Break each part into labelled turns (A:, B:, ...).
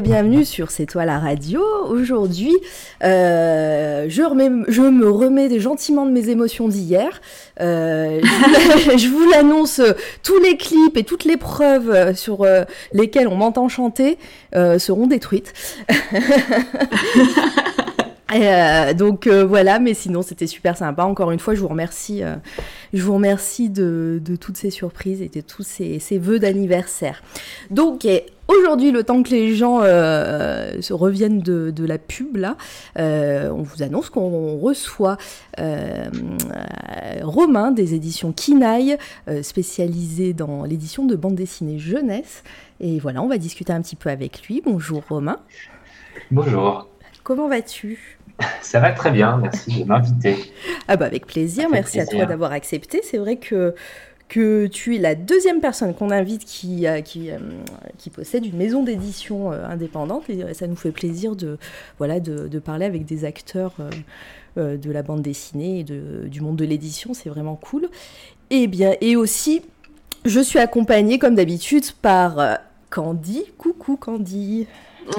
A: bienvenue sur C'est toi la radio. Aujourd'hui, euh, je, me remets gentiment de mes émotions d'hier. Euh, je vous l'annonce, tous les clips et toutes les preuves euh, sur euh, lesquelles on m'entend chanter euh, seront détruites. Euh, donc euh, voilà, mais sinon c'était super sympa. Encore une fois, je vous remercie, euh, je vous remercie de, de toutes ces surprises et de tous ces, ces vœux d'anniversaire. Donc aujourd'hui, le temps que les gens se reviennent de, de la pub là, on vous annonce qu'on reçoit Romain des éditions Kinaï, spécialisé dans l'édition de bande dessinée jeunesse. Et voilà, on va discuter un petit peu avec lui. Bonjour Romain,
B: Bonjour,
A: comment vas-tu?
B: ça va très bien, merci de m'inviter.
A: Ah bah avec plaisir, merci à toi d'avoir accepté. C'est vrai que, que tu es la deuxième personne qu'on invite qui, euh, qui, qui possède une maison d'édition euh, indépendante et euh, ça nous fait plaisir de, voilà, de, de parler avec des acteurs de la bande dessinée et de, du monde de l'édition, c'est vraiment cool. Et, bien, et aussi, je suis accompagnée comme d'habitude par Candy. Coucou Candy.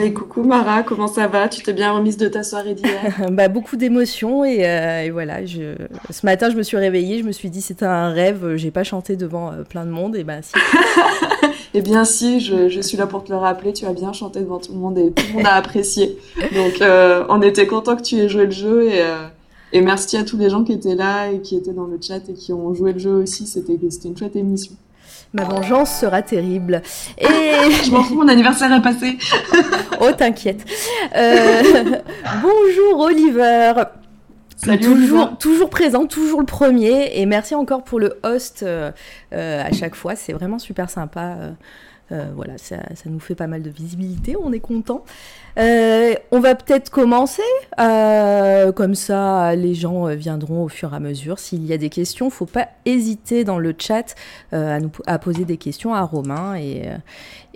C: Et coucou Mara, comment ça va? Tu t'es bien remise de ta soirée d'hier?
A: Bah, beaucoup d'émotions et, euh, et voilà. Je... Ce matin, je me suis réveillée, je me suis dit c'était un rêve. J'ai pas chanté devant euh, plein de monde et ben si.
C: Eh bien si, je, je suis là pour te le rappeler, tu as bien chanté devant tout le monde et tout le monde a apprécié. Donc euh, on était content que tu aies joué le jeu et, euh, et merci à tous les gens qui étaient là et qui étaient dans le chat et qui ont joué le jeu aussi. C'était c'était une chouette émission.
A: Ma vengeance sera terrible. Et
C: Je m'en fous, mon anniversaire est passé.
A: oh t'inquiète. Euh, Bonjour Oliver.
C: Salut
A: toujours, présent, toujours le premier. Et merci encore pour le host euh, euh, à chaque fois. C'est vraiment super sympa. Euh, voilà, ça, ça nous fait pas mal de visibilité. On est content. Euh, on va peut-être commencer. euh, comme ça, les gens viendront au fur et à mesure. S'il y a des questions, faut pas hésiter dans le chat à, nous, à poser des questions à Romain et,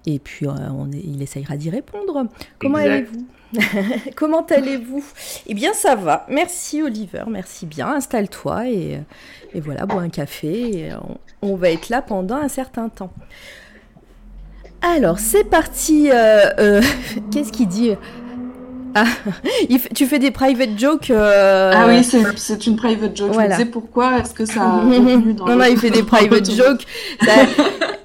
A: et puis on est- il essayera d'y répondre. Comment allez-vous? Comment allez-vous? Eh bien, ça va. Merci, Oliver. Merci bien. Installe-toi et, et voilà, bois un café. Et on, on va être là pendant un certain temps. Alors, c'est parti. euh, euh, Qu'est-ce qu'il dit? Ah, il tu fais des private jokes euh,
C: Ah oui, c'est une private joke.
A: Voilà.
C: Je me disais pourquoi est-ce que ça a dans
A: Non,
C: le-
A: non, il fait des private jokes. Ça,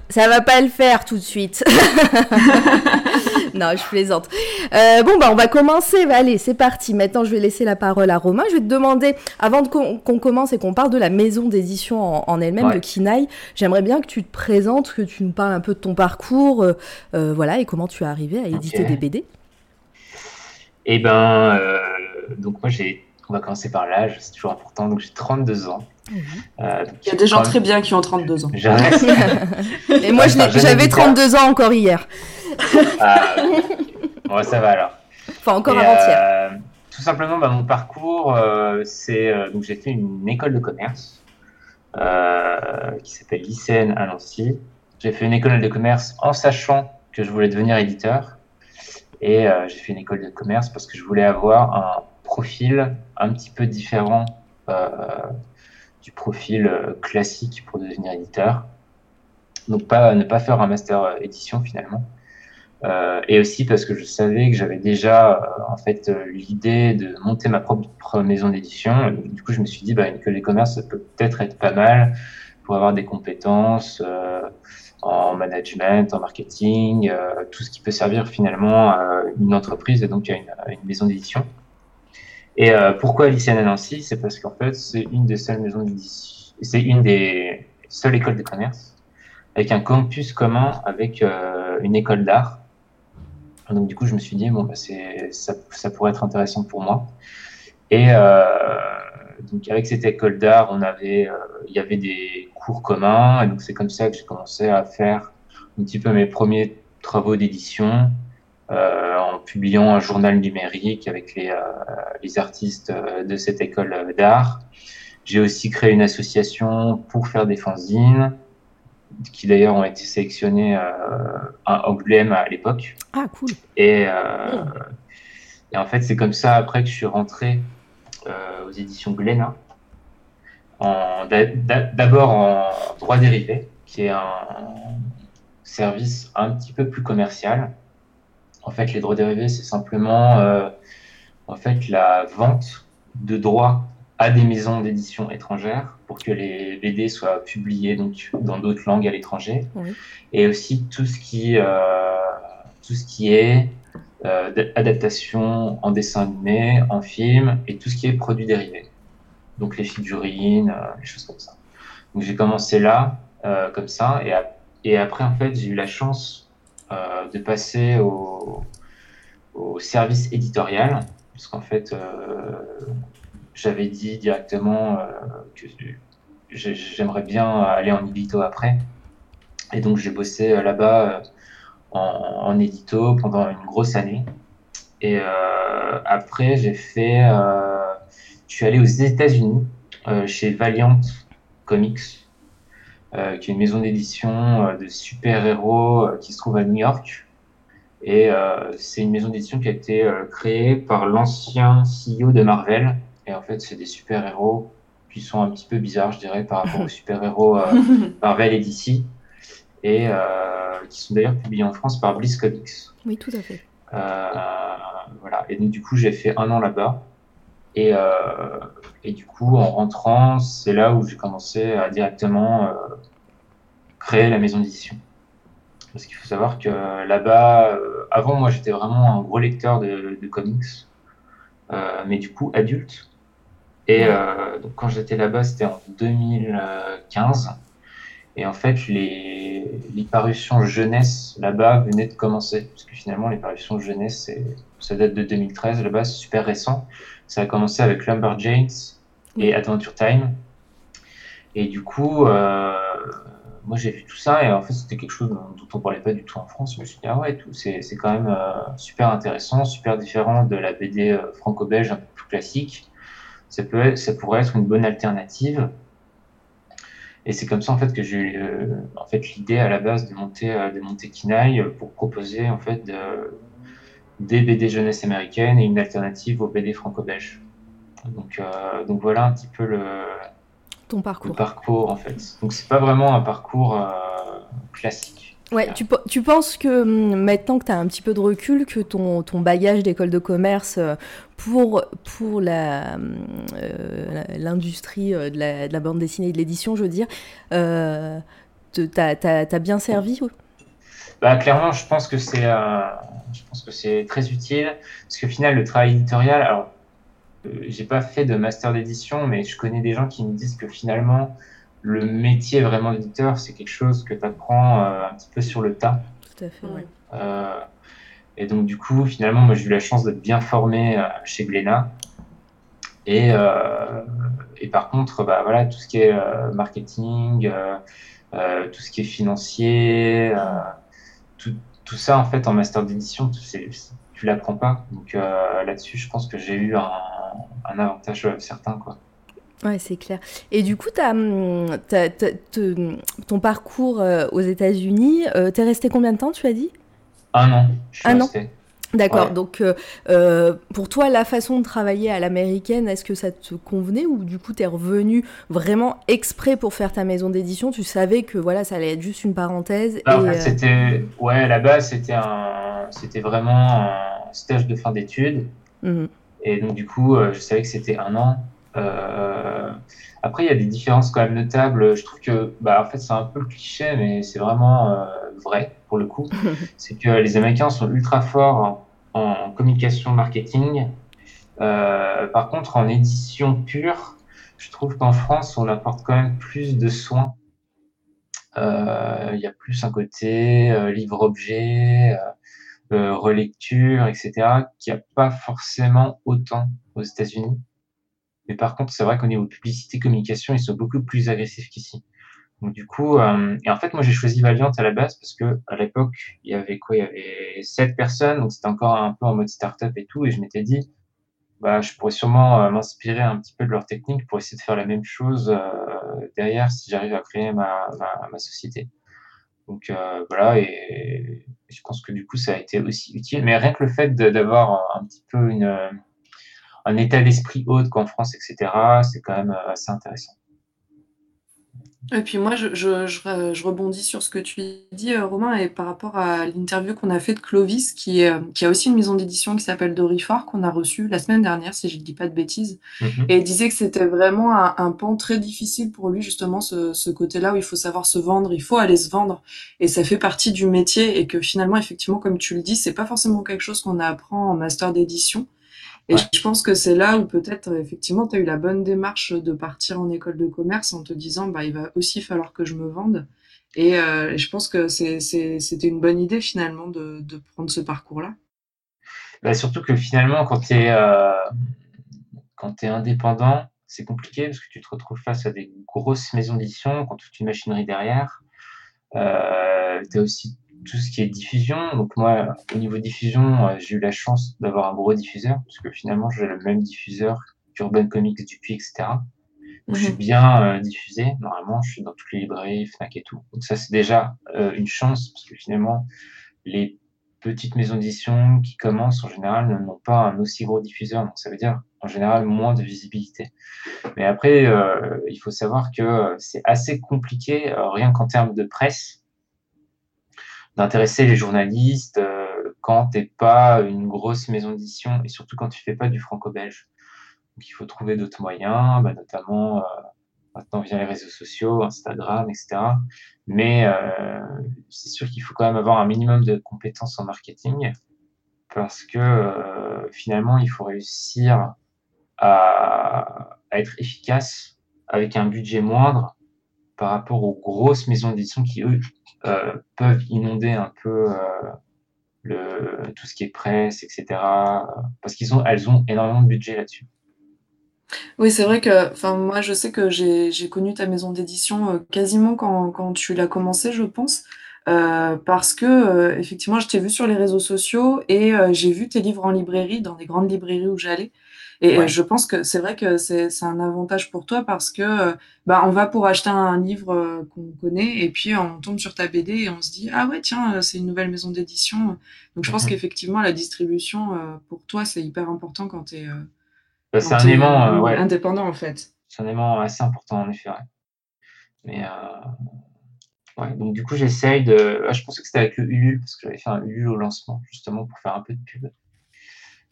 A: ça va pas le faire tout de suite. non, je plaisante. Euh, bon, bah, on va commencer. Bah, allez, c'est parti. Maintenant, je vais laisser la parole à Romain. Je vais te demander, avant de qu'on commence et qu'on parle de la maison d'édition en, en elle-même,
B: Ouais.
A: de Kinaï, j'aimerais bien que tu te présentes, que tu nous parles un peu de ton parcours, euh, euh, voilà, et comment tu es arrivé à éditer des BD.
B: Eh ben, donc moi j'ai, on va commencer par l'âge, c'est toujours important. Donc j'ai 32 ans. Euh,
C: Il y a des gens très bien qui ont 32 ans.
B: J'arrête.
A: Et moi, j'avais
B: éditeur.
A: 32 ans encore hier.
B: Ah, bon, ça va alors.
A: Enfin, encore avant-hier.
B: euh, tout simplement, bah, mon parcours, euh, c'est donc j'ai fait une école de commerce euh, qui s'appelle lycéenne à Nancy. J'ai fait une école de commerce en sachant que je voulais devenir éditeur. Et euh, j'ai fait une école de commerce parce que je voulais avoir un profil un petit peu différent euh, du profil euh, classique pour devenir éditeur. Donc pas ne pas faire un master euh, édition finalement. Euh, et aussi parce que je savais que j'avais déjà en fait l'idée de monter ma propre maison d'édition. Du coup, je me suis dit, bah, une école de commerce, peut peut-être être pas mal pour avoir des compétences en management, en marketing, tout ce qui peut servir finalement à une entreprise et donc à une maison d'édition. Et euh, pourquoi lycéenne à Nancy C'est parce qu'en fait, c'est une des seules maisons c'est une des seules écoles de commerce avec un campus commun avec euh, une école d'art. Donc du coup, je me suis dit bon, bah, c'est ça, pourrait être intéressant pour moi. Et euh, donc avec cette école d'art, on avait, il y avait des cours communs, et donc c'est comme ça que j'ai commencé à faire un petit peu mes premiers travaux d'édition publiant un journal numérique avec les, euh, les artistes euh, de cette école d'art. J'ai aussi créé une association pour faire des fanzines. qui d'ailleurs ont été sélectionnés à Angoulême à l'époque.
A: Ah, cool.
B: Et, et en fait, c'est comme ça après que je suis rentré aux éditions Glénat. D'abord en droit dérivé, qui est un service un petit peu plus commercial. En fait, les droits dérivés, c'est simplement euh, en fait la vente de droits à des maisons d'édition étrangères pour que les BD soient publiés donc dans d'autres langues à l'étranger, et aussi tout ce qui euh, tout ce qui est euh, adaptation en dessin animé, en film, et tout ce qui est produits dérivés. Donc les figurines, les choses comme ça. Donc j'ai commencé là, comme ça, et après, en fait, j'ai eu la chance euh, de passer au, service éditorial, parce qu'en fait, euh, j'avais dit directement euh, que j'aimerais bien aller en édito après. Et donc, j'ai bossé là-bas en, en, édito pendant une grosse année. Et après, j'ai fait. je suis allé aux États-Unis, chez Valiant Comics euh, qui est une maison d'édition euh, de super-héros euh, qui se trouve à New York. Et c'est une maison d'édition qui a été créée par l'ancien CEO de Marvel. Et en fait, c'est des super-héros qui sont un petit peu bizarres, je dirais, par rapport aux super-héros Marvel et DC. Et qui sont d'ailleurs publiés en France par Bliss Comics.
A: Oui, tout à fait.
B: voilà. Et donc, du coup, j'ai fait un an là-bas. Et, et du coup, en rentrant, c'est là où j'ai commencé à directement euh, créer la maison d'édition. Parce qu'il faut savoir que là-bas, euh, avant, moi, j'étais vraiment un gros lecteur de, comics, euh, mais du coup, adulte. Et donc, quand j'étais là-bas, c'était en 2015. Et en fait, les, les parutions jeunesse là-bas venaient de commencer. Parce que finalement, les parutions jeunesse, ça date de 2013. Là-bas, c'est super récent. Ça a commencé avec Lumberjanes et Adventure Time. Et du coup, euh, moi j'ai vu tout ça et en fait c'était quelque chose dont, on parlait pas du tout en France. Je me suis dit, ah ouais, c'est, c'est quand même euh, super intéressant, super différent de la BD euh, franco-belge un peu plus classique. Ça, peut ça pourrait être une bonne alternative. Et c'est comme ça en fait que j'ai eu en fait, l'idée à la base de monter, de monter Kinaï pour proposer en fait de, des BD jeunesse américaines et une alternative aux BD franco-belges. Donc, euh, donc voilà un petit peu le,
A: ton parcours.
B: Le parcours en fait. Donc c'est pas vraiment un parcours euh, classique.
A: Ouais, tu, tu, penses que hum, maintenant que tu as un petit peu de recul, que ton, ton bagage d'école de commerce euh, pour, pour hum, l'industrie la, de, la, de, la, bande dessinée et de l'édition, je veux dire, euh, t'as bien servi
B: bah, Clairement, je pense que c'est je pense que c'est très utile. Parce qu'au final, le travail éditorial, alors euh, j'ai pas fait de master d'édition, mais je connais des gens qui me disent que finalement, le métier vraiment d'éditeur, c'est quelque chose que tu apprends euh, un petit peu sur le tas.
A: Tout à fait, oui.
B: Euh, et donc, du coup, finalement, moi, j'ai eu la chance d'être bien formé chez Glénat. Et, et par contre, bah, voilà, tout ce qui est marketing, tout ce qui est financier, tout, tout, ça, en fait, en master d'édition, tu l'apprends pas. Donc là-dessus, je pense que j'ai eu un, un avantage certain. Quoi.
A: Ouais, c'est clair. Et du coup, hum, ton parcours euh, aux États-Unis, euh, t'es resté combien de temps, tu as dit?
B: Un an.
A: un an D'accord. Donc, euh, pour toi, la façon de travailler à l'américaine, est-ce que ça te convenait ou du coup, tu es revenu vraiment exprès pour faire ta maison d'édition? Tu savais que voilà, ça allait être juste une parenthèse.
B: C'était, ouais, là-bas, c'était un, c'était vraiment un stage de fin d'études. Mmh. Et donc, du coup, je savais que c'était un an. Euh, après, il y a des différences quand même notables. Je trouve que, bah, en fait, c'est un peu le cliché, mais c'est vraiment euh, vrai pour le coup. c'est que les Américains sont ultra forts en, communication marketing. par contre, en édition pure, je trouve qu'en France, on apporte quand même plus de soins. Il y a plus un côté livre-objet, euh, relecture, etc., qui a pas forcément autant aux États-Unis. Mais par contre, c'est vrai qu'au niveau publicité communication, ils sont beaucoup plus agressifs qu'ici. Donc du coup, euh, et en fait, moi j'ai choisi Valiant à la base parce que à l'époque, il y avait quoi? Il y avait sept personnes, donc c'était encore un peu en mode startup et tout, et je m'étais dit, bah, je pourrais sûrement euh, m'inspirer un petit peu de leur technique pour essayer de faire la même chose euh, derrière si j'arrive à créer ma, ma, ma société. Donc voilà, et, je pense que du coup, ça a été aussi utile. Mais rien que le fait d'avoir un petit peu une, un état d'esprit haut qu'en France, etc., c'est quand même assez intéressant.
C: Et puis moi, je, je, je, rebondis sur ce que tu dis, euh, Romain, et par rapport à l'interview qu'on a fait de Clovis, qui, est, qui a aussi une maison d'édition qui s'appelle Dorifort, qu'on a reçue la semaine dernière, si je ne dis pas de bêtises. Mm-hmm. Et il disait que c'était vraiment un, un, pan très difficile pour lui, justement, ce, ce côté-là où il faut savoir se vendre, il faut aller se vendre. Et ça fait partie du métier, et que finalement, effectivement, comme tu le dis, c'est pas forcément quelque chose qu'on apprend en master d'édition. Et je pense que c'est là où peut-être effectivement tu as eu la bonne démarche de partir en école de commerce en te disant bah il va aussi falloir que je me vende. Et, euh, je pense que c'était une bonne idée finalement de, de prendre ce parcours-là.
B: Bah, surtout que finalement quand tu es, euh, es indépendant, c'est compliqué parce que tu te retrouves face à des grosses maisons d'édition, quand toute une machinerie derrière. Euh, tu as aussi tout ce qui est diffusion. Donc moi, au niveau diffusion, euh, j'ai eu la chance d'avoir un gros diffuseur, parce que finalement, j'ai le même diffuseur qu'Urban Comics, Dupuis, etc. Donc, Je suis mhm. bien euh, diffusé. Normalement, je suis dans toutes les librairies, Fnac et tout. Donc ça, c'est déjà euh, une chance, parce que finalement, les petites maisons d'édition qui commencent, en général, n'ont pas un aussi gros diffuseur. Donc ça veut dire, en général, moins de visibilité. Mais après, il faut savoir que c'est assez compliqué, rien qu'en termes de presse, d'intéresser les journalistes euh, quand tu n'es pas une grosse maison d'édition et surtout quand tu fais pas du franco-belge. Donc il faut trouver d'autres moyens, bah, notamment euh, maintenant via les réseaux sociaux, Instagram, etc. Mais euh, c'est sûr qu'il faut quand même avoir un minimum de compétences en marketing parce que finalement il faut réussir à, être efficace avec un budget moindre par rapport aux grosses maisons d'édition qui, eux, peuvent inonder un peu euh, tout ce qui est presse, etc. Parce qu'ils ont, ont énormément de budget là-dessus.
C: Oui, c'est vrai que, moi, je sais que j'ai connu ta maison d'édition euh, quasiment quand, quand tu l'as commencé, je pense. parce que effectivement, je t'ai vu sur les réseaux sociaux et j'ai vu tes livres en librairie, dans des grandes librairies où j'allais. Et je pense que c'est vrai que c'est un avantage pour toi parce que bah, on va pour acheter un livre euh, qu'on connaît et puis on tombe sur ta BD et on se dit ah ouais tiens c'est une nouvelle maison d'édition. Donc je pense mhm. qu'effectivement la distribution euh, pour toi c'est hyper important quand tu es, euh,
B: bah, c'est un aimant
C: ouais. indépendant en fait.
B: C'est un aimant assez important en effet. Mais ouais, donc du coup j'essaye de. Ah, je pensais que c'était avec le Ulule parce que j'avais fait un Ulule au lancement justement pour faire un peu de pub.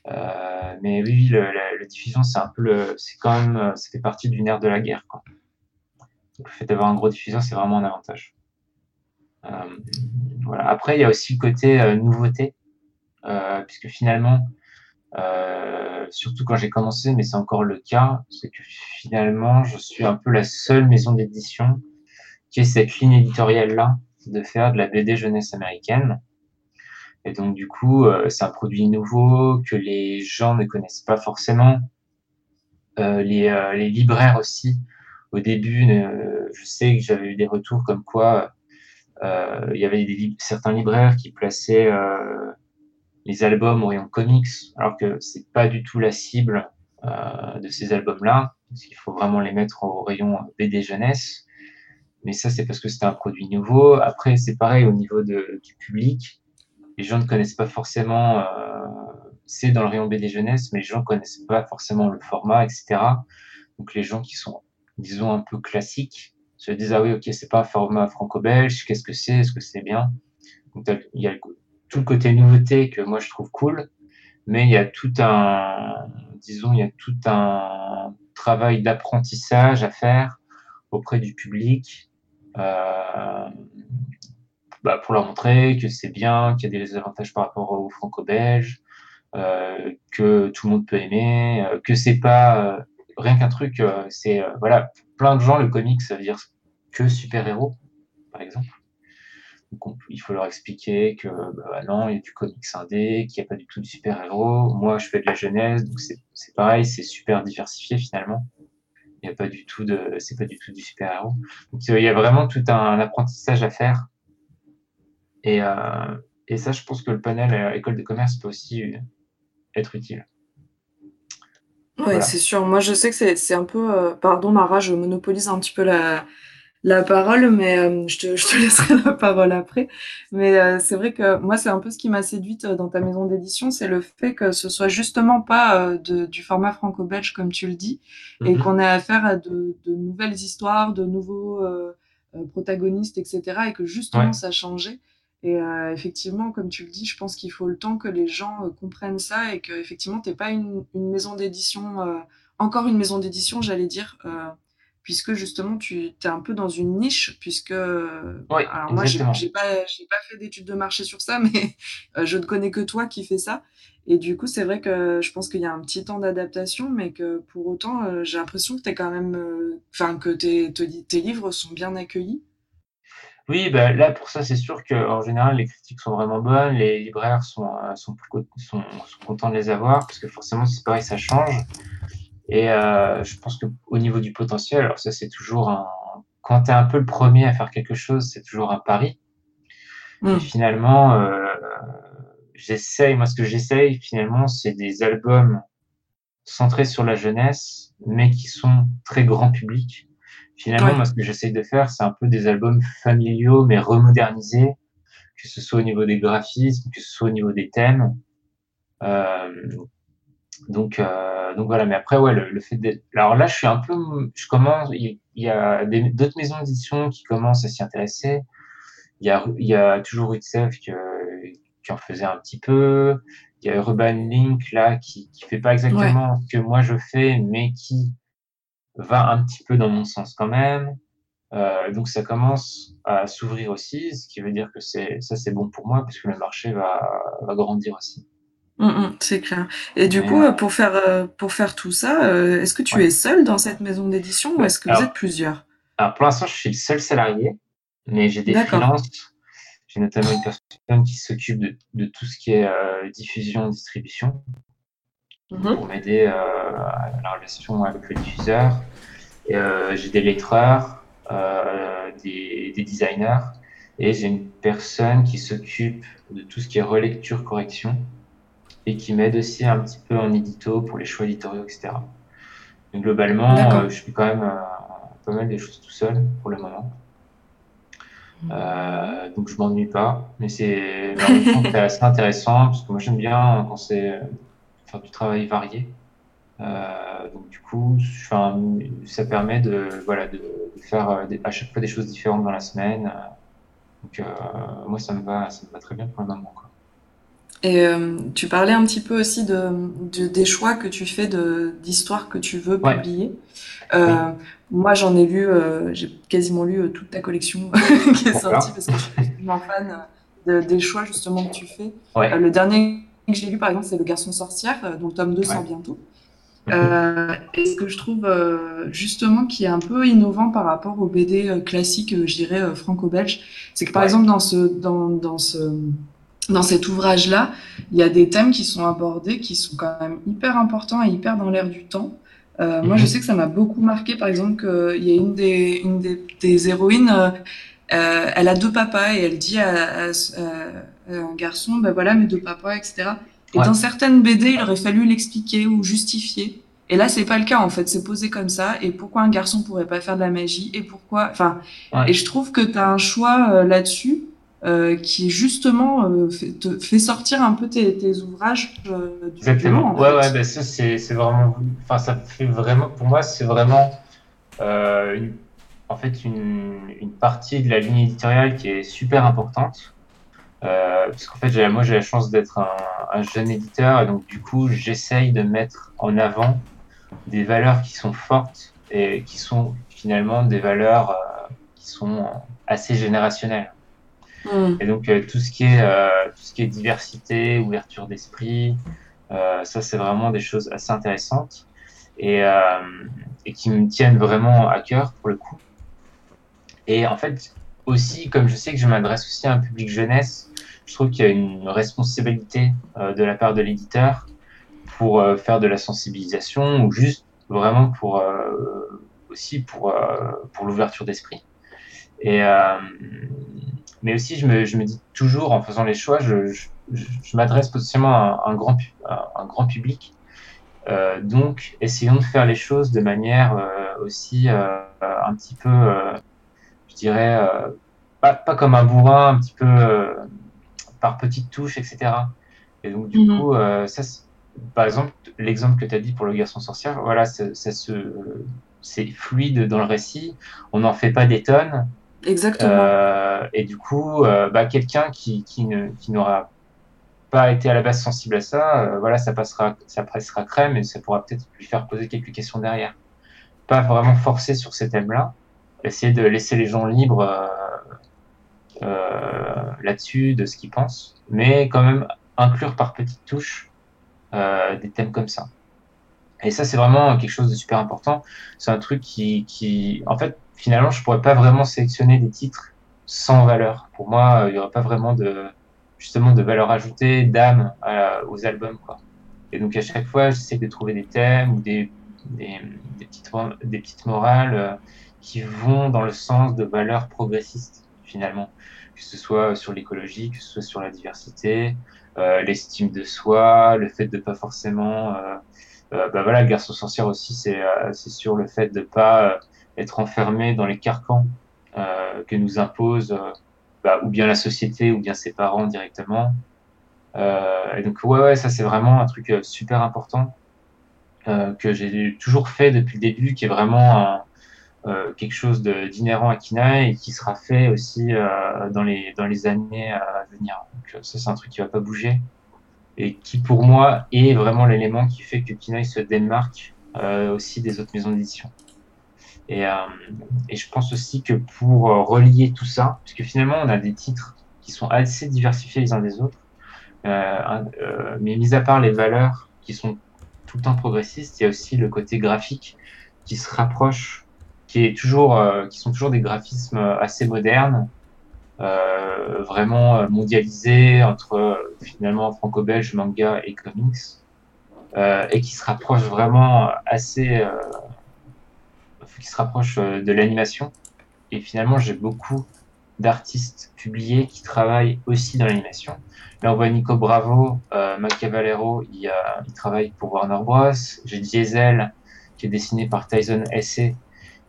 B: Euh, mais oui, le, diffusion, c'est un peu le, c'est quand même, euh, ça fait partie du nerf de la guerre. Quoi. Donc, le fait d'avoir un gros diffuseur, c'est vraiment un avantage. Euh, voilà. Après, il y a aussi le côté nouveauté, puisque finalement, surtout quand j'ai commencé, mais c'est encore le cas, c'est que finalement, je suis un peu la seule maison d'édition qui ait cette ligne éditoriale-là de faire de la BD jeunesse américaine. Et donc, du coup, euh, c'est un produit nouveau que les gens ne connaissent pas forcément. Euh, les, euh, les, libraires aussi, au début, je sais que j'avais eu des retours comme quoi il y avait des, certains libraires qui plaçaient les albums au rayon comics, alors que c'est pas du tout la cible de ces albums-là, qu'il faut vraiment les mettre au rayon BD jeunesse. Mais ça, c'est parce que c'était un produit nouveau. Après, c'est pareil au niveau de, du public les gens ne connaissent pas forcément, euh, c'est dans le rayon BD jeunesse, mais les gens ne connaissent pas forcément le format, etc. Donc les gens qui sont, disons, un peu classiques se disent, ah oui, ok, c'est pas un format franco-belge, qu'est-ce que c'est, est-ce que c'est bien? Donc il y a tout le côté nouveauté que moi je trouve cool, mais il y a tout un, disons, il y a tout un travail d'apprentissage à faire auprès du public. Euh, bah, pour leur montrer que c'est bien, qu'il y a des avantages par rapport aux franco-belges, euh, que tout le monde peut aimer, euh, que c'est pas euh, rien qu'un truc, euh, c'est euh, voilà, plein de gens le comics ça veut dire que super-héros, par exemple. Donc il faut leur expliquer que bah, non, il y a du comics indé, qu'il n'y a pas du tout de super-héros. Moi, je fais de la jeunesse, donc c'est pareil, c'est super diversifié finalement. Il n'y a pas du tout de, c'est pas du tout du super-héros. Donc il y a vraiment tout un apprentissage à faire et, euh, et ça, je pense que le panel à école de commerce peut aussi être utile.
C: Oui, c'est sûr. Moi, je sais que c'est un peu. Euh, pardon, Mara, je monopolise un petit peu la, la parole, mais euh, je, te, je, te, laisserai la parole après. Mais euh, c'est vrai que moi, c'est un peu ce qui m'a séduite dans ta maison d'édition, c'est le fait que ce soit justement pas de, du format franco-belge, comme tu le dis, et mhm. qu'on ait affaire à de, de, nouvelles histoires, de nouveaux protagonistes, etc., et que justement, ça a changé. Et euh, effectivement, comme tu le dis, je pense qu'il faut le temps que les gens euh, comprennent ça et que effectivement, t'es pas une, une maison d'édition, euh, encore une maison d'édition, j'allais dire, puisque justement, tu es un peu dans une niche, puisque
B: oui,
C: alors moi, j'ai pas, pas fait d'études de marché sur ça, mais je ne connais que toi qui fais ça. Et du coup, c'est vrai que je pense qu'il y a un petit temps d'adaptation, mais que pour autant, j'ai l'impression que t'es quand même, enfin, que tes, tes livres sont bien accueillis.
B: Oui, bah, là, pour ça, c'est sûr qu'en général, les critiques sont vraiment bonnes, les libraires sont, euh, sont, sont, contents de les avoir, parce que forcément, c'est pareil, ça change. Et euh, je pense qu'au niveau du potentiel, alors ça, c'est toujours un. Quand tu es un peu le premier à faire quelque chose, c'est toujours un pari. Et mmh. finalement, euh, j'essaye, moi, ce que j'essaye, finalement, c'est des albums centrés sur la jeunesse, mais qui sont très grand public Finalement, moi, ce que j'essaye de faire, c'est un peu des albums familiaux, mais remodernisés, que ce soit au niveau des graphismes, que ce soit au niveau des thèmes. Euh, donc, euh, donc voilà. Mais après, ouais, le, fait d'être. Alors là, je suis un peu. Je commence. Il, y a d'autres maisons d'édition qui commencent à s'y intéresser. Il y a, il y a toujours UTSEF qui, qui en faisait un petit peu. Il y a Urban Link là qui, qui fait pas exactement ce que moi je fais, mais qui va un petit peu dans mon sens quand même. Euh, donc ça commence à s'ouvrir aussi, ce qui veut dire que c'est ça c'est bon pour moi puisque le marché va, va grandir aussi.
C: Mmh, mmh, c'est clair. Et du coup, euh, pour faire euh, pour faire tout ça, euh, est-ce que tu es seul dans cette maison d'édition ou est-ce que vous êtes plusieurs?
B: Alors pour l'instant, je suis le seul salarié, mais j'ai des freelances. J'ai notamment une personne qui s'occupe de, de, tout ce qui est diffusion, distribution. Mhm. pour m'aider euh, à la relation avec le diffuseur. Euh, j'ai des lettreurs, euh, des, des designers et j'ai une personne qui s'occupe de tout ce qui est relecture, correction et qui m'aide aussi un petit peu en édito pour les choix éditoriaux, etc. Donc, globalement, je fais quand même pas mal des choses tout seul pour le moment. Euh, donc je m'ennuie pas, mais c'est assez intéressant parce que moi j'aime bien quand c'est du travail varié. Euh, donc du coup, ça permet de, voilà, de, faire euh, à chaque fois des choses différentes dans la semaine. Donc euh, moi, ça me, va, ça me va très bien pour le moment. Quoi.
C: Et tu parlais un petit peu aussi de, des choix que tu fais d'histoires que tu veux publier. Moi, j'en ai lu, j'ai quasiment lu toute ta collection qui est sortie parce que je suis vraiment fan de, des choix justement que tu fais. le dernier que j'ai lu, par exemple, c'est Le Garçon Sorcière, euh, dont le tome 2 sort bientôt. Euh, et ce que je trouve euh, justement qui est un peu innovant par rapport au BD euh, classique, je dirais franco-belge, c'est que par exemple dans ce dans, dans ce dans cet ouvrage-là, il y a des thèmes qui sont abordés qui sont quand même hyper importants et hyper dans l'air du temps. Euh, Moi, je mhm. sais que ça m'a beaucoup marqué, par exemple, qu'il y a une des, une des, des héroïnes, euh, elle a deux papas et elle dit à, à, un garçon, ben voilà mes deux papas, etc. Et dans certaines BD, il aurait fallu l'expliquer ou justifier. Et là, c'est pas le cas en fait. C'est posé comme ça. Et pourquoi un garçon pourrait pas faire de la magie? Et pourquoi Enfin, et je trouve que tu as un choix euh, là-dessus euh, qui justement euh, fait, te fait sortir un peu tes, tes ouvrages euh,
B: du Exactement. ouais, ouais, ben ça c'est vraiment. Enfin, ça fait vraiment. Pour moi, c'est vraiment une, en fait une, une partie de la ligne éditoriale qui est super importante euh, parce qu'en fait, moi, j'ai la chance d'être un, un, jeune éditeur, et donc du coup, j'essaye de mettre en avant des valeurs qui sont fortes et qui sont finalement des valeurs euh, qui sont assez générationnelles. Mm. Et donc, euh, tout ce qui est euh, tout ce qui est diversité, ouverture d'esprit, ça, c'est vraiment des choses assez intéressantes et, et qui me tiennent vraiment à cœur pour le coup. Et en fait, aussi, comme je sais que je m'adresse aussi à un public jeunesse, je trouve qu'il y a une responsabilité euh, de la part de l'éditeur pour euh, faire de la sensibilisation ou juste vraiment pour euh, aussi pour pour l'ouverture d'esprit. Et mais aussi je me, je me dis toujours en faisant les choix, je, je, m'adresse potentiellement à un grand un grand public. Donc, essayons de faire les choses de manière aussi un petit peu je dirais, pas, pas, comme un bourrin, un petit peu par petites touches, etc. Et donc, du mhm. coup, ça, par exemple, l'exemple que tu as dit pour le garçon sorcière, voilà, ça, se, c'est fluide dans le récit, on n'en fait pas des tonnes.
C: Exactement.
B: et du coup, bah, quelqu'un qui, qui, ne, qui n'aura pas été à la base sensible à ça, euh, voilà, ça passera, ça passera crème et ça pourra peut-être lui faire poser quelques questions derrière. Pas vraiment forcer sur ces thèmes-là, essayer de laisser les gens libres euh, euh, là-dessus de ce qu'ils pensent, mais quand même inclure par petites touches des thèmes comme ça. Et ça, c'est vraiment quelque chose de super important. C'est un truc qui, qui, en fait, finalement, je pourrais pas vraiment sélectionner des titres sans valeur. Pour moi, il y aurait pas vraiment de, justement de valeur ajoutée, d'âme aux albums. Et donc à chaque fois, j'essaie de trouver des thèmes ou des, des, petites, des petites morales euh, qui vont dans le sens de valeurs progressistes finalement, que ce soit sur l'écologie, que ce soit sur la diversité, euh, l'estime de soi, le fait de pas forcément... Euh, euh bah voilà, le garçon sorcière aussi, c'est c'est sur le fait de pas être enfermé dans les carcans que nous impose bah, ou bien la société, ou bien ses parents directement. Euh, et donc, ouais, ouais, ça c'est vraiment un truc euh, super important euh, que j'ai toujours fait depuis le début, qui est vraiment euh, quelque chose d'inhérent à Kina et qui sera fait aussi euh, dans, les, dans les années à venir. Donc, ça, c'est un truc qui va pas bouger et qui, pour moi, est vraiment l'élément qui fait que Kinaï se démarque aussi des autres maisons d'édition. Et, euh, et, je pense aussi que pour euh, relier tout ça, puisque finalement on a des titres qui sont assez diversifiés les uns des autres, euh, euh, mais mis à part les valeurs qui sont tout le temps progressistes, il y a aussi le côté graphique qui se rapproche, qui est toujours, euh, qui sont toujours des graphismes assez modernes, euh, vraiment mondialisés entre finalement franco-belge, manga et comics, et qui se rapprochent vraiment assez qui se rapproche euh, de l'animation. Et finalement, j'ai beaucoup d'artistes publiés qui travaillent aussi dans l'animation. Là, on voit Nico Bravo, euh, il, il travaille pour Warner Bros. J'ai Diesel, qui est dessiné par Tyson Essay,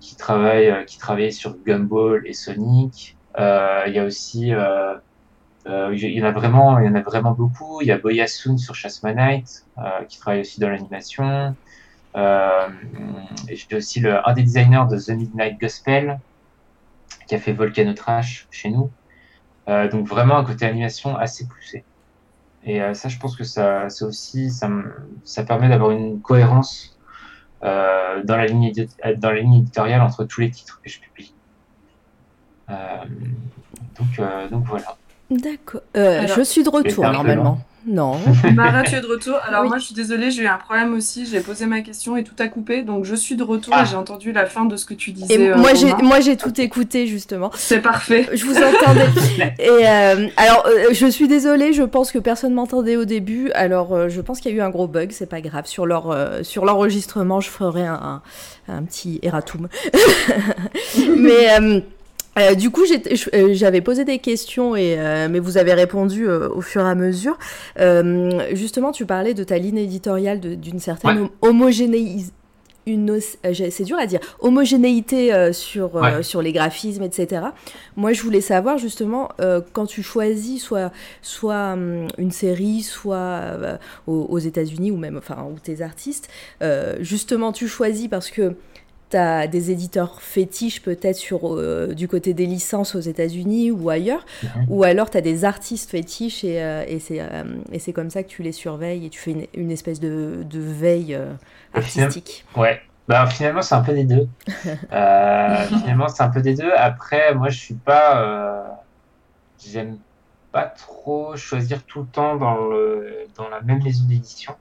B: qui travaille, euh, qui travaille sur Gumball et Sonic. Euh, il y a aussi, euh, il y en a vraiment, il y en a vraiment beaucoup. Il y a Boyasun sur Chasmanite, qui travaille aussi dans l'animation. J'étais aussi le, un des designers de The Midnight Gospel, qui a fait Volcano Trash chez nous. Donc vraiment un côté animation assez poussé. Et ça, je pense que ça, ça aussi, ça, ça permet d'avoir une cohérence euh, dans, la ligne dans la ligne éditoriale entre tous les titres que je publie. Euh, donc, euh, donc voilà.
A: D'accord. je suis de retour normalement. Non.
C: Mara, tu es de retour. Alors moi, je suis désolée, j'ai eu un problème aussi. J'ai posé ma question et tout a coupé. Donc je suis de retour et ah. j'ai entendu la fin de ce que tu disais.
A: Et moi, j'ai, moi, j'ai tout écouté justement.
C: C'est parfait.
A: Je vous entendais. et euh, alors, euh, je suis désolée. Je pense que personne m'entendait au début. Alors, euh, je pense qu'il y a eu un gros bug. C'est pas grave. Sur leur, sur l'enregistrement, je ferai un, un, un petit erratum. Mais euh, du coup, euh, j'avais posé des questions, et, euh, mais vous avez répondu euh, au fur et à mesure. justement, tu parlais de ta ligne éditoriale d'une certaine ouais. homogénéisation une c'est dur à dire homogénéité euh, sur ouais. sur les graphismes etc moi je voulais savoir justement euh, quand tu choisis soit soit um, une série soit aux, aux États-Unis ou même enfin ou tes artistes justement tu choisis parce que tu des éditeurs fétiches peut-être sur euh, du côté des licences aux États-Unis ou ailleurs, mmh. ou alors tu as des artistes fétiches et, euh, et c'est euh, comme ça que tu les surveilles et tu fais une, une espèce de, de veille euh, artistique.
B: Finalement, ouais. Bah, finalement, c'est un peu des deux. finalement, c'est un peu des deux. Après, moi, je suis pas. J'aime pas trop choisir tout le temps dans, le, dans la même maison d'édition.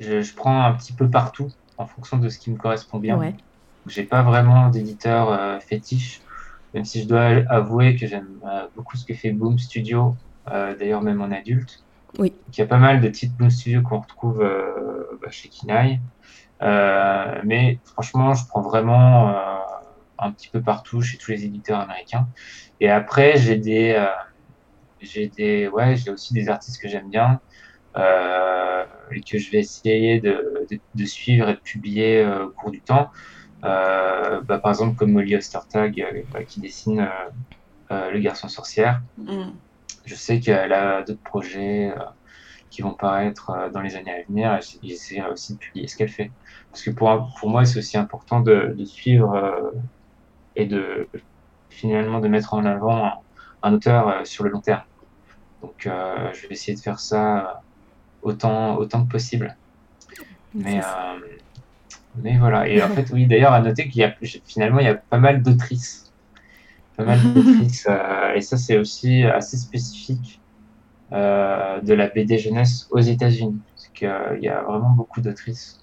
B: Je, je, prends un petit peu partout en fonction de ce qui me correspond bien. Ouais. J'ai pas vraiment d'éditeur euh, fétiche, même si je dois avouer que j'aime euh, beaucoup ce que fait Boom Studio, euh, d'ailleurs même en adulte.
A: Oui.
B: Il y a pas mal de titres Boom Studio qu'on retrouve bah, chez Kinaï. Mais franchement, je prends vraiment un petit peu partout chez tous les éditeurs américains. Et après, j'ai des, j'ai des, ouais, j'ai aussi des artistes que j'aime bien et que je vais essayer de, de, de, suivre et de publier au cours du temps. Euh, bah, par exemple, comme Molly Ostertag euh, bah, qui dessine euh, euh, Le garçon sorcière.
C: Mm.
B: Je sais qu'elle a d'autres projets euh, qui vont paraître euh, dans les années à venir et j- j'essaierai aussi de publier ce qu'elle fait. Parce que pour, pour moi, c'est aussi important de, de suivre euh, et de finalement de mettre en avant un, un auteur euh, sur le long terme. Donc, euh, je vais essayer de faire ça autant, autant que possible. Mais, euh, mais voilà. Et en fait, oui, d'ailleurs, à noter qu'il y a finalement, il y a pas mal d'autrices. Pas mal d'autrices. euh, et ça, c'est aussi assez spécifique euh, de la BD jeunesse aux États-Unis. Parce qu'il y a vraiment beaucoup d'autrices.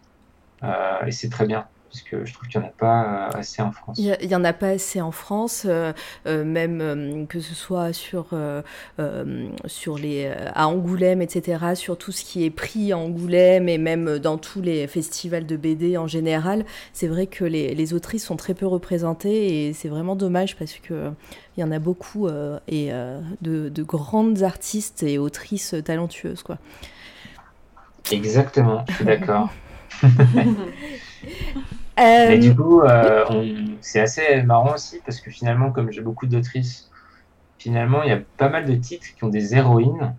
B: Euh, et c'est très bien. Parce que je trouve qu'il n'y en a pas euh, assez en France.
A: Il y a- il y en a pas assez en France, euh, euh, même euh, que ce soit sur, euh, euh, sur les, euh, à Angoulême, etc., sur tout ce qui est pris à Angoulême et même dans tous les festivals de BD en général. C'est vrai que les, les autrices sont très peu représentées et c'est vraiment dommage parce que euh, il y en a beaucoup euh, et euh, de, de grandes artistes et autrices talentueuses, quoi.
B: Exactement, je suis d'accord.
A: Euh,
B: Mais du coup, euh, c'est assez marrant aussi parce que finalement, comme j'ai beaucoup d'autrices, finalement, il y a pas mal de titres qui ont des héroïnes.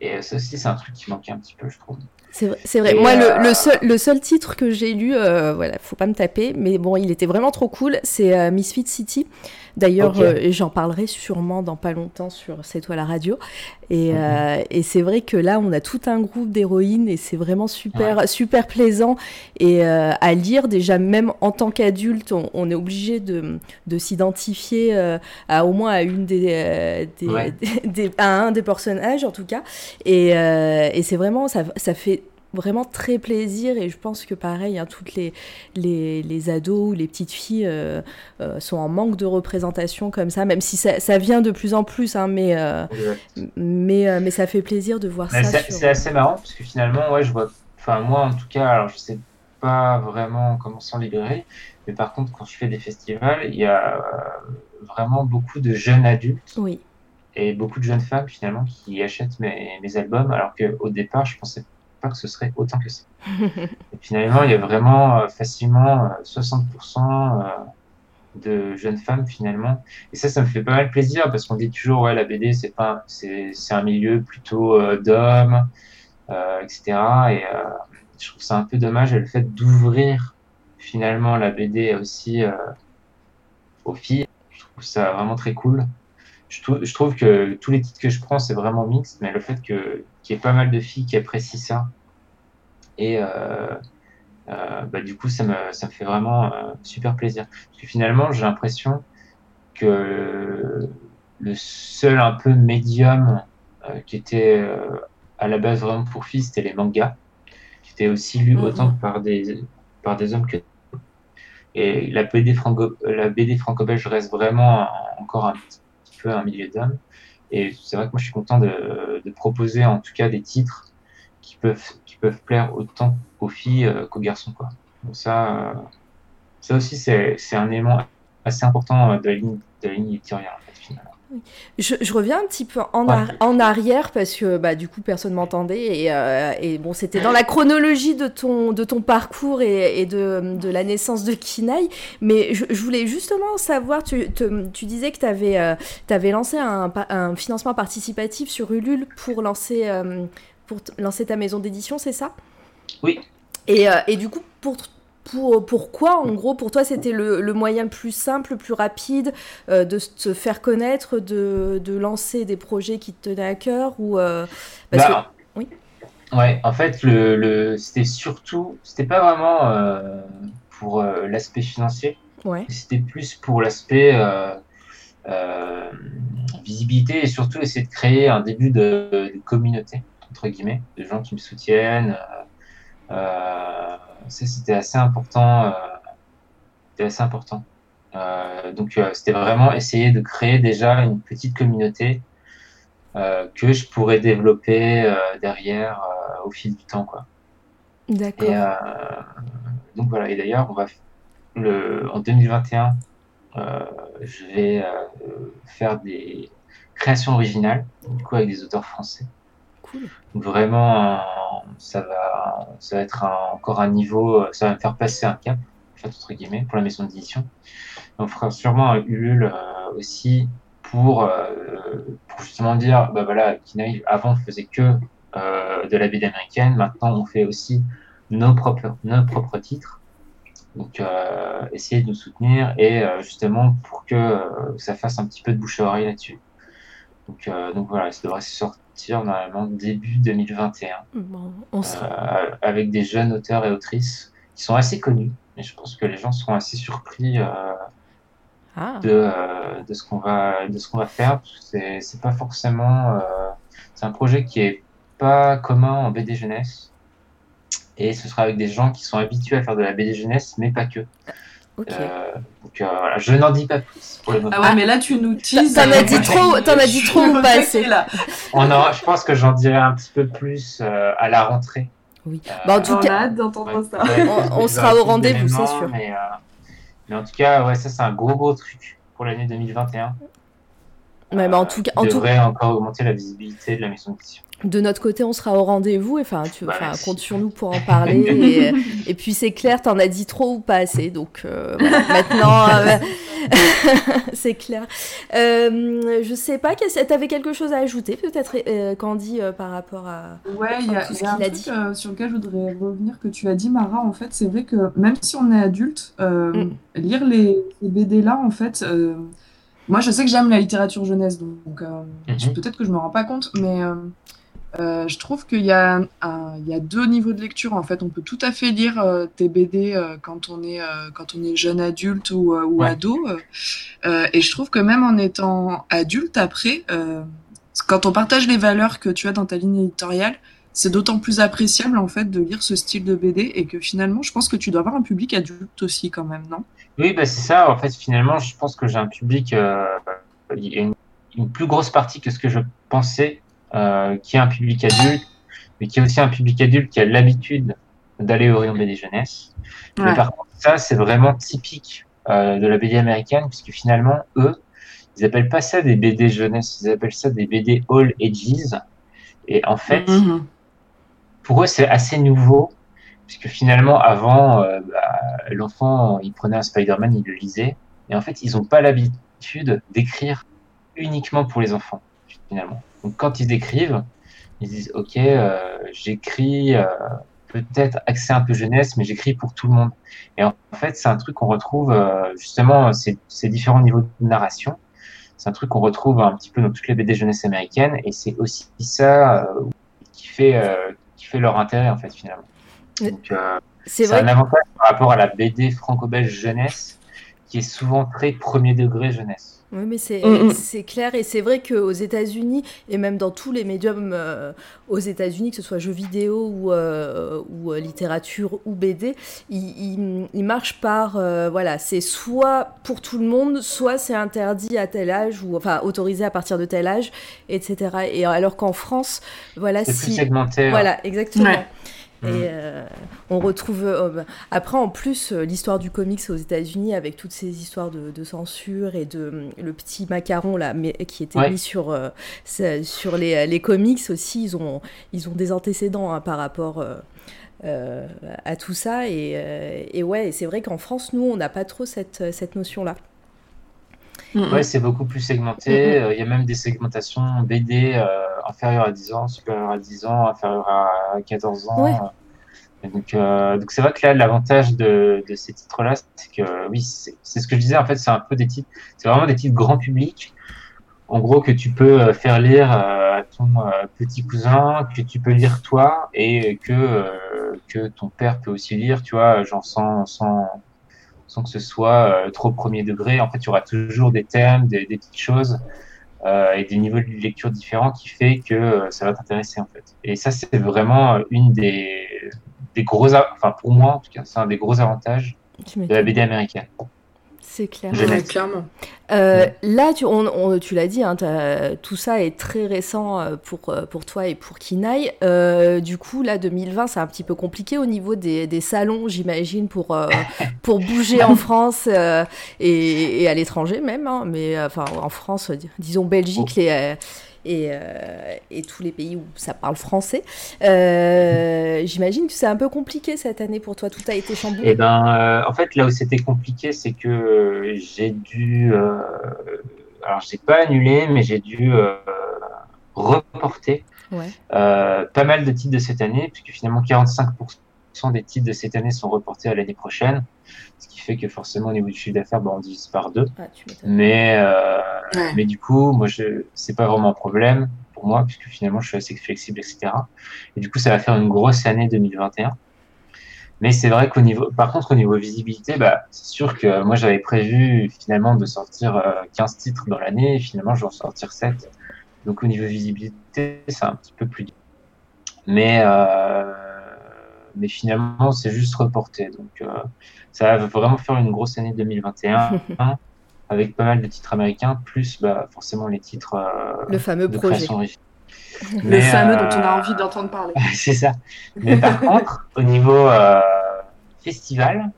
B: Et ça aussi, c'est un truc qui manquait un petit peu, je trouve.
A: C'est vrai, c'est vrai. Moi,
B: euh,
A: le, le seul, le seul titre que j'ai lu, euh, voilà, faut pas me taper, mais bon, il était vraiment trop cool. C'est euh, Misfit City. D'ailleurs, euh, j'en parlerai sûrement dans pas longtemps sur C'est toi la radio. Et,
B: Mhm.
A: euh, et c'est vrai que là, on a tout un groupe d'héroïnes et c'est vraiment super, super plaisant. Et euh, à lire, déjà, même en tant qu'adulte, on, on est obligé de, de s'identifier à au moins à une des, des,
B: Ouais.
A: des- à un des personnages, en tout cas. Et, et c'est vraiment, ça, ça fait vraiment très plaisir et je pense que pareil, hein, toutes les, les, les ados ou les petites filles euh, euh, sont en manque de représentation comme ça, même si ça, ça vient de plus en plus, hein, mais, euh, mais, euh, mais ça fait plaisir de voir
B: Mais
A: ça.
B: C'est
A: sur-
B: assez marrant parce que finalement, ouais, je vois. Enfin, moi, en tout cas, alors je sais pas vraiment comment s'en libérer, mais par contre, quand je fais des festivals, il y a vraiment beaucoup de jeunes adultes
A: Oui,
B: et beaucoup de jeunes femmes finalement qui achètent mes, mes albums, alors qu'au départ, je pensais que ce serait autant que ça. et finalement, il y a vraiment euh, facilement euh, 60% euh, de jeunes femmes finalement. Et ça, ça me fait pas mal plaisir parce qu'on dit toujours, ouais, la BD, c'est pas, c'est, un milieu plutôt euh, d'hommes, euh, etc. Et euh, je trouve ça un peu dommage le fait d'ouvrir finalement la BD aussi euh, aux filles. Je trouve ça vraiment très cool. Je trouve, je trouve que tous les titres que je prends, c'est vraiment mixte, mais le fait qu'il y ait pas mal de filles qui apprécient ça, et euh, euh, bah, du coup, ça me, ça me fait vraiment euh, super plaisir. Parce que finalement, j'ai l'impression que le seul un peu médium qui était à la base vraiment pour filles, c'était les mangas, qui étaient aussi lus
A: Mhm.
B: autant par des, par des hommes que et la BD franco, la BD franco-belge reste vraiment encore un petit un milieu d'hommes. Et c'est vrai que moi, je suis content de, proposer en tout cas des titres qui peuvent, qui peuvent plaire autant aux filles euh, qu'aux garçons. Quoi. Donc ça, euh, ça aussi, c'est un élément assez important euh, de la ligne, de la ligne éditoriale.
A: Je, je reviens un petit peu en,
B: Ouais.
A: ar- en arrière parce que bah, du coup personne m'entendait et, euh, et bon c'était dans la chronologie de ton, de ton parcours et, et de, de la naissance de Kinaï mais je, je voulais justement savoir tu, te- tu disais que tu avais, lancé un, pa- un financement participatif sur Ulule pour lancer, euh, pour lancer ta maison d'édition c'est ça?
B: Oui.
A: et, euh, et du coup pour pour, pourquoi, en gros, pour toi, c'était le, le moyen plus simple, le plus rapide euh, de se faire connaître, de, de lancer des projets qui te tenaient à cœur ou euh, parce
B: Bah,
A: oui.
B: Ouais, en fait, le, le, c'était surtout, c'était pas vraiment euh, pour euh, l'aspect financier,
A: ouais,
B: c'était plus pour l'aspect euh, euh, visibilité et surtout essayer de créer un début de, de communauté, entre guillemets, de gens qui me soutiennent. Euh, euh, c'était assez important. Euh, c'était assez important. Euh, donc, euh, c'était vraiment essayer de créer déjà une petite communauté que je pourrais développer derrière au fil du temps, quoi.
A: d'accord.
B: Et donc voilà. Et d'ailleurs, on va le en 2021, euh, je vais euh, faire des créations originales, du coup avec des auteurs français.
A: Cool.
B: Vraiment, euh, ça va, ça va être encore un niveau, euh, ça va me faire passer un cap entre guillemets, pour la maison d'édition. On fera sûrement un Ulule euh, aussi pour, pour justement dire, bah voilà, Kinaï, avant, on faisait que de la BD américaine, maintenant, on fait aussi nos propres, nos propres titres. Donc, essayer de nous soutenir et justement pour que ça fasse un petit peu de bouche à oreille là-dessus. Donc, euh, donc voilà, ça devrait sortir normalement début 2021
A: Bon, on sera.
B: euh, avec des jeunes auteurs et autrices qui sont assez connus. Et je pense que les gens seront assez surpris euh,
A: Ah.
B: de, de ce qu'on va de ce qu'on va faire. C'est c'est pas forcément. c'est un projet qui est pas commun en BD jeunesse. Et ce sera avec des gens qui sont habitués à faire de la BD jeunesse, mais pas que. Euh, donc euh, voilà, je n'en dis pas plus pour le moment.
C: Ah ouais, mais là, tu nous teases.
A: T'en as dit trop, t'en as dit trop ou pas assez
C: là.
B: On aura, je pense que j'en dirai un petit peu plus euh, à la rentrée.
A: Oui.
B: Euh,
A: Bah, en tout
C: On
A: cas-
C: a hâte d'entendre ça.
B: Ouais,
A: On- sera au rendez-vous, c'est sûr.
B: Mais, euh, mais en tout cas, ouais, ça c'est un gros gros truc pour l'année 2021.
A: Ouais, bah, en tout cas, en tout,
B: devrait encore augmenter la visibilité de la maison d'édition.
A: De notre côté, on sera au rendez-vous. Enfin, tu,
B: Bah,
A: enfin, compte sur nous pour en parler. et, et puis c'est clair, t'en as dit trop ou pas assez. Donc euh, voilà. maintenant, euh, c'est clair. Euh, je sais pas, t'avais quelque chose à ajouter, peut-être, euh, Candy, euh, par rapport à.
C: Ouais, il y a,
A: Tout ce
C: il y a un
A: qu'il a
C: truc
A: dit?
C: euh, sur lequel je voudrais revenir que tu as dit, Mara. En fait, c'est vrai que même si on est adulte, euh,
A: Mm.
C: lire les, ces BD-là, en fait, euh, moi je sais que j'aime la littérature jeunesse, donc, donc, je- peut-être que je me rends pas compte, mais euh, je trouve qu'il y a, un- il y a deux niveaux de lecture. En fait, on peut tout à fait lire euh, tes BD euh, quand on est quand on est jeune adulte ou, ou
B: Ouais.
C: ado, et je trouve que même en étant adulte après, quand on partage les valeurs que tu as dans ta ligne éditoriale, c'est d'autant plus appréciable en fait de lire ce style de BD et que finalement, je pense que tu dois avoir un public adulte aussi quand même, non?
B: Oui, bah, c'est ça. En fait, finalement, je pense que j'ai un public, une, une plus grosse partie que ce que je pensais, qui est un public adulte, mais qui est aussi un public adulte qui a l'habitude d'aller au rayon BD jeunesse. Mais par contre, ça, c'est vraiment typique euh, de la BD américaine, puisque finalement, eux, ils appellent pas ça des BD jeunesse, ils appellent ça des BD all ages. Et en fait,
C: Mhm.
B: pour eux, c'est assez nouveau, puisque finalement, avant, euh, bah, l'enfant, il prenait un Spider-Man, il le lisait, et en fait, ils n'ont pas l'habitude d'écrire uniquement pour les enfants, finalement. Donc, quand ils écrivent, ils disent, OK, euh, j'écris euh, peut-être accès un peu jeunesse, mais j'écris pour tout le monde. Et en fait, c'est un truc qu'on retrouve, euh, justement, ces, ces différents niveaux de narration. C'est un truc qu'on retrouve un petit peu dans toutes les BD jeunesse américaines, et c'est aussi ça qui fait qui fait leur intérêt en fait finalement. Donc
A: C'est
B: un avantage par rapport à la BD franco-belge jeunesse qui est souvent très premier degré jeunesse.
A: Oui, mais c'est
C: Mm, mm.
A: c'est clair et c'est vrai qu'aux États-Unis et même dans tous les médiums euh, aux États-Unis, que ce soit jeux vidéo ou, euh, ou euh, littérature ou BD, ils, ils, ils marchent par euh, voilà, c'est soit pour tout le monde, soit c'est interdit à tel âge ou enfin autorisé à partir de tel âge, etc. Et alors qu'en France, voilà,
B: C'est
A: si
B: plus segmenté. hein.
A: voilà, exactement.
C: Ouais.
A: Et
B: Mm.
A: euh, on retrouve. euh, après, en plus, euh, l'histoire du comics aux États-Unis, avec toutes ces histoires de, de censure et de le petit macaron là, mais, qui était
B: Ouais.
A: mis sur, sur les, les comics aussi, ils ont, ils ont des antécédents hein, par rapport. à tout ça et, et ouais c'est vrai qu'en France nous on n'a pas trop cette, cette notion là
C: Mhm.
B: Ouais, c'est beaucoup plus segmenté. Euh, Il y a même des segmentations BD euh, inférieures à 10 ans, supérieures à 10 ans, inférieures à 14 ans.
A: Ouais.
B: Et donc, euh, donc c'est vrai que là, l'avantage de, de ces titres-là, c'est que oui, c'est ce que je disais. En fait, c'est un peu des titres, c'est vraiment des titres grand public. En gros, que tu peux euh, faire lire euh, à ton euh, petit cousin, que tu peux lire toi, et que euh, que ton père peut aussi lire. Tu vois, genre sans sans sans que ce soit euh, trop premier degré. En fait, il y aura toujours des thèmes, des, des petites choses euh, et des niveaux de lecture différents qui fait que euh, ça va t'intéresser en fait. Et ça, c'est vraiment une des, des gros, enfin pour moi en tout cas, c'est un des gros avantages de la BD américaine.
A: C'est clair
B: Je-
C: Ouais, clairement.
A: Euh, Là, tu, on, on- tu l'as dit, hein, tout ça est très récent euh, pour, euh, pour toi et pour Kinaï. Euh, du coup, là, 2020, c'est un petit peu compliqué au niveau des, des salons, j'imagine, pour, euh, pour bouger en France euh, et, et à l'étranger même. hein. mais enfin, en France, dis- disons Belgique, les, euh, et, et, tous les pays où ça parle français. J'imagine que c'est un peu compliqué cette année pour toi, tout a été chamboulé.
B: Eh ben, en fait, là où c'était compliqué, c'est que j'ai dû, alors j'ai pas annulé, mais j'ai dû reporter pas mal de titres de cette année, puisque finalement 45% des titres de cette année sont reportés à l'année prochaine, ce qui fait que forcément au niveau du chiffre d'affaires, ben, on divise par deux. Ah, mais, euh, mais du coup, moi, je, c'est pas vraiment un problème pour moi, puisque finalement, je suis assez flexible, etc. Et du coup, ça va faire une grosse année 2021. Mais c'est vrai qu'au niveau, par contre, au niveau visibilité, bah, c'est sûr que moi, j'avais prévu finalement de sortir 15 euh, titres dans l'année, et finalement, je vais en sortir 7. Donc, au niveau visibilité, c'est un petit peu plus dur. Mais, euh, mais finalement, c'est juste reporté. Donc, euh, ça va vraiment faire une grosse année 2021 avec pas mal de titres américains, plus bah, forcément les titres. Euh,
A: le fameux projet.
C: le fameux dont on a euh, envie d'entendre parler.
B: c'est ça. Mais par contre, au niveau festival,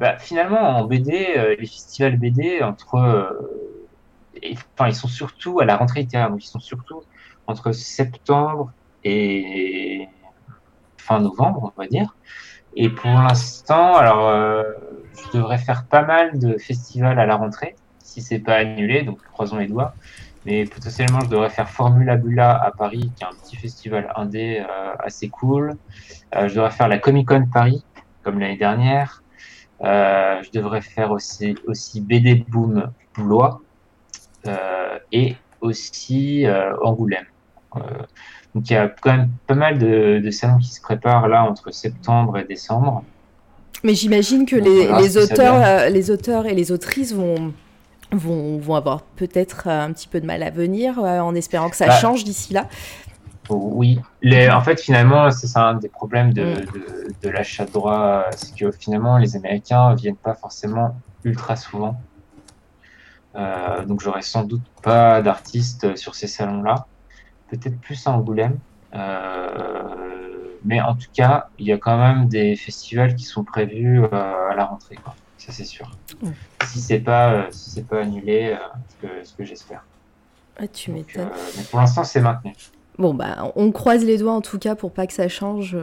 B: bah, finalement, en BD, les festivals BD, entre. enfin, ils sont surtout à la rentrée littéraire, donc ils sont surtout entre septembre et fin novembre, on va dire. Et pour l'instant, alors, euh, je devrais faire pas mal de festivals à la rentrée, si c'est pas annulé, donc croisons les doigts. Mais potentiellement, je devrais faire Formula Bula à Paris, qui est un petit festival indé euh, assez cool. Euh, je devrais faire la Comic Con Paris, comme l'année dernière. je devrais faire aussi, aussi BD Boom Boulois et aussi Angoulême. Donc il y a quand même pas mal de, salons qui se préparent là entre septembre et décembre.
A: Mais j'imagine que les, auteurs, euh, les auteurs et les autrices vont, vont, vont avoir peut-être un petit peu de mal à venir euh, en espérant que ça bah, change d'ici là.
B: Oui, les, en fait finalement c'est un des problèmes de, mm. de, l'achat de droits, c'est que finalement les Américains viennent pas forcément ultra souvent. Euh, donc j'aurais sans doute pas d'artistes sur ces salons-là peut-être plus à Angoulême. Euh, mais en tout cas, il y a quand même des festivals qui sont prévus euh, à la rentrée, quoi. Ça, c'est sûr. Si c'est pas, euh, si c'est pas annulé, ce que, ce que j'espère.
A: Ah, tu m'étonnes.
B: mais pour l'instant, c'est maintenu.
A: Bon, bah, on croise les doigts en tout cas pour pas que ça change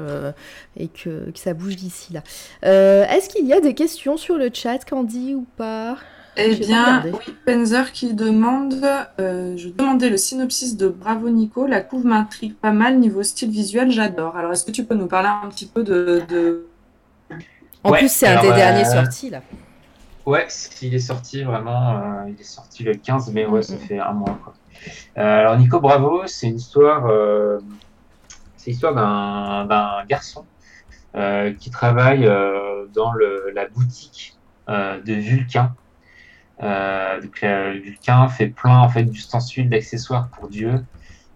A: et que, que, ça bouge d'ici là. Est-ce qu'il y a des questions sur le chat, Candy, ou pas?
C: Eh bien, oui, Penzer qui demande, euh, je demandais le synopsis de Bravo Nico, la couve m'intrigue pas mal, niveau style visuel, j'adore. Alors, est-ce que tu peux nous parler un petit peu de...
A: En plus, c'est un des derniers euh, sortis, là.
B: Ouais, il est sorti vraiment, euh, il est sorti le 15 mai, ouais, ça fait un mois. Quoi. alors, Nico Bravo, c'est une histoire, c'est l'histoire d'un garçon qui travaille dans le, la boutique de Vulcain. Euh, donc Vulcain fait plein en fait d'ustensiles, d'accessoires pour Dieu.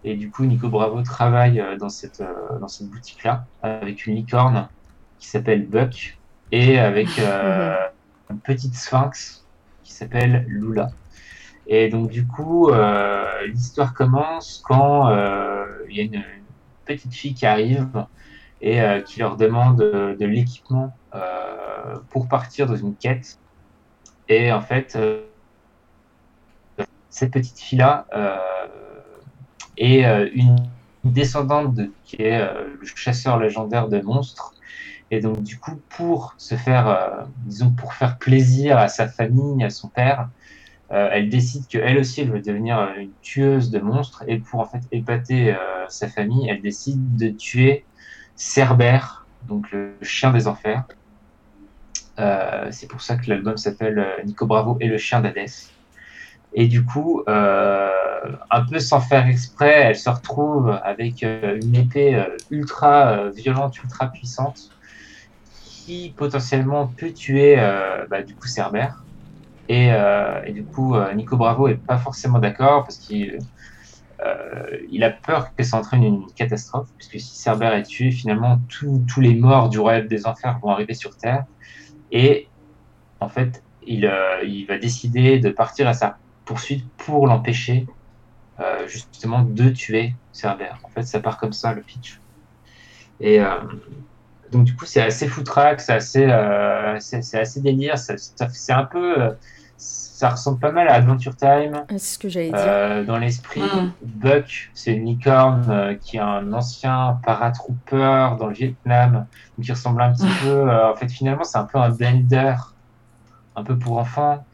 B: Et du coup, Nico Bravo travaille euh, dans cette, euh, dans cette boutique-là avec une licorne qui s'appelle Buck et avec euh, une petite sphinx qui s'appelle Lula. Et donc, du coup, euh, l'histoire commence quand il y a une, petite fille qui arrive et qui leur demande de l'équipement pour partir dans une quête. Et en fait, euh, cette petite fille-là euh, est euh, une descendante de qui est le chasseur légendaire de monstres. Et donc, du coup, pour se faire, disons, pour faire plaisir à sa famille, à son père, elle décide qu'elle aussi, elle veut devenir une tueuse de monstres. Et pour en fait épater sa famille, elle décide de tuer Cerbère, donc le chien des enfers. Euh, c'est pour ça que l'album s'appelle euh, Nico Bravo et le chien d'Hadès. Et du coup, euh, un peu sans faire exprès, elle se retrouve avec une épée ultra violente, ultra puissante, qui potentiellement peut tuer bah, du coup. Et, du coup, Nico Bravo est pas forcément d'accord parce qu'il il a peur que ça entraîne une catastrophe, puisque si Cerbère est tué, finalement, tous les morts du royaume des enfers vont arriver sur Terre. Et en fait, il, euh, il va décider de partir à sa poursuite pour l'empêcher euh, justement de tuer Cerbère. En fait, ça part comme ça le pitch. Et euh, donc du coup, c'est assez foutraque, c'est assez, c'est assez délire. c'est un peu, ça ressemble pas mal à Adventure Time.
A: C'est ce que j'allais dire.
B: Euh, dans l'esprit,
C: Mm.
B: Buck, c'est une licorne euh, qui est un ancien paratrooper dans le Vietnam, qui ressemble un petit peu. euh, en fait, finalement, c'est un peu un blender, un peu pour enfants.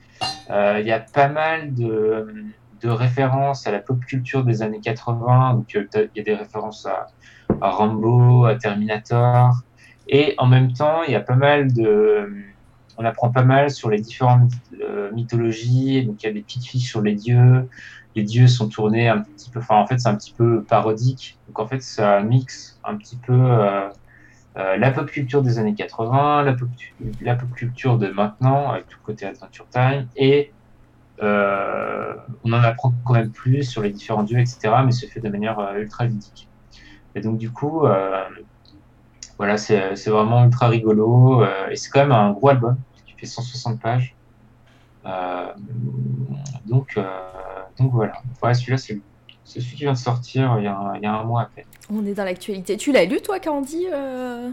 B: Euh, Il y a pas mal de, de références à la pop culture des années 80. Donc, il y a des références à, à Rambo, à Terminator. Et en même temps, il y a pas mal de. On apprend pas mal sur les différentes euh, mythologies. Donc, il y a des petites fiches sur les dieux. Les dieux sont tournés un petit peu. En fait, c'est un petit peu parodique. Donc, en fait, ça mixe un petit peu euh, euh, la pop culture des années 80, la pop, culture de maintenant, avec tout le côté Adventure Time. Et on en apprend quand même plus sur les différents dieux, etc. Mais c'est fait de manière ultra ludique. Et donc, du coup. Voilà, c'est vraiment ultra rigolo. et c'est quand même un gros album fait 160 pages. Euh, donc, euh, donc voilà. Ouais, celui-là, c'est c'est celui qui vient de sortir il y a un, il y a un mois à peine.
A: On est dans l'actualité. Tu l'as lu, toi, Candy euh?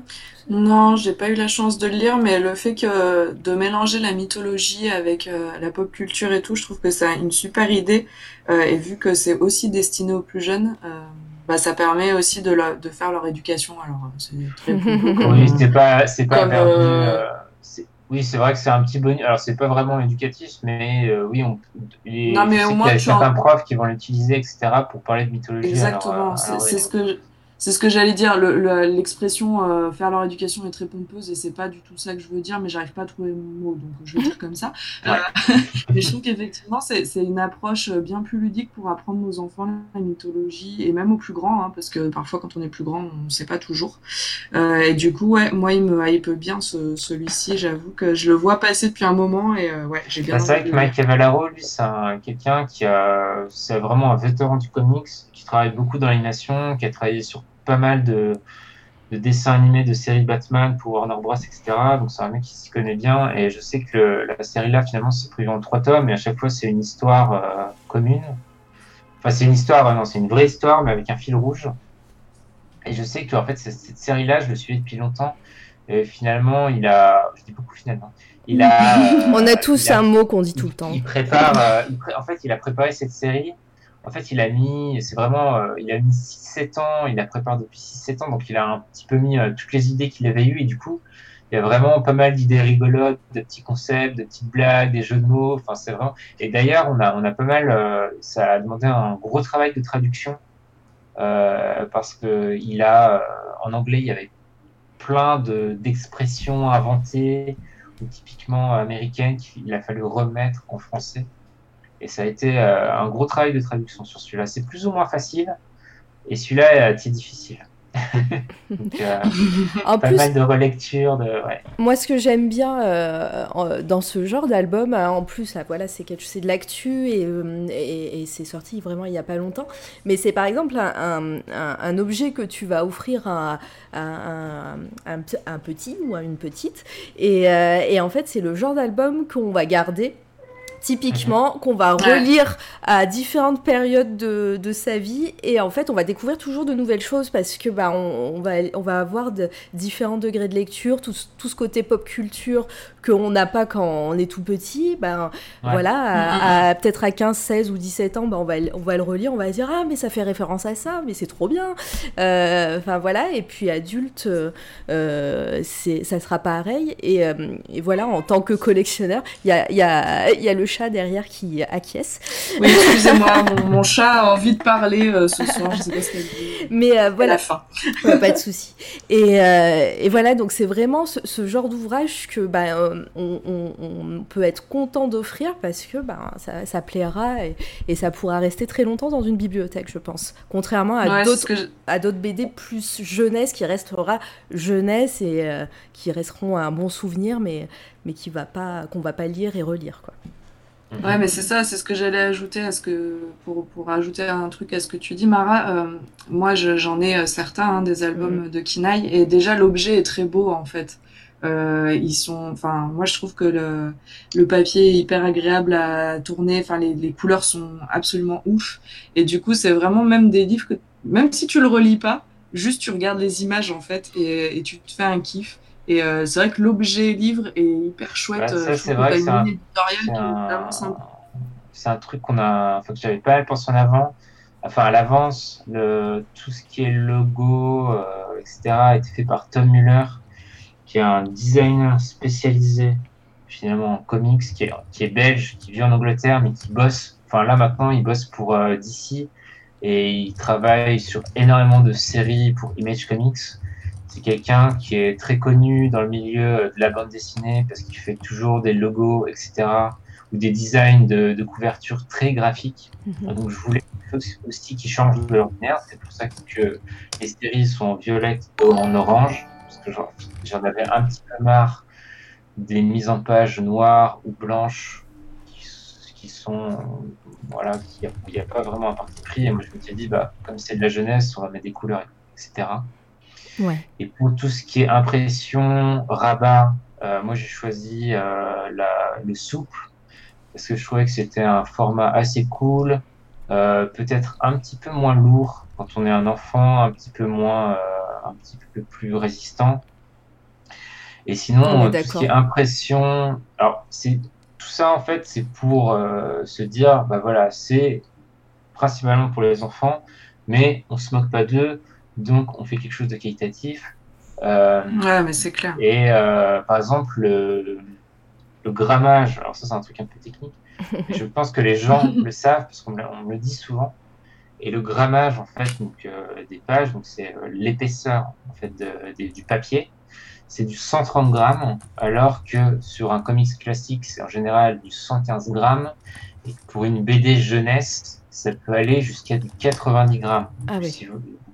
C: Non, j'ai pas eu la chance de le lire, mais le fait que de mélanger la mythologie avec euh, la pop culture et tout, je trouve que c'est une super idée. Euh, et vu que c'est aussi destiné aux plus jeunes, euh, bah, ça permet aussi de, la- de faire leur éducation. Alors, euh, c'est très boulot comme-
B: Oui, c'est pas, c'est pas
C: Comme,
B: perdu,
C: euh,
B: euh, c'est- oui, c'est vrai que c'est un petit bonus. Alors, c'est pas vraiment éducatif, mais euh, oui, on. les-
C: Non, mais au moins, tu
B: certains
C: en-
B: profs qui vont l'utiliser, etc., pour parler de mythologie.
C: Exactement,
B: euh,
C: c'est
B: oui.
C: ce que c'est ce que j'allais dire. Le- le- L'expression euh, faire leur éducation est très pompeuse et c'est pas du tout ça que je veux dire, mais j'arrive pas à trouver mon mot, donc je vais dire comme ça.
B: Ouais.
C: Euh, mais je trouve qu'effectivement c'est c'est une approche euh, bien plus ludique pour apprendre aux enfants la mythologie et même aux plus grands, hein, parce que parfois quand on est plus grand on sait pas toujours. Euh, et du coup ouais, moi il me hype bien ce- celui-ci. J'avoue que je le vois passer depuis un moment et euh, ouais j'ai bien.
B: Bah, c'est vrai que Mike Cavallaro, lui, c'est un- quelqu'un qui a, c'est vraiment un vétéran du comics, qui travaille beaucoup dans l'animation, qui a travaillé sur pas mal de, de dessins animés, de séries Batman pour Warner Bros, etc. Donc c'est un mec qui s'y connaît bien. Et je sais que la série là, finalement, c'est prévu en trois tomes, et à chaque fois, c'est une histoire euh, commune. Enfin, c'est une histoire, euh, non, c'est une vraie histoire, mais avec un fil rouge. Et je sais que, en fait, cette série-là, je le suivais depuis longtemps. Et finalement, il a, je dis beaucoup finalement, il a.
A: On a tous
B: a
A: un mot qu'on dit tout le temps.
B: il prépare, euh, il pré- en fait, il a préparé cette série. En fait, il a mis, c'est vraiment, euh, il a mis 6-7 ans, il la prépare depuis 6-7 ans, donc il a un petit peu mis euh, toutes les idées qu'il avait eues, et du coup, il y a vraiment pas mal d'idées rigolotes, de petits concepts, de petites blagues, des jeux de mots, enfin, c'est vraiment, et d'ailleurs, on a, on a pas mal, euh, ça a demandé un gros travail de traduction, parce que il a, en anglais, il y avait plein de, d'expressions inventées, ou typiquement américaines, qu'il a fallu remettre en français. Et ça a été euh, un gros travail de traduction sur celui-là. C'est plus ou moins facile, et celui-là, c'est difficile. Donc, euh,
A: En
B: pas
A: plus,
B: mal de relecture, de, ouais.
A: Moi, ce que j'aime bien euh, dans ce genre d'album, euh, en plus, là, voilà, c'est quelque c'est de l'actu et, et, et c'est sorti vraiment il y a pas longtemps. Mais c'est par exemple un, un, un- un objet que tu vas offrir à, à un, un pe- un petit ou à une petite. Et, euh, et en fait, c'est le genre d'album qu'on va garder. Typiquement, qu'on va relire à différentes périodes de, de sa vie. Et en fait on va découvrir toujours de nouvelles choses parce que bah, on, on va, on va avoir de, différents degrés de lecture, tout, ce- tout ce côté pop culture qu'on n'a pas quand on est tout petit, ben
B: Ouais.
A: voilà, à- peut-être à 15, 16 ou 17 ans, ben on, va, le- on va le relire, on va dire ah mais ça fait référence à ça, mais c'est trop bien. Euh, Enfin voilà, et puis adulte, euh, euh, c'est- ça sera pareil. Et, euh, et voilà, en tant que collectionneur, il y a, y, a, y a le chat derrière qui acquiesce.
C: Oui, excusez-moi, mon, mon chat a envie de parler euh, ce soir, je sais pas ce qu'elle dit.
A: Mais euh,
C: À
A: voilà,
C: la fin.
A: Ouais, pas de souci. Et, euh, et voilà, donc c'est vraiment ce, ce genre d'ouvrage que bah, on, on- on peut être content d'offrir parce que bah, ça, ça plaira et, et ça pourra rester très longtemps dans une bibliothèque, je pense. Contrairement à
C: Ouais,
A: d'autres
C: je-
A: à BD plus jeunesse qui restera jeunesse et qui resteront un bon souvenir, mais, mais qui va pas qu'on va pas lire et relire quoi.
C: Ouais, mais c'est ça, c'est ce que j'allais ajouter à ce que pour, pour ajouter un truc à ce que tu dis, Mara. euh, moi, je- j'en ai euh, certains hein, des albums de Kinaï et déjà l'objet est très beau en fait. Euh, ils sont, enfin, moi je trouve que le, le papier est hyper agréable à tourner. Enfin, les, les couleurs sont absolument ouf. Et du coup, c'est vraiment même des livres que, même si tu le relis pas, juste tu regardes les images en fait et, et tu te fais un kiff. Et c'est vrai que l'objet livre est hyper chouette.
B: ça, c'est vrai c'est un, truc qu'on a, enfin, que j'avais pas pensé en avant. Enfin, à l'avance, tout ce qui est logo, etc., a été fait par Tom Muller, qui est un designer spécialisé finalement en comics, qui est, qui est belge, qui vit en Angleterre, mais qui bosse. Enfin, là maintenant, il bosse pour DC et il travaille sur énormément de séries pour Image Comics. C'est quelqu'un qui est très connu dans le milieu de la bande dessinée parce qu'il fait toujours des logos, etc. ou des designs de, de couverture très graphiques. Mhm. Donc je voulais aussi qui change de l'ordinaire. C'est pour ça que les séries sont en violette ou en orange. Parce que j'en avais un petit peu marre des mises en page noires ou blanches qui sont voilà il n'y a, pas vraiment un parti pris et moi je me suis dit bah comme c'est de la jeunesse on va mettre des couleurs etc
A: ouais.
B: et pour tout ce qui est impression rabat euh, moi j'ai choisi euh, la, le souple parce que je trouvais que c'était un format assez cool euh, peut-être un petit peu moins lourd quand on est un enfant un petit peu moins un petit peu plus résistant. Et sinon, tout ce qui est impression, alors c'est tout ça en fait, c'est pour se dire, bah voilà, c'est principalement pour les enfants, mais on se moque pas d'eux, donc on fait quelque chose de qualitatif.
C: Euh, ouais, mais c'est clair.
B: Et euh, par exemple, le, le, grammage, alors ça c'est un truc un peu technique, mais je pense que les gens le savent parce qu'on me, le dit souvent. Et le grammage en fait donc euh, des pages, donc c'est euh, l'épaisseur en fait de, du papier c'est du 130 grammes, alors que sur un comics classique, c'est en général du 115 grammes. Et pour une BD jeunesse, ça peut aller jusqu'à du 90 grammes.
A: Ah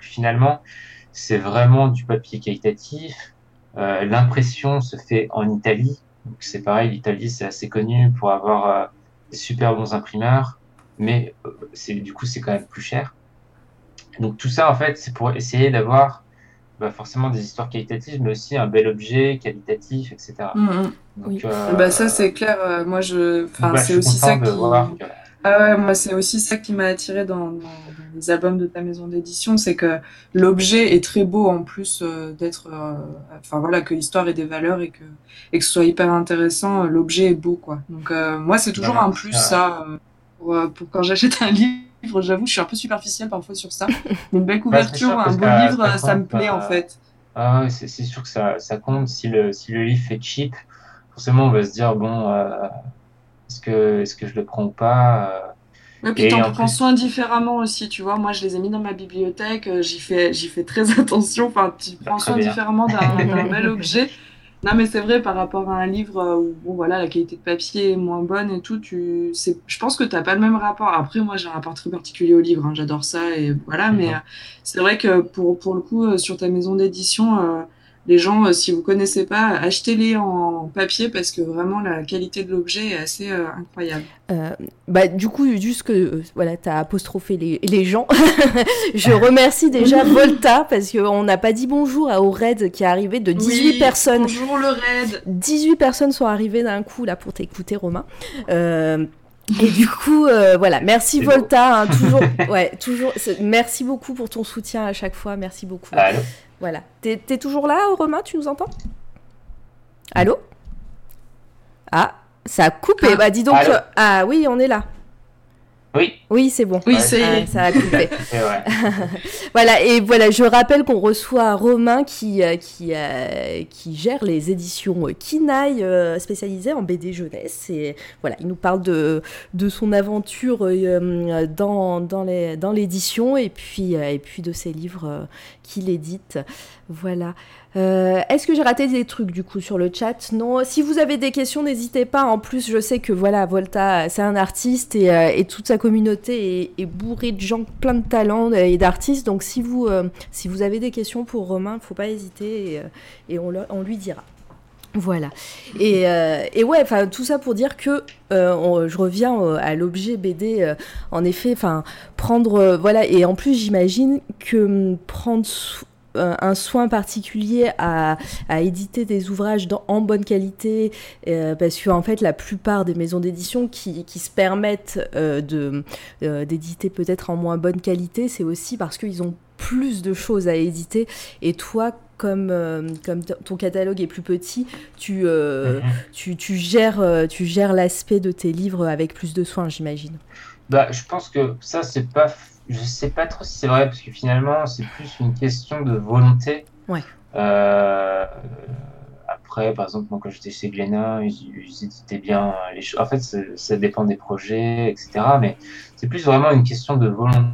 B: finalement, c'est vraiment du papier qualitatif. Euh, L'impression se fait en Italie. Donc c'est pareil, l'Italie c'est assez connu pour avoir euh, des super bons imprimeurs, mais euh, c'est du coup c'est quand même plus cher. Donc tout ça en fait c'est pour essayer d'avoir bah, forcément des histoires qualitatives, mais aussi un bel objet qualitatif, etc.
C: Mm, mm. Donc, euh, bah, ça, c'est clair. Moi, je... enfin, bah, c'est aussi ça qui... Ah ouais, moi, c'est aussi ça qui m'a attiré dans, les albums de ta maison d'édition, c'est que l'objet est très beau en plus euh, d'être, enfin voilà, que l'histoire ait des valeurs et que, et que ce soit hyper intéressant, l'objet est beau, quoi. Donc moi, c'est toujours un plus ça pour, pour, quand j'achète un livre j'avoue, je suis un peu superficielle parfois sur ça. une belle couverture, un beau livre, ça me plaît en fait.
B: Ah c'est sûr que ça, ça, compte. Si le, si le livre fait cheap, forcément on va se dire bon, euh, est-ce que, est que je le prends ou pas
C: et puis t'en prends soin différemment aussi, tu vois. Moi, je les ai mis dans ma bibliothèque, euh, j'y fais, j'y fais très attention. Enfin, tu prends soin différemment d'un bel objet. Non, mais c'est vrai, par rapport à un livre euh, où bon, voilà, la qualité de papier est moins bonne et tout, tu... je pense que tu n'as pas le même rapport. Après, moi, j'ai un rapport très particulier au livre, hein, j'adore ça, et voilà, mais euh, c'est vrai que pour, pour le coup, euh, sur ta maison d'édition, les gens, euh, si vous connaissez pas, achetez-les en papier parce que vraiment la qualité de l'objet est assez euh, incroyable.
A: Euh, bah, du coup, juste que voilà, tu as apostrophé les, les gens. je remercie déjà Volta parce qu'on n'a pas dit bonjour à, au raid qui est arrivé de 18 personnes.
C: Bonjour le raid
A: 18 personnes sont arrivées d'un coup là pour t'écouter, Romain. Et du coup, voilà, merci Volta, hein, toujours, ouais, toujours, merci beaucoup pour ton soutien à chaque fois, merci beaucoup. Voilà. T'es es toujours là, Romain Tu nous entends? Allô? Ah, ça a coupé. Ah. bah dis donc. ah oui, on est là.
B: Oui.
A: Oui, c'est bon.
C: Oui, c'est. Ah,
A: ça a coupé. voilà, et voilà, je rappelle qu'on reçoit Romain qui, euh, qui, euh, qui gère les éditions Kinaï euh, spécialisées en BD jeunesse. Et voilà, il nous parle de, de son aventure dans, dans l'édition et, puis et puis de ses livres qu'il édite. Voilà. Euh, est-ce que j'ai raté des trucs du coup sur le chat? Non. Si vous avez des questions, n'hésitez pas. En plus, je sais que voilà, Volta, c'est un artiste et, euh, toute sa communauté est, bourrée de gens plein de talents et d'artistes. Donc si vous, euh, si vous avez des questions pour Romain, faut pas hésiter et, on, lui dira. Voilà. Et, ouais, enfin tout ça pour dire que je reviens à l'objet BD. en effet, enfin prendre voilà et en plus j'imagine que hum, prendre un soin particulier à, éditer des ouvrages en bonne qualité, euh, parce que en fait la plupart des maisons d'édition qui, se permettent euh, de d'éditer peut-être en moins bonne qualité, c'est aussi parce qu'ils ont plus de choses à éditer. Et toi, comme, euh, comme ton catalogue est plus petit, tu, euh,
B: Mhm.
A: tu, tu gères, euh, tu gères l'aspect de tes livres avec plus de soin, j'imagine.
B: Bah, je pense que ça, c'est pas. Je sais pas trop si c'est vrai, parce que finalement, c'est plus une question de volonté.
A: Ouais.
B: Euh, Après, par exemple, moi, quand j'étais chez Glénat, ils, éditaient bien les choses. En fait, ça dépend des projets, etc. Mais c'est plus vraiment une question de volonté.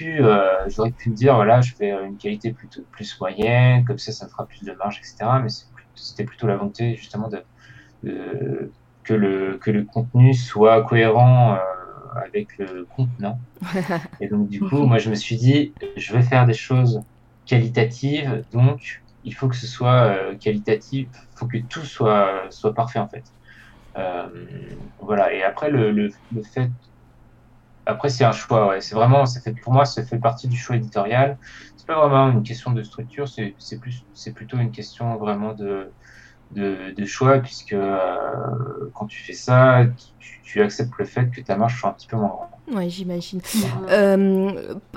B: Euh, j'aurais pu me dire, voilà, je fais une qualité plutôt plus moyenne, comme ça, ça me fera plus de marge, etc. Mais c'était plutôt la volonté, justement, de, de- que, le, que le contenu soit cohérent euh, avec le contenant. Et donc, du coup, moi, je me suis dit, je vais faire des choses qualitatives, donc il faut que ce soit euh, qualitatif, il faut que tout soit, soit parfait, en fait. Euh, voilà, et après, le, le, le fait. Après, c'est un choix, ouais. C'est vraiment, ça fait, pour moi, ça fait partie du choix éditorial. C'est pas vraiment une question de structure, c'est plutôt une question vraiment de, de, de choix, puisque euh, quand tu fais ça, tu, tu acceptes le fait que ta marche soit un petit peu moins grande.
A: Ouais, j'imagine. Euh,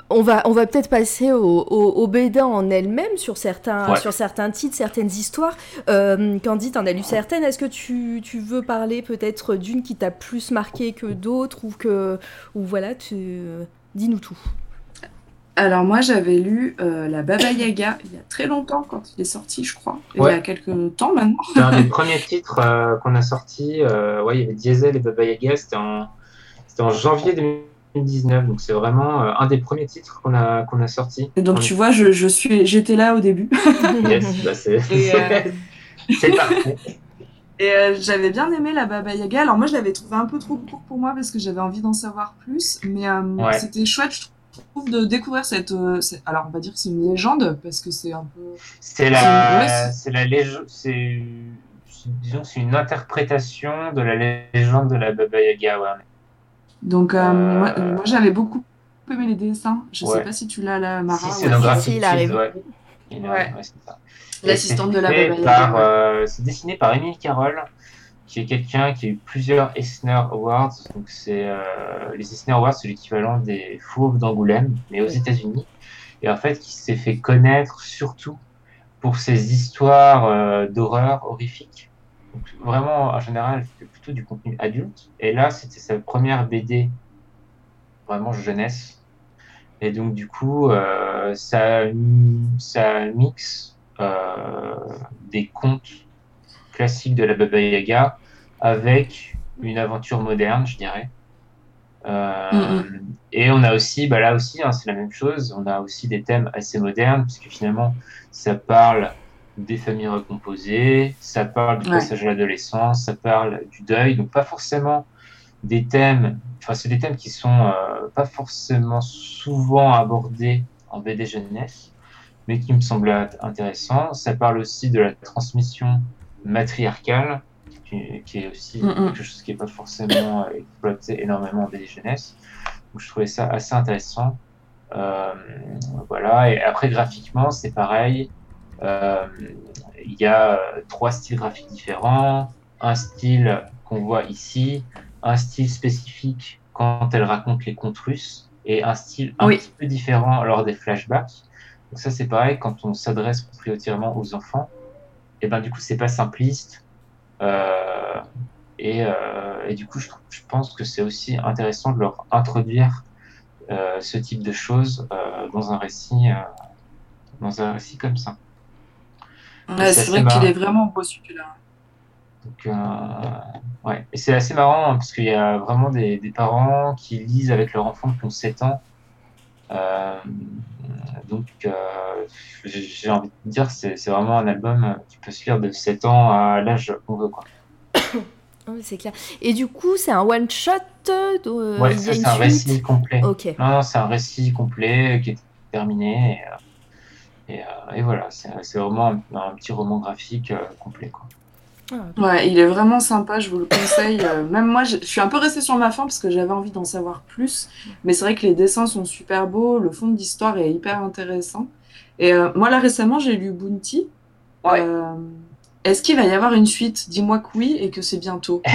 A: on va, on va peut-être passer au, au, au BD en elle-même sur certains,
B: Ouais.
A: sur certains titres, certaines histoires. Euh, Candy, t'en as lu certaines. Est-ce que tu, tu veux parler peut-être d'une qui t'a plus marqué que d'autres ou que, ou voilà, tu, dis-nous tout.
C: Alors moi j'avais lu euh, la Baba Yaga il y a très longtemps quand il est sorti je crois, il y a quelques temps maintenant.
B: C'est un des premiers titres euh, qu'on a sorti. euh, ouais, il y avait Diesel et Baba Yaga. C'était en, c'était en janvier 2019. Donc c'est vraiment euh, un des premiers titres qu'on a, qu'on a sorti.
C: Et donc
B: On-
C: tu vois je, je suis j'étais là au début.
B: Yes, bah, c'est
C: euh,
B: parfait.
C: Et euh, j'avais bien aimé la Baba Yaga. Alors moi je l'avais trouvé un peu trop court pour moi parce que j'avais envie d'en savoir plus, mais euh,
B: Ouais.
C: c'était chouette je trouve de découvrir cette, euh, cette- alors on va dire que c'est une légende parce que c'est un peu
B: C'est la,
C: c'est-
B: c'est la légende, c'est, c'est- disons, c'est une interprétation de la légende de la Baba Yaga. Ouais.
C: donc euh,
B: Euh,
C: moi, moi, j'avais beaucoup aimé les dessins. Je
B: Ouais.
C: sais pas si tu l'as là Mara.
B: Si,
A: Si, si, il arrive.
B: Ouais. C'est
C: L'assistante
B: c'est
C: de la Baba Yaga.
B: euh, C'est dessiné par Émile Carroll, qui est quelqu'un qui a eu plusieurs Eisner Awards. Donc c'est euh, les Eisner Awards, c'est l'équivalent des Fauves d'Angoulême, mais aux. États-Unis. Et en fait, qui s'est fait connaître surtout pour ses histoires euh, d'horreur horrifiques. Donc, vraiment, en général, c'était plutôt du contenu adulte. Et là, c'était sa première BD vraiment jeunesse. Et donc, du coup, euh, ça, ça mixe euh, des contes classiques de la Baba Yaga avec une aventure moderne, je dirais. Euh, Et on a aussi, bah là aussi, hein, c'est la même chose, on a aussi des thèmes assez modernes, puisque finalement, ça parle des familles recomposées, ça parle du
C: Ouais.
B: passage à l'adolescence, ça parle du deuil, donc pas forcément des thèmes, enfin c'est des thèmes qui sont euh, pas forcément souvent abordés en BD jeunesse, mais qui me semblent intéressants. Ça parle aussi de la transmission matriarcale, qui, qui est aussi
C: Mm, mm.
B: quelque chose qui n'est pas forcément euh, exploité énormément en BD jeunesse. Donc je trouvais ça assez intéressant. Euh, voilà, et après graphiquement, c'est pareil. Euh, Il y a trois styles graphiques différents. Un style qu'on voit ici, un style spécifique quand elle raconte les contes russes, et un style un
C: Oui.
B: petit peu différent lors des flashbacks. Donc ça c'est pareil quand on s'adresse prioritairement aux enfants. Et ben du coup c'est pas simpliste. Euh, et, euh, et du coup je, pense que c'est aussi intéressant de leur introduire euh, ce type de choses dans un récit, dans un récit comme ça.
C: Ouais,
B: c'est
C: vrai qu'il est vraiment beau celui-là.
B: Donc, ouais. Et c'est assez marrant hein, parce qu'il y a vraiment des, des parents qui lisent avec leur enfant qui ont 7 ans. Euh, donc, euh, j'ai envie de dire, c'est vraiment un album qui peut se lire de 7 ans à l'âge qu'on veut. Quoi.
A: Oui, c'est clair. Et du coup, c'est un one shot. euh,
B: ouais, c'est un récit complet.
A: Ok.
B: Non, non, c'est un récit complet qui est terminé. Et, et, et voilà, c'est vraiment un, un petit roman graphique complet. Quoi.
A: Ah,
C: Ouais, il est vraiment sympa, je vous le conseille. Euh, même moi, je, suis un peu restée sur ma faim parce que j'avais envie d'en savoir plus. Mais c'est vrai que les dessins sont super beaux, le fond d'histoire est hyper intéressant. Et euh, moi, là, récemment, j'ai lu Bounty.
B: Ouais.
C: Euh, Est-ce qu'il va y avoir une suite? Dis-moi que oui et que c'est bientôt.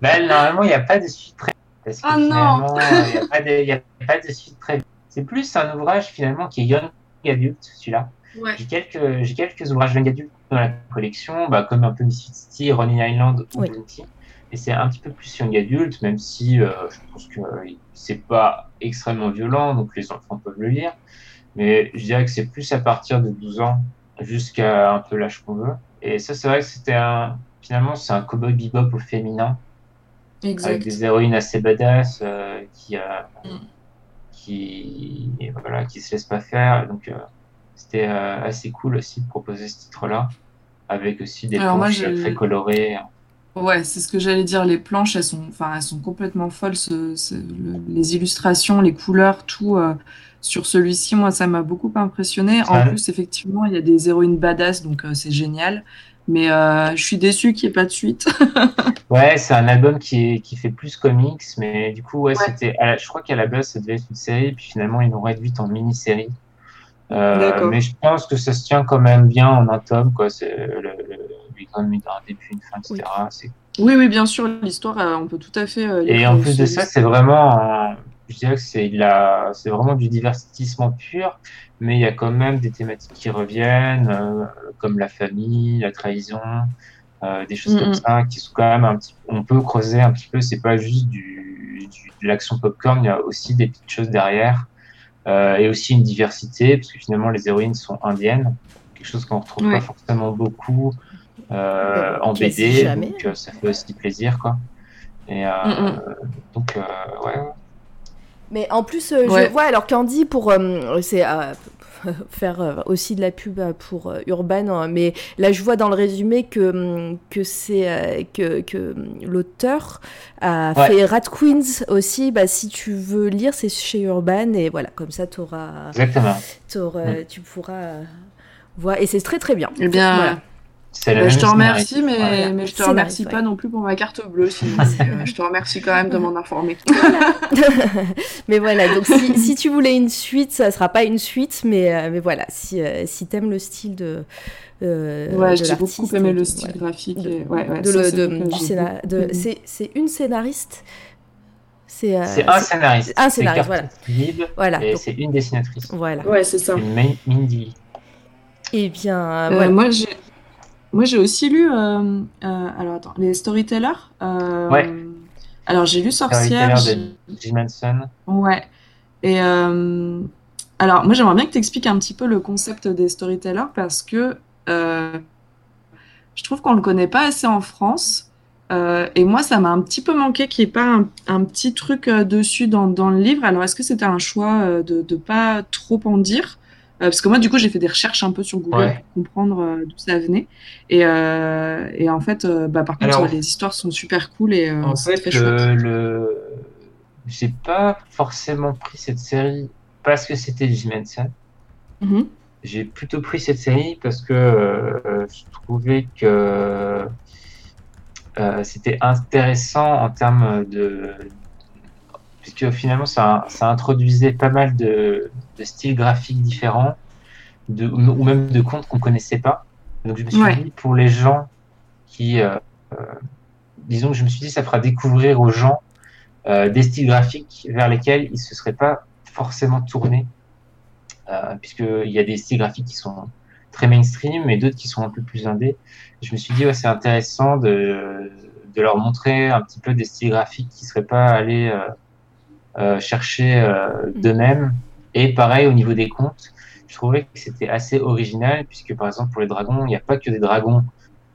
B: Bah, normalement, il n'y a pas de suite très Parce que
C: Ah non
B: il n'y a, pas de- il y a pas de suite très C'est plus un ouvrage finalement qui est young adulte, celui-là.
C: Ouais.
B: J'ai quelques, j'ai quelques ouvrages young adultes dans la collection, bah, comme un peu Misfit City, Running Island ou
A: Oui.
B: Bounty. Et c'est un petit peu plus young adulte, même si euh, je pense que euh, c'est pas extrêmement violent, donc les enfants peuvent le lire. Mais je dirais que c'est plus à partir de 12 ans jusqu'à un peu l'âge qu'on veut. Et ça, c'est vrai que c'était un. Finalement, c'est un cowboy bebop au féminin, avec des héroïnes assez badass euh, qui, euh,
C: Mm.
B: qui, voilà, qui se laissent pas faire. Donc, c'était euh, assez cool aussi de proposer ce titre-là, avec aussi des
C: Alors
B: planches
C: j'ai-
B: très colorées.
C: Ouais, c'est ce que j'allais dire. Les planches, elles sont, enfin, elles sont complètement folles. ce- ce- le- les illustrations, les couleurs, tout. euh, sur celui-ci, moi, ça m'a beaucoup impressionné. En plus, effectivement, il y a des héroïnes badass, donc euh, c'est génial. Mais euh, je suis déçue qu'il n'y ait pas de suite.
B: Ouais, c'est un album qui, est, qui fait plus comics, mais du coup, ouais,
C: Ouais.
B: c'était. Je crois qu'à la base, ça devait être une série, puis finalement, ils l'ont réduite en mini-série. Euh, mais je pense que ça se tient quand même bien en un tome, quoi. C'est le, le, il y a quand même un début, une fin, etc.
C: Oui, oui, bien sûr, l'histoire, euh, on peut tout à fait. euh,
B: Et en plus de ça, c'est vraiment, un- je dirais que c'est la, c'est vraiment du divertissement pur, mais il y a quand même des thématiques qui reviennent, euh, comme la famille, la trahison, euh, des choses comme ça, qui sont quand même un petit, on peut creuser un petit peu. C'est pas juste du, du- de l'action popcorn, il y a aussi des petites choses derrière, euh, et aussi une diversité, parce que finalement les héroïnes sont indiennes, quelque chose qu'on retrouve
C: Ouais.
B: pas forcément beaucoup euh,
A: Bah,
B: en BD,
A: jamais.
B: donc euh, ça fait aussi plaisir, quoi. Et euh,
C: Mhm.
B: donc, euh, ouais.
A: Mais en plus, euh,
C: Ouais.
A: je vois, alors Candy, pour. euh, c'est. faire euh, aussi de la pub euh, pour euh, Urban, hein, mais là je vois dans le résumé que, hum, que c'est que, que hum, l'auteur a
B: Ouais.
A: fait Rat Queens aussi. Bah, si tu veux lire, c'est chez Urban et voilà, comme ça t'auras,
B: exactement.
A: t'auras-
B: Mm.
A: tu pourras voir. Et c'est très très bien.
C: Eh bien,
A: Voilà.
B: C'est la
C: bah,
B: même
C: je te remercie, mais,
B: Voilà.
C: mais je te remercie
A: ouais.
C: pas non plus pour ma carte bleue. sinon, euh, je te remercie quand même de m'en informer.
A: mais voilà, donc si, si tu voulais une suite, ça sera pas une suite, mais, euh, mais voilà, si, euh, si t'aimes le style de. euh,
C: Ouais, j'ai beaucoup aimé le style
A: voilà.
C: graphique. Et- ouais, c'est
A: scénar- une scénariste c'est euh,
B: un scénariste.
A: un scénariste,
B: Lib,
A: voilà
B: Et c'est une dessinatrice.
A: voilà
C: Ouais, c'est ça.
B: Mindy
A: et bien
C: Euh,
A: voilà
C: moi, j'ai, moi, j'ai aussi lu. euh, euh, alors, attends, les storytellers. euh,
B: Ouais.
C: Alors, j'ai lu Sorcière.
B: Jim Henson.
C: Ouais. Et alors, moi, j'aimerais bien que tu expliques un petit peu le concept des storytellers parce que je trouve qu'on le connaît pas assez en France. Et moi, ça m'a un petit peu manqué qu'il n'y ait pas un, un petit truc dessus dans, dans le livre. Alors, est-ce que c'était un choix de ne pas trop en dire? Euh, parce que moi, du coup, j'ai fait des recherches un peu sur Google
B: Ouais.
C: pour comprendre euh, d'où ça venait. Et, euh, et en fait, bah, par contre,
B: Alors,
C: les histoires sont super cool et
B: En fait,
C: très chouette.
B: le, j'ai pas forcément pris cette série parce que c'était Jim Henson.
C: Mhm.
B: J'ai plutôt pris cette série parce que euh, je trouvais que euh, c'était intéressant en termes de. Puisque finalement, ça, ça introduisait pas mal de, de styles graphiques différents, de, ou même de contes qu'on connaissait pas. Donc je me suis
C: Ouais.
B: dit, pour les gens qui. euh, euh, disons que je me suis dit, ça fera découvrir aux gens euh, des styles graphiques vers lesquels ils se seraient pas forcément tournés euh, puisqu'il y a des styles graphiques qui sont très mainstream et d'autres qui sont un peu plus indés. Je me suis dit, ouais, c'est intéressant de, de leur montrer un petit peu des styles graphiques qui ne seraient pas allés euh, chercher euh, d'eux-mêmes. Et pareil, au niveau des contes, je trouvais que c'était assez original, puisque par exemple, pour les dragons, il n'y a pas que des dragons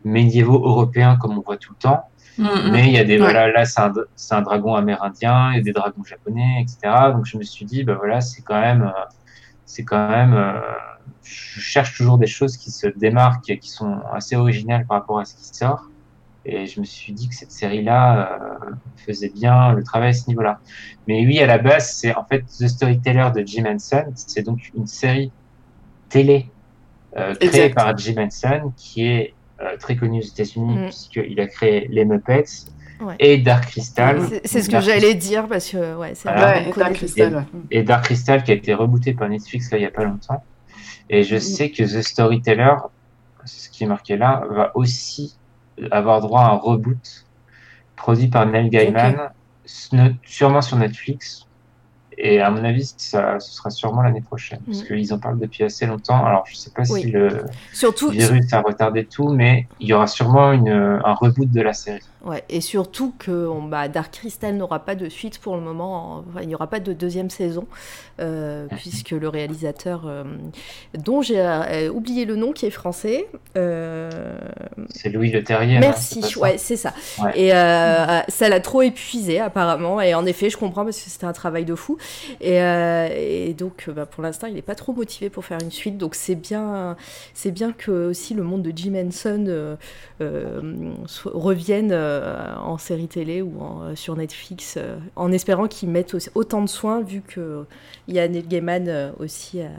B: médiévaux européens comme on voit tout le temps,
C: Mhm.
B: mais il y a des,
C: Ouais.
B: voilà, là, c'est un, c'est un dragon amérindien, il y a des dragons japonais, etc. Donc, je me suis dit, bah voilà, c'est quand même, euh, c'est quand même, euh, je cherche toujours des choses qui se démarquent et qui sont assez originales par rapport à ce qui sort. Et je me suis dit que cette série-là euh, faisait bien le travail à ce niveau-là. Mais oui, à la base, c'est en fait The Storyteller de Jim Henson. C'est donc une série télé euh, créée
C: Exact.
B: par Jim Henson qui est euh, très connu aux États-Unis
A: Mm.
B: puisqu'il a créé les Muppets
A: Ouais.
B: et Dark Crystal.
A: c'est ce que j'allais dire parce que ouais c'est
B: Voilà.
C: Ouais, et Dark. Crystal, ouais.
B: et Dark Crystal qui a été rebooté par Netflix là il y a pas longtemps. Et je
C: Mhm.
B: sais que The Storyteller, c'est ce qui est marqué là, va aussi avoir droit à un reboot produit par Neil Gaiman, sûrement sur Netflix. Et à mon avis, ça, ce sera sûrement l'année prochaine, parce
A: Mm.
B: qu'ils en parlent depuis assez longtemps. Alors, je sais pas
A: Oui.
B: si le
A: Surtout,
B: virus a retardé tout, mais il y aura sûrement une, un reboot de la série.
A: Ouais, et surtout que on- bah, Dark Crystal n'aura pas de suite pour le moment, enfin, il n'y aura pas de deuxième saison, euh, puisque le réalisateur, euh, dont j'ai euh, oublié le nom, qui est français,
B: C'est Louis Le Terrier.
A: merci,
B: pas ça
A: ouais, c'est ça.
B: Ouais.
A: Et ça l'a trop épuisé apparemment, et en effet, je comprends parce que c'était un travail de fou. Et, et donc, bah, pour l'instant, il n'est pas trop motivé pour faire une suite, donc c'est bien, bien que aussi le monde de Jim Henson so- revienne en série télé ou en- euh, sur Netflix, euh, en espérant qu'ils mettent aussi- autant de soins, vu que il y a Neil Gaiman euh, aussi à,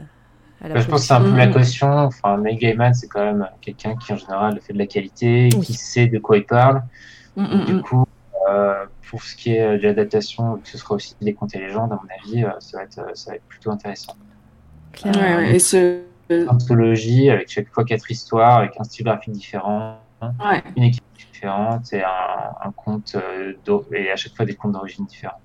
A: à la
B: Bah, je pense que c'est un peu
C: Mm.
B: la caution. Enfin, Neil Gaiman, c'est quand même quelqu'un qui, en général, fait de la qualité,
A: Oui.
B: qui sait de quoi il parle.
C: Mm, mm,
B: Du
C: mm.
B: coup, euh, pour ce qui est euh, de l'adaptation, que ce sera aussi des contes et légendes, à mon avis, euh, ça, va être, euh, ça va être plutôt intéressant.
A: clairement.
C: Ouais, ouais, Et ce...
B: Une anthologie avec chaque fois quatre histoires, avec un style graphique différent,
C: ouais.
B: une équipe et un, un euh, et à chaque fois des contes d'origine différents.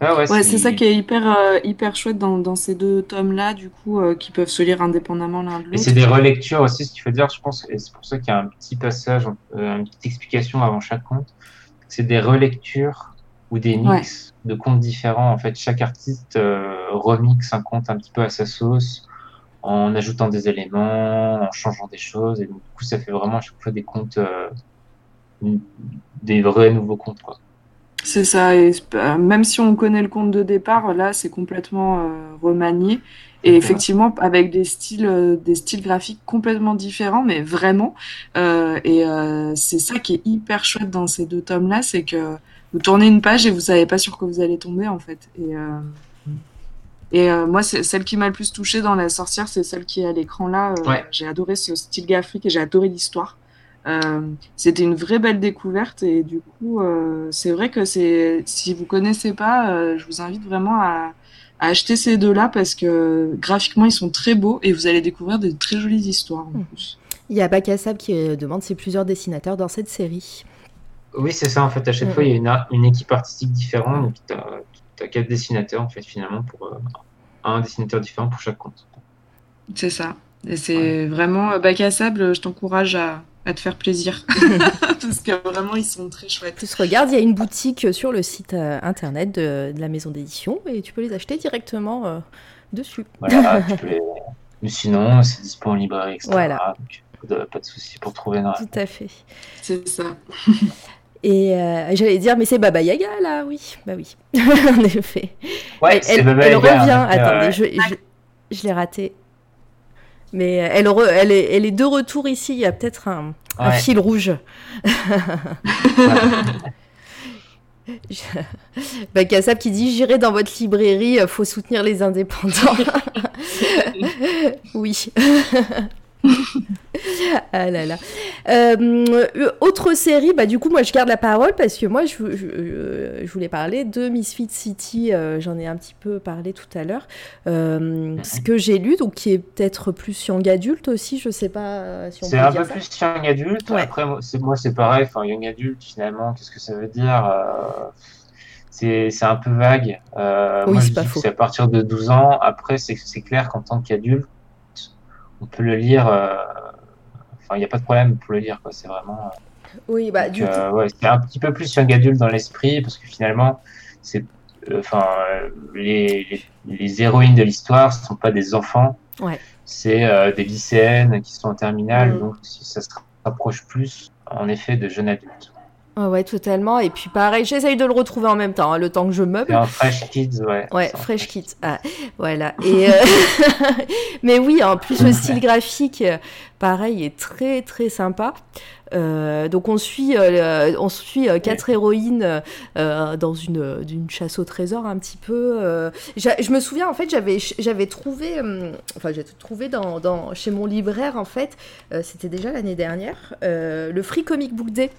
B: Ouais,
C: Ouais, c'est ça qui est hyper, euh, hyper chouette dans, dans ces deux tomes-là, du coup, euh, qui peuvent se lire indépendamment l'un de
B: Et
C: l'autre.
B: c'est des relectures aussi, ce qu'il faut dire, je pense, et c'est pour ça qu'il y a un petit passage, euh, une petite explication avant chaque conte. C'est des relectures ou des mix de contes différents. En fait, chaque artiste remixe un conte un petit peu à sa sauce, en ajoutant des éléments, en changeant des choses, et donc, du coup, ça fait vraiment à chaque fois des contes, des vrais nouveaux contes, quoi.
C: C'est ça, et même si on connaît le conte de départ, là, c'est complètement euh, remanié. Et effectivement, avec des styles, euh, des styles graphiques complètement différents, mais vraiment. Euh, et c'est ça qui est hyper chouette dans ces deux tomes-là, c'est que vous tournez une page et vous savez pas sur quoi vous allez tomber, en fait. Et, et moi, c'est celle qui m'a le plus touchée dans La Sorcière, c'est celle qui est à l'écran là.
B: Ouais.
C: J'ai adoré ce style graphique et j'ai adoré l'histoire. Euh, c'était une vraie belle découverte et du coup, euh, c'est vrai que c'est si vous connaissez pas, euh, je vous invite vraiment à, à acheter ces deux-là parce que graphiquement ils sont très beaux et vous allez découvrir de très jolies histoires en
A: Mm.
C: plus.
A: Il y a Bakassab qui demande si plusieurs dessinateurs dans cette série.
B: Oui, c'est ça, en fait, à chaque
A: Mm.
B: fois, il y a une, une équipe artistique différente, donc tu as, quatre dessinateurs, en fait, finalement, pour euh, un dessinateur différent pour chaque conte.
C: C'est ça. Et c'est vraiment bac à sable. Je t'encourage à, à te faire plaisir parce que vraiment ils sont très
A: En
C: chouettes.
A: plus, regarde, il y a une boutique sur le site euh, internet de, de la maison d'édition et tu peux les acheter directement euh, dessus.
B: Voilà, tu peux les- Mais sinon, c'est dispo en librairie, etc.
A: Voilà.
B: Donc, pas de, pas de souci pour trouver une
A: Tout à fait.
C: C'est ça.
A: Et euh, j'allais dire, mais c'est Baba Yaga là, oui. Bah oui, en effet.
B: Ouais,
A: elle
B: Baba
A: elle
B: Yaga,
A: revient.
B: en effet,
A: Attendez,
B: ouais.
A: je, je, je l'ai raté. Mais elle, re- elle, est, elle est de retour ici. Il y a peut-être un, fil rouge. Bah, Kassab qui dit J'irai dans votre librairie, euh, faut soutenir les indépendants. oui. ah là là. Euh, euh, autre série, bah du coup moi je garde la parole parce que moi je, je, je- je voulais parler de Misfit City, euh, j'en ai un petit peu parlé tout à l'heure. Euh, Ce que j'ai lu, donc qui est peut-être plus young adulte aussi, je sais pas euh, si on peut
B: C'est un
A: dire
B: peu
A: ça.
B: plus young adulte.
A: Ouais.
B: Après, moi, c'est pareil. Enfin, young adulte, finalement, qu'est-ce que ça veut dire euh, C'est c'est un peu vague. Euh,
A: Oui,
B: moi, je
A: pas
B: dis que à partir de 12 ans. Après, c'est c'est clair qu'en tant qu'adulte, on peut le lire. euh, Enfin, il n'y a pas de problème pour le lire. quoi. C'est vraiment.
A: Oui, bah du coup.
B: euh, ouais, c'est un petit peu plus young adulte dans l'esprit parce que finalement, c'est, euh, enfin, euh, les, les, les héroïnes de l'histoire ne sont pas des enfants,
A: Ouais.
B: c'est euh, des lycéennes qui sont en terminale,
A: Mm.
B: donc si ça se rapproche plus, en effet, de jeunes adultes.
A: Ouais, ouais, totalement. Et puis pareil, j'essaye de le retrouver en même temps, hein, le temps que je meuble.
B: Un Fresh Kids, ouais.
A: Ouais, Fresh Kit. Ah, voilà. Et euh, mais oui, en plus le style graphique, pareil, est très très sympa. Euh, donc on suit, euh, on suit euh, quatre héroïnes dans une, d'une chasse au trésor un petit peu. je me souviens en fait, j'avais j'avais trouvé, hum, enfin j'ai trouvé dans, dans chez mon libraire en fait, c'était déjà l'année dernière, le Free Comic Book Day.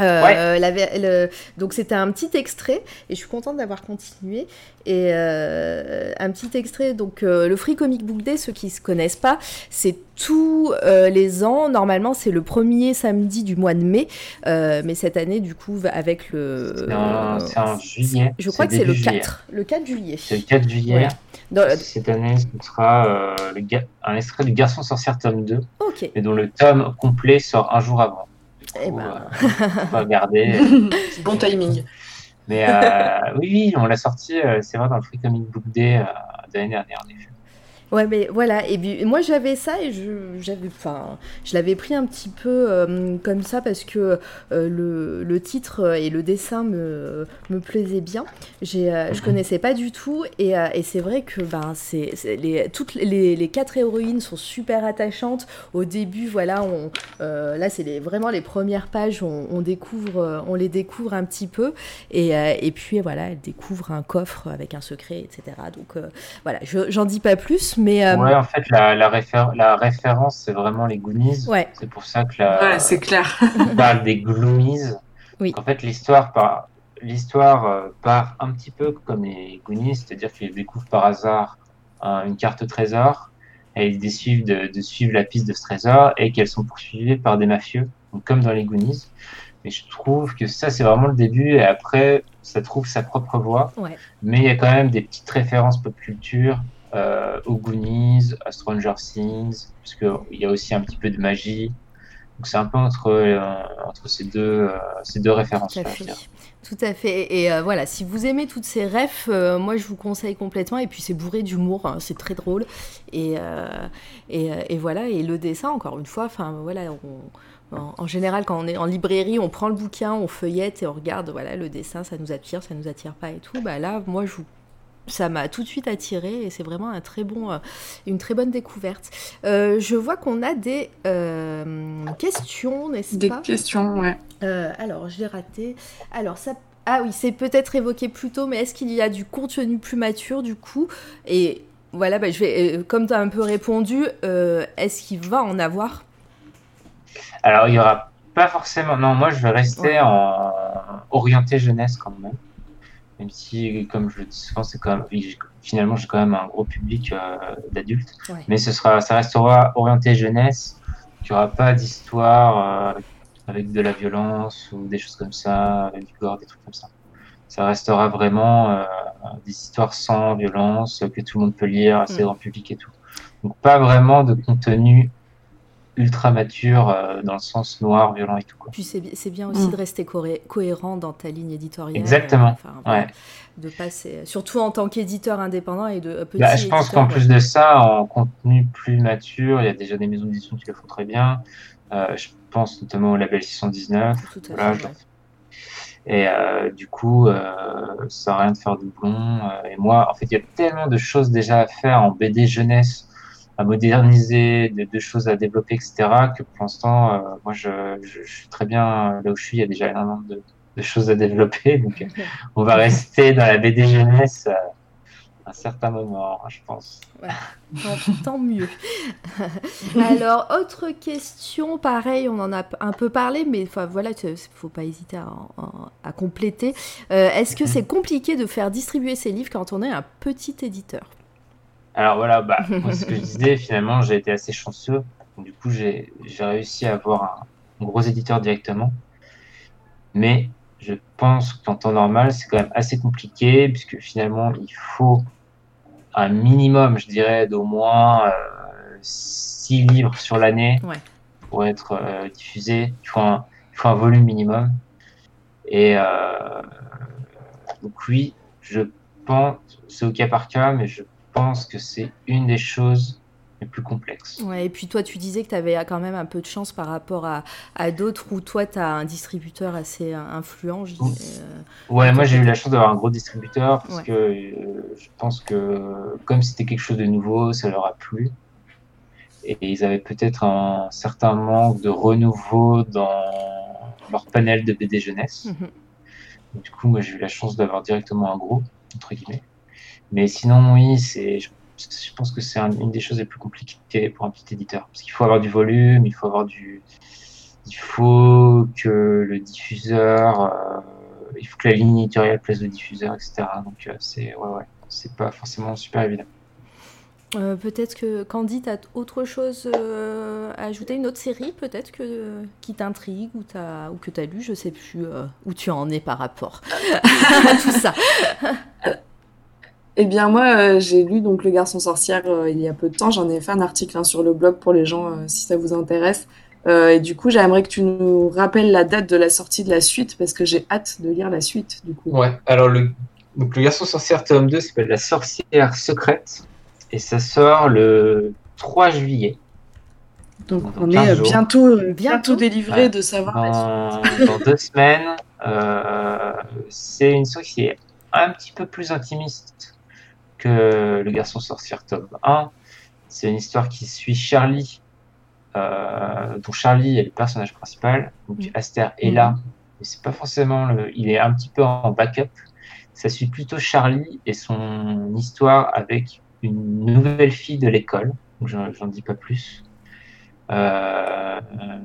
A: Euh, la ver- le- donc c'était un petit extrait et je suis contente d'avoir continué et euh, un petit extrait donc euh, le Free Comic Book Day ceux qui se connaissent pas c'est tous euh, les ans normalement c'est le premier samedi du mois de mai euh, mais cette année du coup avec le
B: C'est en, c'est en juillet.
A: je crois que c'est le
B: début juillet.
A: 4 le 4 juillet
B: C'est le 4 juillet.
A: Dans-
B: Cette année, ce sera euh, le un extrait du Garçon sorcière tome 2,
A: ok
B: mais dont le tome complet sort un jour avant.
A: Eh ben.
B: euh, faut regarder.
C: Bon timing.
B: Mais euh, oui, oui, on l'a sorti, euh, c'est vrai, dans le Free Comic Book Day euh, de l'année dernière, en effet.
A: Ouais, mais voilà. Et puis, moi, j'avais ça et je, j'avais, enfin, je l'avais pris un petit peu euh, comme ça parce que euh, le, le titre et le dessin me, me plaisaient bien. J'ai, euh, Je
B: Mhm.
A: connaissais pas du tout et, euh, et c'est vrai que ben, c'est, c'est les, toutes les, les quatre héroïnes sont super attachantes. Au début, voilà, on, euh, là, c'est les, vraiment les premières pages, on, on découvre, euh, on les découvre un petit peu et, euh, et puis voilà, elles découvrent un coffre avec un secret, etc. Donc euh, voilà, je, j'en dis pas plus, mais euh,
B: Ouais, en fait, la, la, réfé- la référence, c'est vraiment les Goonies.
A: ouais.
B: C'est pour ça que la,
C: Ouais, c'est clair.
B: on parle des Gloomies.
A: Oui.
B: En fait, l'histoire part, l'histoire euh, part un petit peu comme les Goonies, c'est-à-dire qu'ils découvrent par hasard un- une carte trésor et ils décident de, de suivre la piste de ce trésor et qu'elles sont poursuivies par des mafieux, donc comme dans les Goonies. Mais je trouve que ça, c'est vraiment le début et après, ça trouve sa propre voie.
A: Ouais.
B: Mais il y a quand même des petites références pop culture euh, aux Goonies, à Stranger Things, parce qu'il y a aussi un petit peu de magie. Donc c'est un peu entre, euh, entre ces deux, euh, ces deux références.
A: Tout à fait. Tout à fait. Et euh, voilà, si vous aimez toutes ces refs, euh, moi je vous conseille complètement. Et puis c'est bourré d'humour, hein, c'est très drôle. Et, euh, et, et voilà, et le dessin, encore une fois, enfin voilà, on- en, en général, quand on est en librairie, on prend le bouquin, on feuillette et on regarde, voilà, le dessin, ça nous attire, ça nous attire pas et tout. Bah là, moi je vous ça m'a tout de suite attiré et c'est vraiment un très bon, euh, une très bonne découverte. Euh, je vois qu'on a des euh, questions, n'est-ce
C: Des
A: pas?
C: questions, ouais.
A: euh, alors, je l'ai raté. Alors, ça. Ah oui, c'est peut-être évoqué plus tôt, mais est-ce qu'il y a du contenu plus mature du coup? Et voilà, bah, je vais, euh, comme tu as un peu répondu, euh, est-ce qu'il va en avoir?
B: Alors il y aura pas forcément. Non, moi je vais rester
A: Ouais.
B: en orienté jeunesse quand même. Même si, comme je le dis souvent, c'est quand même. Finalement, j'ai quand même un gros public euh, d'adultes.
A: Ouais.
B: Mais ce sera, ça restera orienté jeunesse. Il n'y aura pas d'histoire euh, avec de la violence ou des choses comme ça, avec du gore, des trucs comme ça. Ça restera vraiment euh, des histoires sans violence que tout le monde peut lire, assez
A: Mm.
B: grand public et tout. Donc pas vraiment de contenu ultra mature euh, dans le sens noir, violent et tout. Quoi.
A: Puis c'est bi- c'est bien aussi
C: Mm.
A: de rester cohérent dans ta ligne éditoriale.
B: Exactement,
A: euh, enfin, voilà,
B: Ouais.
A: De passer, surtout en tant qu'éditeur indépendant et de euh, petit
B: Bah, je pense qu'en plus de ça, en contenu plus mature, il y a déjà des maisons d'édition qui le font très bien. Euh, je pense notamment au label 619.
A: Tout à
B: Voilà,
A: fait, ouais.
B: Et euh, du coup, euh, ça sert à rien de faire doublon. Euh, et moi, en fait, il y a tellement de choses déjà à faire en BD jeunesse, à moderniser, de, de choses à développer, etc., que pour l'instant, euh, moi, je, je, je suis très bien là où je suis. Il y a déjà énormément de, de choses à développer. Donc, euh, on va rester dans la BD jeunesse euh, un certain moment, hein, je pense.
A: Tant, tant mieux. Alors, autre question, pareil, on en a un peu parlé, mais enfin, voilà, il faut pas hésiter à, compléter. Euh, Est-ce que c'est compliqué de faire distribuer ces livres quand on est un petit éditeur?
B: Alors voilà, bah, moi, ce que je disais, finalement, j'ai été assez chanceux. Du coup, j'ai réussi à avoir un, un gros éditeur directement. Mais je pense qu'en temps normal, c'est quand même assez compliqué, puisque finalement, il faut un minimum, je dirais, d'au moins euh, six livres sur l'année
A: Ouais.
B: pour être euh, diffusé. Il faut, un, il faut un volume minimum. Et euh, donc oui, je pense, c'est au cas par cas, mais je pense que c'est une des choses les plus complexes.
A: Ouais, et puis toi, tu disais que tu avais quand même un peu de chance par rapport à, à d'autres où toi, tu as un distributeur assez influent. Je dis, euh,
B: Ouais, moi j'ai eu la chance d'avoir un gros distributeur parce
A: Ouais.
B: que euh, je pense que comme c'était quelque chose de nouveau, ça leur a plu. Et ils avaient peut-être un certain manque de renouveau dans leur panel de BD jeunesse.
A: mhm.
B: Du coup, moi j'ai eu la chance d'avoir directement un gros, entre guillemets. Mais sinon, oui, c'est, je, pense que c'est un- une des choses les plus compliquées pour un petit éditeur. Parce qu'il faut avoir du volume, il faut avoir du, il faut que le diffuseur, il faut que la ligne éditoriale place le diffuseur, etc. Donc c'est ouais, ouais, c'est pas forcément super évident.
A: Euh, peut-être que Candy, tu as autre chose euh, à ajouter, une autre série peut-être que, qui t'intrigue ou, ou que tu as lu, je sais plus euh, où tu en es par rapport à tout ça.
C: Eh bien moi j'ai lu donc Le Garçon Sorcière il y a peu de temps, j'en ai fait un article hein, sur le blog pour les gens si ça vous intéresse. et du coup j'aimerais que tu nous rappelles la date de la sortie de la suite parce que j'ai hâte de lire la suite du coup.
B: Ouais, alors le, donc, le Garçon Sorcière tome 2 s'appelle La Sorcière Secrète et ça sort le 3 juillet.
C: Donc, on est bientôt, bientôt délivré de savoir.
B: Dans, dans deux semaines, euh, c'est une est un petit peu plus intimiste que Le Garçon Sorcière tome 1. C'est une histoire qui suit Charlie, euh, dont Charlie est le personnage principal. Donc mm. Aster est là, mm. mais c'est pas forcément le. Il est un petit peu en backup. Ça suit plutôt Charlie et son histoire avec une nouvelle fille de l'école, j'en dis pas plus, euh,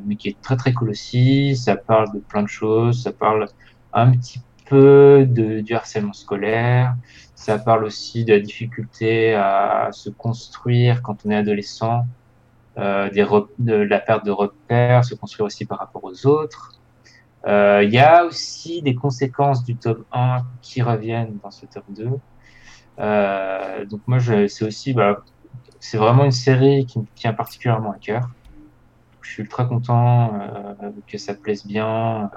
B: mais qui est très très cool aussi. Ça parle de plein de choses, ça parle un petit peu de, du harcèlement scolaire, ça parle aussi de la difficulté à se construire quand on est adolescent, euh, de la perte de repères, se construire aussi par rapport aux autres. Euh, il y a aussi des conséquences du tome 1 qui reviennent dans ce tome 2. Euh, donc moi, c'est aussi, bah, c'est vraiment une série qui me tient particulièrement à cœur. Je suis ultra content que ça plaise bien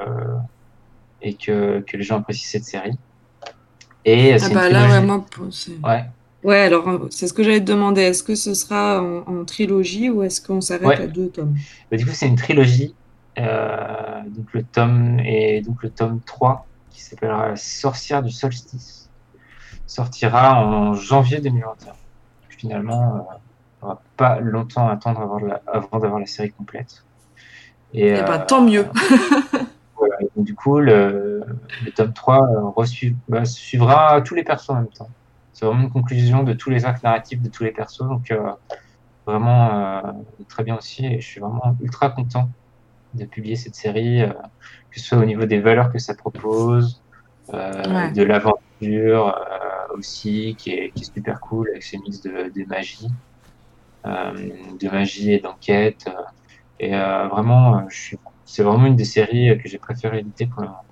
B: et que les gens apprécient cette série.
C: Et ah bah là, vraiment, ouais. Ouais, alors c'est ce que j'allais te demander. Est-ce que ce sera en, trilogie ou est-ce qu'on s'arrête à deux tomes?
B: Bah, Du coup, c'est une trilogie. Euh, donc le tome et donc le tome 3 qui s'appellera Sorcière du solstice sortira en janvier 2021. Finalement, euh, on va pas longtemps attendre avant d'avoir la série complète.
C: Et, et eh ben, tant mieux.
B: voilà, du coup, le, tome 3 euh, bah, suivra tous les persos en même temps. C'est vraiment une conclusion de tous les arcs narratifs de tous les persos. Donc, euh, vraiment très bien aussi. Et je suis vraiment ultra content de publier cette série, que ce soit au niveau des valeurs que ça propose, de l'aventure, aussi, qui est, qui est, super cool avec ses mix de, de magie, euh, de magie et d'enquête. Euh, et euh, vraiment, c'est vraiment une des séries que j'ai préféré éditer pour le moment.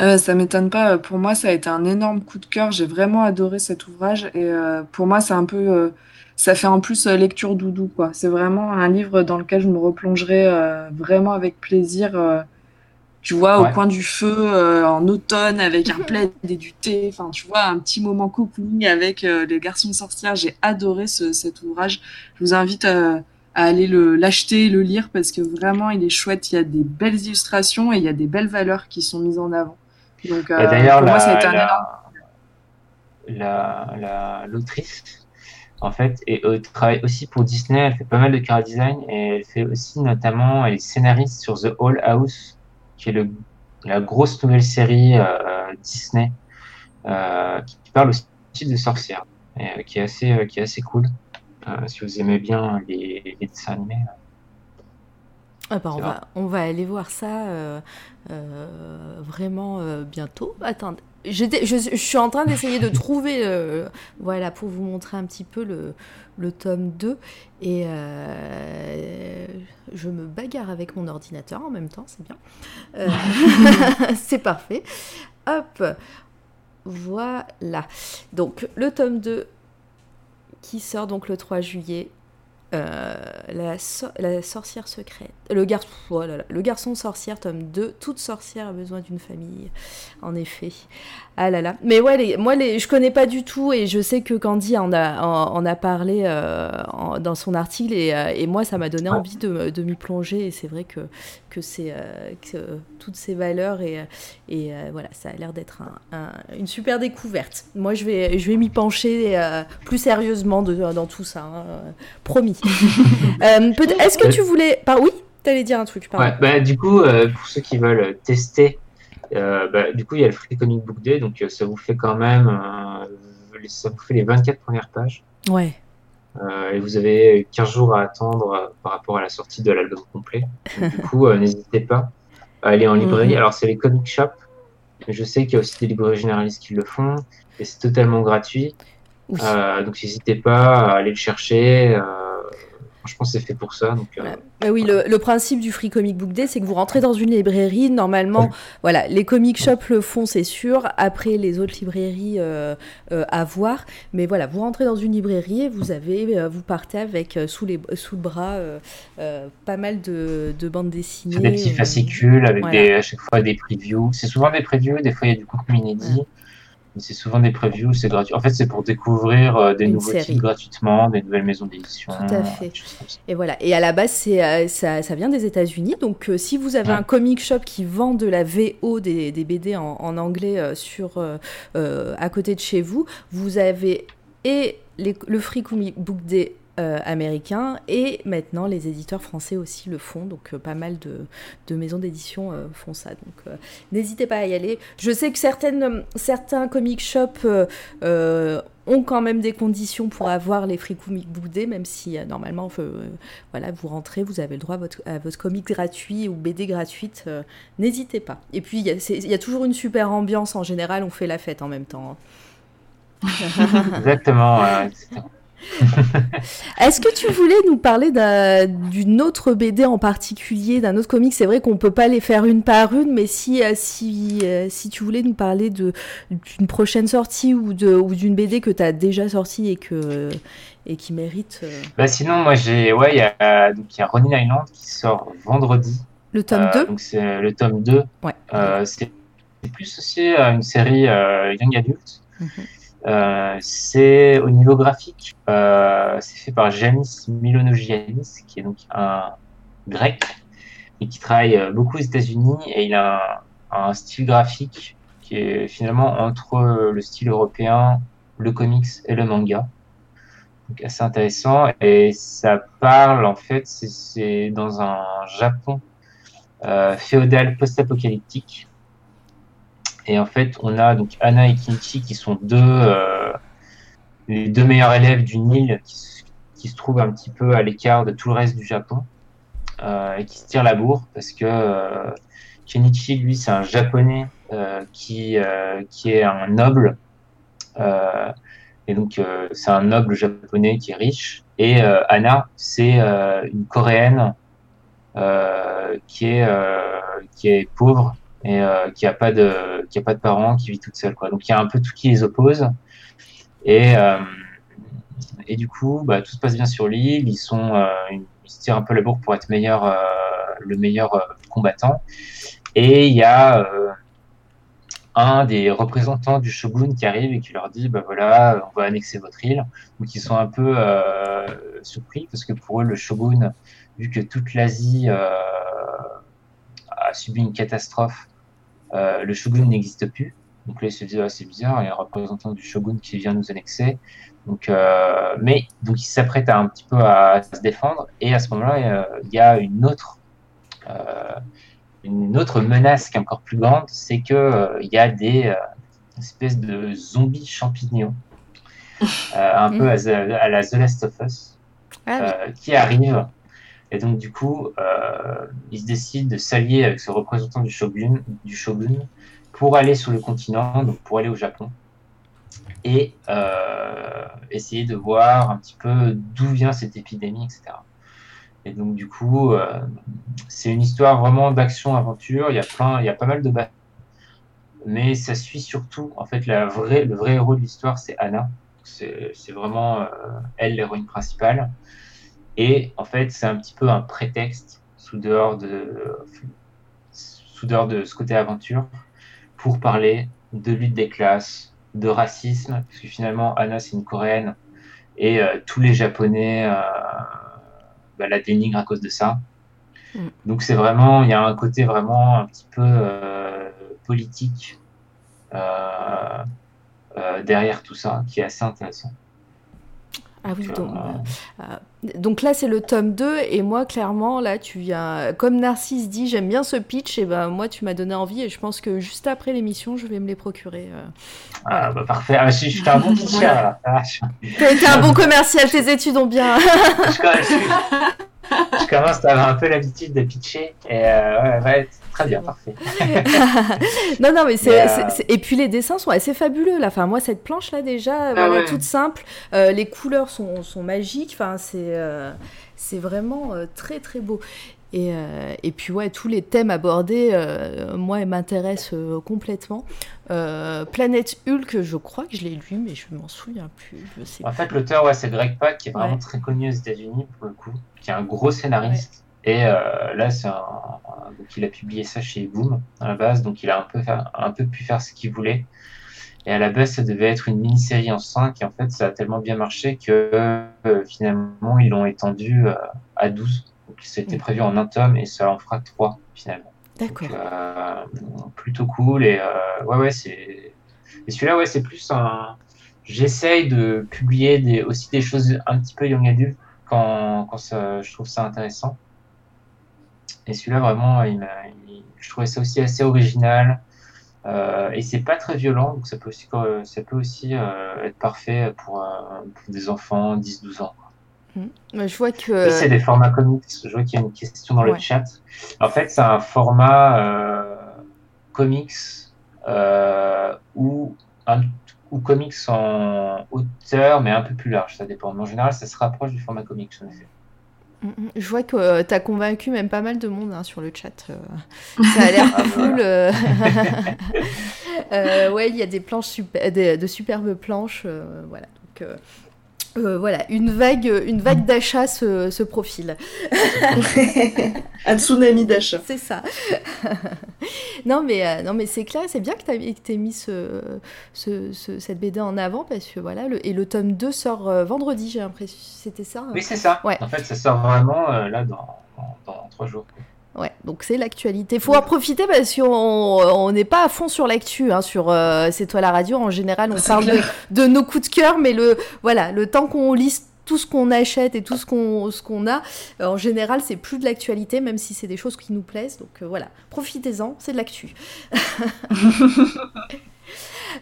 C: Euh, ça m'étonne pas. Pour moi, ça a été un énorme coup de cœur. J'ai vraiment adoré cet ouvrage. Et euh, pour moi, c'est un peu. Euh, ça fait en plus lecture doudou, quoi. C'est vraiment un livre dans lequel je me replongerai vraiment avec plaisir tu vois, au coin du feu euh, en automne avec un plaid et du thé. Enfin, tu vois, un petit moment cocooning avec euh, les garçons sorcières. J'ai adoré ce, cet ouvrage. Je vous invite euh, à aller le l'acheter, le lire parce que vraiment, il est chouette. Il y a des belles illustrations et il y a des belles valeurs qui sont mises en avant.
B: Donc, pour moi, ça a été un énorme. La, l'autrice, en fait, et travaille aussi pour Disney. Elle fait pas mal de car design et elle fait aussi notamment, elle est scénariste sur The Hall House qui est le, la grosse nouvelle série euh, Disney euh, qui parle aussi de sorcières, et, euh, qui est assez, qui est assez cool. Si vous aimez bien les, dessins animés.
A: Ah bah on, va, on va aller voir ça vraiment bientôt. Attendez, je, je, suis en train d'essayer de trouver, voilà, pour vous montrer un petit peu le, le tome 2. Et euh, je me bagarre avec mon ordinateur en même temps, c'est bien. Euh, c'est parfait. Hop, voilà. Donc le tome 2 qui sort donc le 3 juillet. Euh, la, la, sorcière secrète. Le, garçon oh le garçon sorcière, tome 2. Toute sorcière a besoin d'une famille. En effet. Ah là là. Mais ouais, les, moi, les, je connais pas du tout et je sais que Candy en a, en, a parlé euh, dans son article et, euh, et moi, ça m'a donné envie de, de m'y plonger et c'est vrai que, que c'est euh, toutes ces valeurs et, et voilà, ça a l'air d'être un, une super découverte. Moi, je vais, je vais m'y pencher plus sérieusement de, dans tout ça, hein, promis. Est-ce que tu voulais... Par... Oui? Tu allais dire un truc,
B: pardon. Ouais, bah, du coup, pour ceux qui veulent tester euh, bah, du coup, il y a le Free Comic Book Day, donc euh, ça vous fait quand même, euh, ça vous fait les 24 premières pages.
A: Ouais.
B: Euh, et vous avez 15 jours à attendre euh, par rapport à la sortie de l'album complet. Donc, du coup, euh, n'hésitez pas à aller en librairie.
A: Mhm.
B: Alors, c'est les comic shops. mais Je sais qu'il y a aussi des librairies généralistes qui le font. Et c'est totalement gratuit.
A: Oui.
B: Euh, donc, n'hésitez pas à aller le chercher. Euh, franchement, c'est fait pour ça. Donc, euh.
A: Mais oui, le, le principe du Free Comic Book Day, c'est que vous rentrez dans une librairie. Normalement, voilà, les comic shops le font, c'est sûr. Après, les autres librairies euh, euh, à voir. Mais voilà, vous rentrez dans une librairie et vous avez, vous partez avec sous les sous le bras pas mal de, de bandes dessinées.
B: des petits fascicules avec
A: voilà.
B: des, à chaque fois des previews. C'est souvent des previews, des fois il y a du contenu inédit. C'est souvent des previews, c'est gratuit. En fait, c'est pour découvrir euh, des
A: Une
B: nouveaux
A: série.
B: titres gratuitement, des nouvelles maisons d'édition.
A: Tout à fait. Et voilà. Et à la base, c'est euh, ça, ça vient des États-Unis. Donc, euh, si vous avez
B: Ouais.
A: un comic shop qui vend de la VO des, des BD en, en anglais sur à côté de chez vous, vous avez et les- le Free Comic Book Day euh, américain et maintenant les éditeurs français aussi le font. Donc, euh, pas mal de, de maisons d'édition euh, font ça. Donc, n'hésitez pas à y aller. Je sais que certaines, certains comic shops ont quand même des conditions pour avoir les Free Comic Book Day, même si normalement, voilà, vous rentrez, vous avez le droit à votre, à comic gratuit ou BD gratuite. N'hésitez pas. Et puis, il y, a- c'est- il y a toujours une super ambiance en général, on fait la fête en même temps. hein.
B: Exactement.
A: Est-ce que tu voulais nous parler d'un- d'une autre BD en particulier, d'un autre comic? C'est vrai qu'on peut pas les faire une par une, mais si, euh, si, euh, si tu voulais nous parler d'une prochaine sortie ou d'une BD que tu as déjà sortie et, que, et qui mérite euh,
B: Bah, sinon, moi, j'ai, ouais, il y a, donc, y a Ronin Island qui sort vendredi.
A: le tome
B: Euh,
A: 2
B: donc, c'est le tome 2.
A: Ouais.
B: Euh, c'est plus aussi une série Young Adult.
A: Mhm.
B: Euh, c'est au niveau graphique, euh, c'est fait par Janis Milonogiannis, qui est donc un grec et qui travaille euh, beaucoup aux États-Unis et il a un, style graphique qui est finalement entre le style européen, le comics et le manga. Donc assez intéressant et ça parle en fait, c'est- dans un Japon féodal post-apocalyptique. Et en fait, on a donc Anna et Kinichi qui sont deux, euh, les deux meilleurs élèves d'une île qui, se- trouvent un petit peu à l'écart de tout le reste du Japon euh, et qui se tirent la bourre parce que euh, Kenichi, lui, c'est un japonais qui, qui est un noble. Et donc, c'est un noble japonais qui est riche. Et Anna, c'est une coréenne qui, est, qui est pauvre et qui a pas de qui a pas de parents, qui vit toute seule quoi. Donc il y a un peu tout qui les oppose et euh, et du coup bah, tout se passe bien sur l'île. Ils euh, ils se tirent un peu la bourre pour être meilleur euh, le meilleur combattant et il y a un des représentants du shogun qui arrive et qui leur dit bah voilà on va annexer votre île donc ils sont un peu surpris parce que pour eux le shogun vu que toute l'Asie a subi une catastrophe le shogun n'existe plus. Donc là, se ah, c'est bizarre, il y a un représentant du shogun qui vient nous annexer. Donc, euh, mais donc ils s'apprêtent à un petit peu à, se défendre. Et à ce moment-là, euh, il y a une autre, euh, une autre menace qui est encore plus grande, c'est que euh, il y a des euh, espèces de zombies champignons, euh, un peu à, la The Last of Us,
A: Ah oui.
B: euh, qui arrivent. Et donc, du coup, euh, se décident de s'allier avec ce représentant du shogun, du shogun pour aller sur le continent, donc pour aller au Japon, et euh, essayer de voir un petit peu d'où vient cette épidémie, etc. Et donc, du coup, euh, c'est une histoire vraiment d'action-aventure. Il y a il y a pas mal de batailles. Mais ça suit surtout, en fait, le vrai héros de l'histoire, c'est Anna. C'est c'est vraiment euh, elle, l'héroïne principale. Et en fait, c'est un petit peu un prétexte sous dehors de, sous dehors de ce côté aventure pour parler de lutte des classes, de racisme, parce que finalement, Anna, c'est une coréenne et euh, tous les japonais euh, bah, la dénigrent à cause de ça.
A: Mm.
B: Donc, c'est vraiment, il y a un côté vraiment un petit peu euh, politique derrière tout ça qui est assez intéressant.
A: Ah oui, donc, euh, euh, donc là c'est le tome 2 et moi clairement là tu viens, comme Narcisse dit j'aime bien ce pitch et ben moi tu m'as donné envie et je pense que juste après l'émission je vais me les procurer. euh.
B: Ah, bah, parfait. Ah, je, je suis un bon pitcher. Ah,
A: T'as été un bon commercial, tes études ont bien.
B: je- je- je commence à avoir un peu l'habitude de pitcher. Et euh, ouais, ouais, très bien, parfait.
A: non, non, mais c'est.
B: Euh,
A: c'est- Et puis les dessins sont assez fabuleux là. Enfin, moi, cette planche là, déjà, voilà,
C: ouais.
A: toute simple. Euh, les couleurs sont, sont magiques. Enfin, c'est euh, c'est vraiment euh, très très beau. Et, euh, et puis, ouais, tous les thèmes abordés, euh, moi, ils m'intéressent euh, complètement. Planète Hulk, je crois que je l'ai lu, mais je m'en souviens plus. Je sais
B: En fait, l'auteur, ouais, c'est Greg Pak, qui est vraiment
A: Ouais.
B: très connu aux États-Unis pour le coup, qui est un gros scénariste. Et euh, là, c'est un... donc il a publié ça chez Boom à la base, donc il a un peu, faire- un peu pu faire ce qu'il voulait. Et à la base, ça devait être une mini-série en 5, et en fait, ça a tellement bien marché que euh, finalement, ils l'ont étendu euh, à 12. C'était prévu en un tome, et ça en fera 3 finalement.
A: D'accord.
B: Euh, plutôt cool et euh, ouais ouais c'est et celui-là ouais c'est plus un j'essaye de publier des aussi des choses un petit peu young adult quand quand ça, je trouve ça intéressant et celui-là vraiment il m'a- il- je trouvais ça aussi assez original euh, et c'est pas très violent donc ça peut aussi euh, ça peut aussi euh, être parfait pour, euh, pour des enfants 10-12 ans
A: Je vois que.
B: oui, c'est des formats comics. Je vois qu'il y a une question dans le chat. En fait, c'est un format euh, comics euh, ou, un, ou comics en hauteur, mais un peu plus large. Ça dépend. Mais en général, ça se rapproche du format comics, en effet.
A: Mm, mm. Je vois que tu as convaincu même pas mal de monde hein, sur le chat. euh. Ça a l'air
B: Ah,
A: cool. euh. Euh, ouais, il y a des planches super, des- de superbes planches. euh, voilà. Donc, euh, voilà, une vague, une vague d'achat se, se profile.
C: Un tsunami d'achat.
A: C'est ça. non, mais, euh, non, mais c'est clair, c'est bien que tu aies mis ce, ce- ce- cette BD en avant parce que voilà, le, et le tome 2 sort euh, vendredi, j'ai l'impression. C'était ça hein?
B: Oui, c'est ça.
A: Ouais.
B: En fait, ça sort vraiment euh, là dans, dans, dans trois jours.
A: Ouais, donc c'est l'actualité. Faut en profiter parce qu'on on n'est pas à fond sur l'actu, hein, sur euh, C'est toi la radio. En général, on parle de, nos coups de cœur, mais le voilà, le temps qu'on liste tout ce qu'on achète et tout ce qu'on a, euh, en général, c'est plus de l'actualité, même si c'est des choses qui nous plaisent. Donc euh, voilà, profitez-en, c'est de l'actu.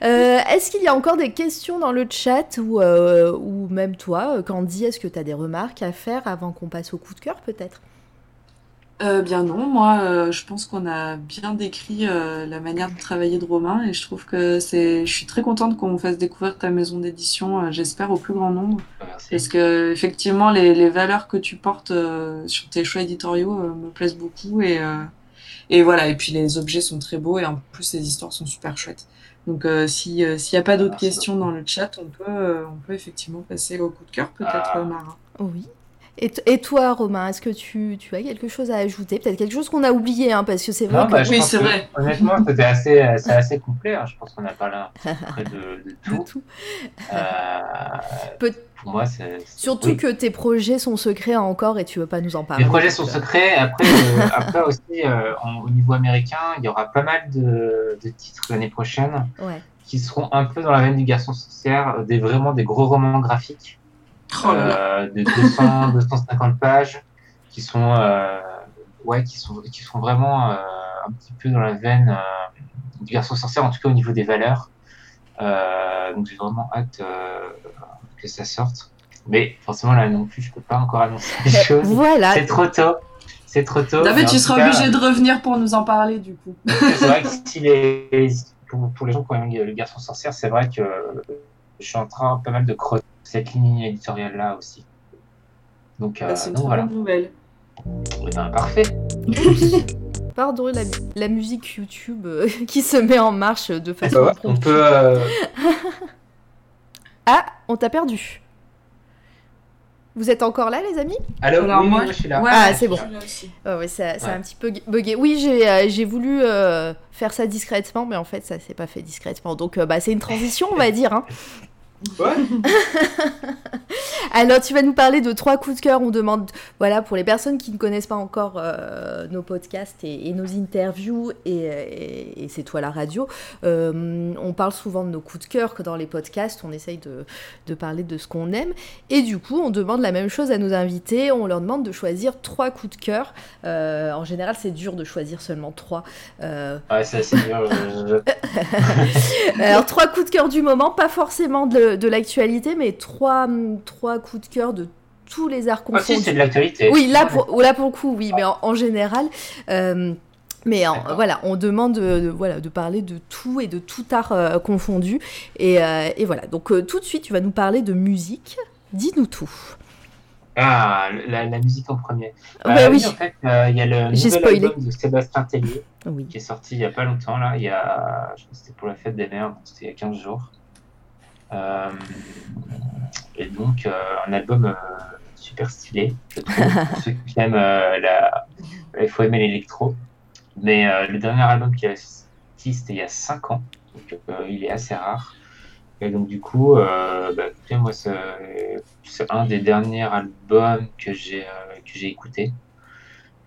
A: Euh, est-ce qu'il y a encore des questions dans le chat ou, euh, ou même toi, Candy, est-ce que tu as des remarques à faire avant qu'on passe au coup de cœur peut-être?
C: Euh, bien non, moi euh, je pense qu'on a bien décrit euh, la manière de travailler de Romain et je trouve que c'est, je suis très contente qu'on fasse découvrir ta maison d'édition, euh, j'espère au plus grand nombre,
B: Merci.
C: parce que effectivement les, les valeurs que tu portes euh, sur tes choix éditoriaux euh, me plaisent beaucoup et euh, et voilà et puis les objets sont très beaux et en plus les histoires sont super chouettes. Donc euh, si euh, s'il n'y a pas d'autres questions dans le chat, on peut euh, on peut effectivement passer au coup de cœur peut-être
B: Ah.
C: Mara.
A: Oui. Et, toi, Romain, est-ce que tu, tu as quelque chose à ajouter? Peut-être quelque chose qu'on a oublié, hein, parce que c'est vrai
B: Non,
A: que...
B: bah,
C: Oui, c'est vrai.
B: Honnêtement, c'était assez, c'est assez complet. hein. Je pense qu'on a parlé près de, de
A: de
B: tout. Euh,
A: Peut-
B: pour moi, c'est. c'est-
A: Surtout
B: oui.
A: que tes projets sont secrets encore et tu veux pas nous en parler.
B: Les projets sont secrets. Après, euh, après aussi, euh, en- au niveau américain, il y aura pas mal de, de titres l'année prochaine
A: Ouais.
B: qui seront un peu dans la veine du Garçon sorcière, des vraiment des gros romans graphiques
C: Oh là là.
B: euh, de 200, 250 pages, qui sont, euh, ouais, qui sont, qui sont vraiment euh, un petit peu dans la veine euh, du Garçon sorcière, en tout cas au niveau des valeurs. Euh, donc j'ai vraiment hâte euh, que ça sorte. Mais forcément là non plus, je peux pas encore annoncer les choses.
A: Voilà.
B: C'est trop tôt. C'est trop tôt. En
C: tu seras
B: cas,
C: obligé de revenir pour nous en parler du coup.
B: C'est vrai que si les, pour, pour les gens qui ont aimé le garçon sorcière, c'est vrai que je suis en train pas mal de creuser cette ligne éditoriale là aussi. Donc, euh,
C: Bah, c'est une
B: donc
C: très
B: voilà.
C: bonne nouvelle.
B: Eh ben, parfait.
A: Pardon, la, la musique YouTube euh, qui se met en marche de façon
B: On
A: impromptue.
B: peut. euh,
A: Ah, on t'a perdu. Vous êtes encore là, les amis?
B: Alors,
C: Alors,
B: oui,
C: moi,
B: je suis là.
C: Ouais,
A: Ah, c'est bon. Oh, ouais, ça, ça a
B: Ouais.
A: un petit peu gu- bugué. Oui, j'ai euh, j'ai voulu euh, faire ça discrètement, mais en fait, ça s'est pas fait discrètement. Donc, euh, bah, c'est une transition, on va dire. hein.
B: Ouais.
A: Alors, tu vas nous parler de trois coups de cœur. On demande, voilà, pour les personnes qui ne connaissent pas encore euh, nos podcasts et, nos interviews, et, c'est toi la radio, euh, on parle souvent de nos coups de cœur que dans les podcasts. On essaye de, parler de ce qu'on aime. Et du coup, on demande la même chose à nos invités. On leur demande de choisir trois coups de cœur. Euh, en général, c'est dur de choisir seulement trois.
B: Ouais, c'est assez dur.
A: Alors, trois coups de cœur du moment, pas forcément de, de l'actualité, mais trois, trois coups de cœur de tous les arts confondus.
B: Ah si, c'est de l'actualité.
A: Oui, là pour, là pour le coup, oui, mais en, général. Euh, mais voilà, on demande de, voilà, de parler de tout et de tout art euh, confondu. Et, euh, et, voilà, donc tout de suite, tu vas nous parler de musique. Dis-nous tout.
B: Ah, la, musique en premier.
A: Bah, oui.
B: En fait, il y a le nouvel album de Sébastien Tellier qui est sorti il n'y a pas longtemps. Là, il y a, je crois que c'était pour la fête des mères, c'était il y a 15 jours. Euh, et donc, euh, un album euh, super stylé, je trouve, pour ceux qui aiment la. Il faut aimer l'électro. Mais le dernier album qui a sorti, c'était il y a 5 ans, donc il est assez rare. Et donc, du coup, bah, moi, c'est un des derniers albums que j'ai j'ai écouté,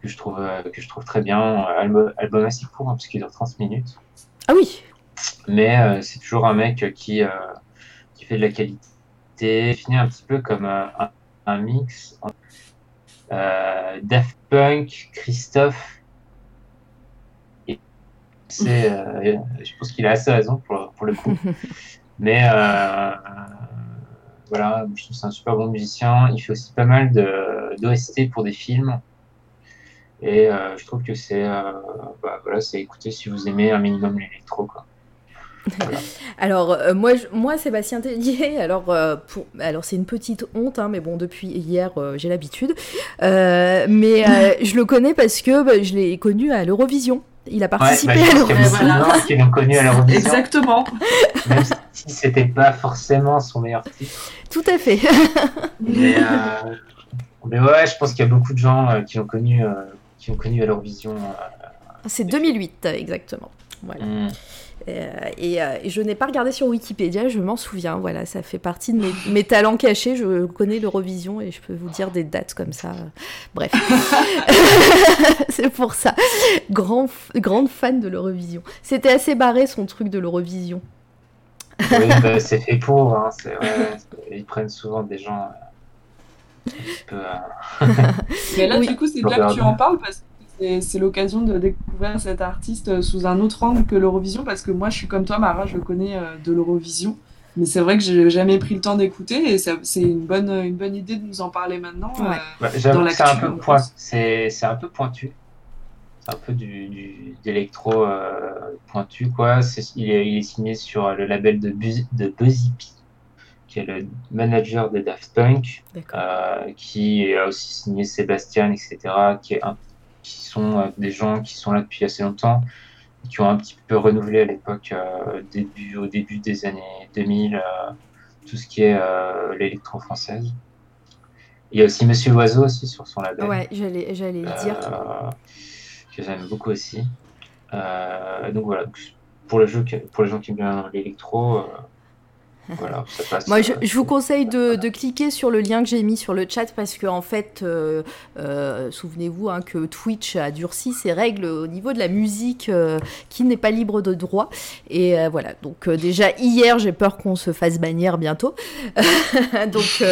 B: que je trouve que je trouve très bien. Album, album assez court, hein, parce qu'il dure 30 minutes.
A: Ah oui.
B: Mais c'est toujours un mec qui qui fait de la qualité, fini un petit peu comme un, un, mix euh, Daft Punk, Christophe. Et c'est, euh, je pense qu'il a assez raison pour, pour le coup. Mais euh, voilà, je trouve que c'est un super bon musicien. Il fait aussi pas mal de, d'OST pour des films. Et je trouve que c'est bah, voilà, c'est écouter si vous aimez un minimum l'électro. Quoi.
A: alors euh, moi, moi Sébastien Tellier, alors euh, pour, alors c'est une petite honte, hein, mais bon depuis hier euh, j'ai l'habitude. mais je le connais parce que bah, je l'ai connu à l'Eurovision. Il a participé
B: ouais, bah,
A: à l'Eurovision.
B: Voilà. qui l'ont connu à l'Eurovision.
C: Exactement.
B: Même si c'était pas forcément son meilleur titre.
A: Tout à fait.
B: mais, mais, ouais, je pense qu'il y a beaucoup de gens qui l'ont connu, qui ont connu à l'Eurovision.
A: c'est 2008 exactement. Voilà. Mm. Euh, euh, et, je n'ai pas regardé sur Wikipédia, je m'en souviens. Voilà, ça fait partie de mes, talents cachés. Je connais l'Eurovision et je peux vous dire des dates comme ça. Bref, c'est pour ça. Grand, grande fan de l'Eurovision. C'était assez barré son truc de l'Eurovision.
B: oui, bah, c'est fait pour. Hein, ils prennent souvent des gens.
C: Euh, Mais là, du coup, c'est bien que tu en parles parce que c'est l'occasion de découvrir cet artiste sous un autre angle que l'Eurovision, parce que moi, je suis comme toi, Mara, je le connais euh, de l'Eurovision. Mais c'est vrai que j'ai jamais pris le temps d'écouter et c'est une bonne, une bonne idée de nous en parler maintenant.
B: Ouais. Euh, c'est un, peu point, un peu pointu. C'est un peu du, d'électro euh, pointu, quoi. il, est, il, est, signé sur le label de, de Buzzy P, qui est le manager de Daft Punk, qui a aussi signé Sébastien, etc., qui est un qui sont euh, des gens qui sont là depuis assez longtemps, qui ont un petit peu renouvelé à l'époque, euh, début, au début des années 2000, euh, tout ce qui est l'électro française. Il y a aussi Monsieur Oiseau aussi sur son label.
A: Ouais, j'allais, j'allais dire.
B: Que j'aime beaucoup aussi. donc voilà, pour, le jeu, pour les gens qui aiment
A: moi, je, vous conseille de, cliquer sur le lien que j'ai mis sur le chat parce que, en fait, euh, euh, souvenez-vous hein, que Twitch a durci ses règles au niveau de la musique euh, qui n'est pas libre de droit. Et voilà, donc déjà hier, j'ai peur qu'on se fasse bannir bientôt. donc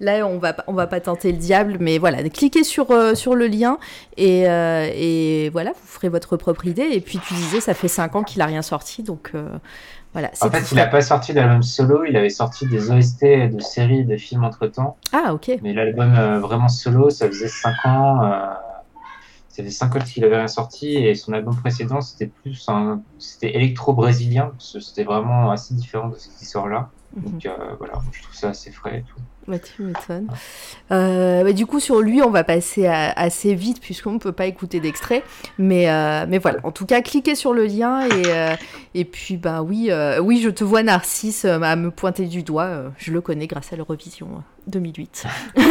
A: là, on va, on va pas tenter le diable, mais voilà, cliquez sur, sur le lien et, et, voilà, vous ferez votre propre idée. Et puis, tu disais, ça fait 5 ans qu'il a rien sorti, donc
B: en fait, il n'a pas sorti d'album solo, il avait sorti des OST de séries, de films entre temps.
A: Ah, ok.
B: Mais l'album euh, vraiment solo, ça faisait 5 ans. Euh, ça faisait 5 ans qu'il avait rien sorti et son album précédent, c'était plus un. C'était électro-brésilien, c'était vraiment assez différent de ce qui sort là. Mhm. Donc euh, voilà, je trouve ça assez frais et tout.
A: Bah, tu m'étonnes. Euh, bah, du coup, sur lui, on va passer assez vite puisqu'on ne peut pas écouter d'extrait. Mais, euh, mais voilà, en tout cas, cliquez sur le lien et, et puis, bah oui, oui, je te vois Narcisse à me pointer du doigt. je le connais grâce à l'Eurovision 2008.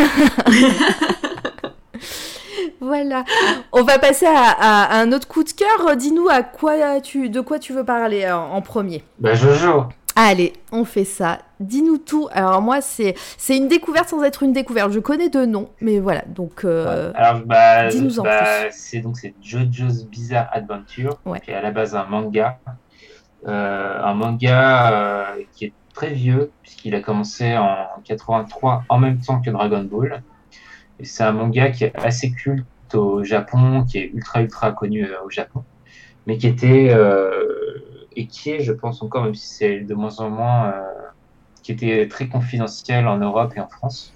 A: voilà. On va passer à, un autre coup de cœur. Dis-nous à quoi tu, de quoi tu veux parler en, premier.
B: Bah Jojo.
A: Allez, on fait ça. Dis-nous tout. Alors moi, c'est c'est une découverte sans être une découverte. Je connais deux noms, mais voilà. Donc, euh,
B: Alors, bah,
A: dis-nous en
B: bah,
A: plus.
B: c'est donc c'est JoJo's Bizarre Adventure,
A: Ouais.
B: qui est à la base un manga, Euh, un manga euh, qui est très vieux puisqu'il a commencé en 83 en même temps que Dragon Ball. Et c'est un manga qui est assez culte au Japon, qui est ultra ultra connu au Japon, mais qui était et qui est, je pense encore, même si c'est de moins en moins, euh, qui était très confidentiel en Europe et en France.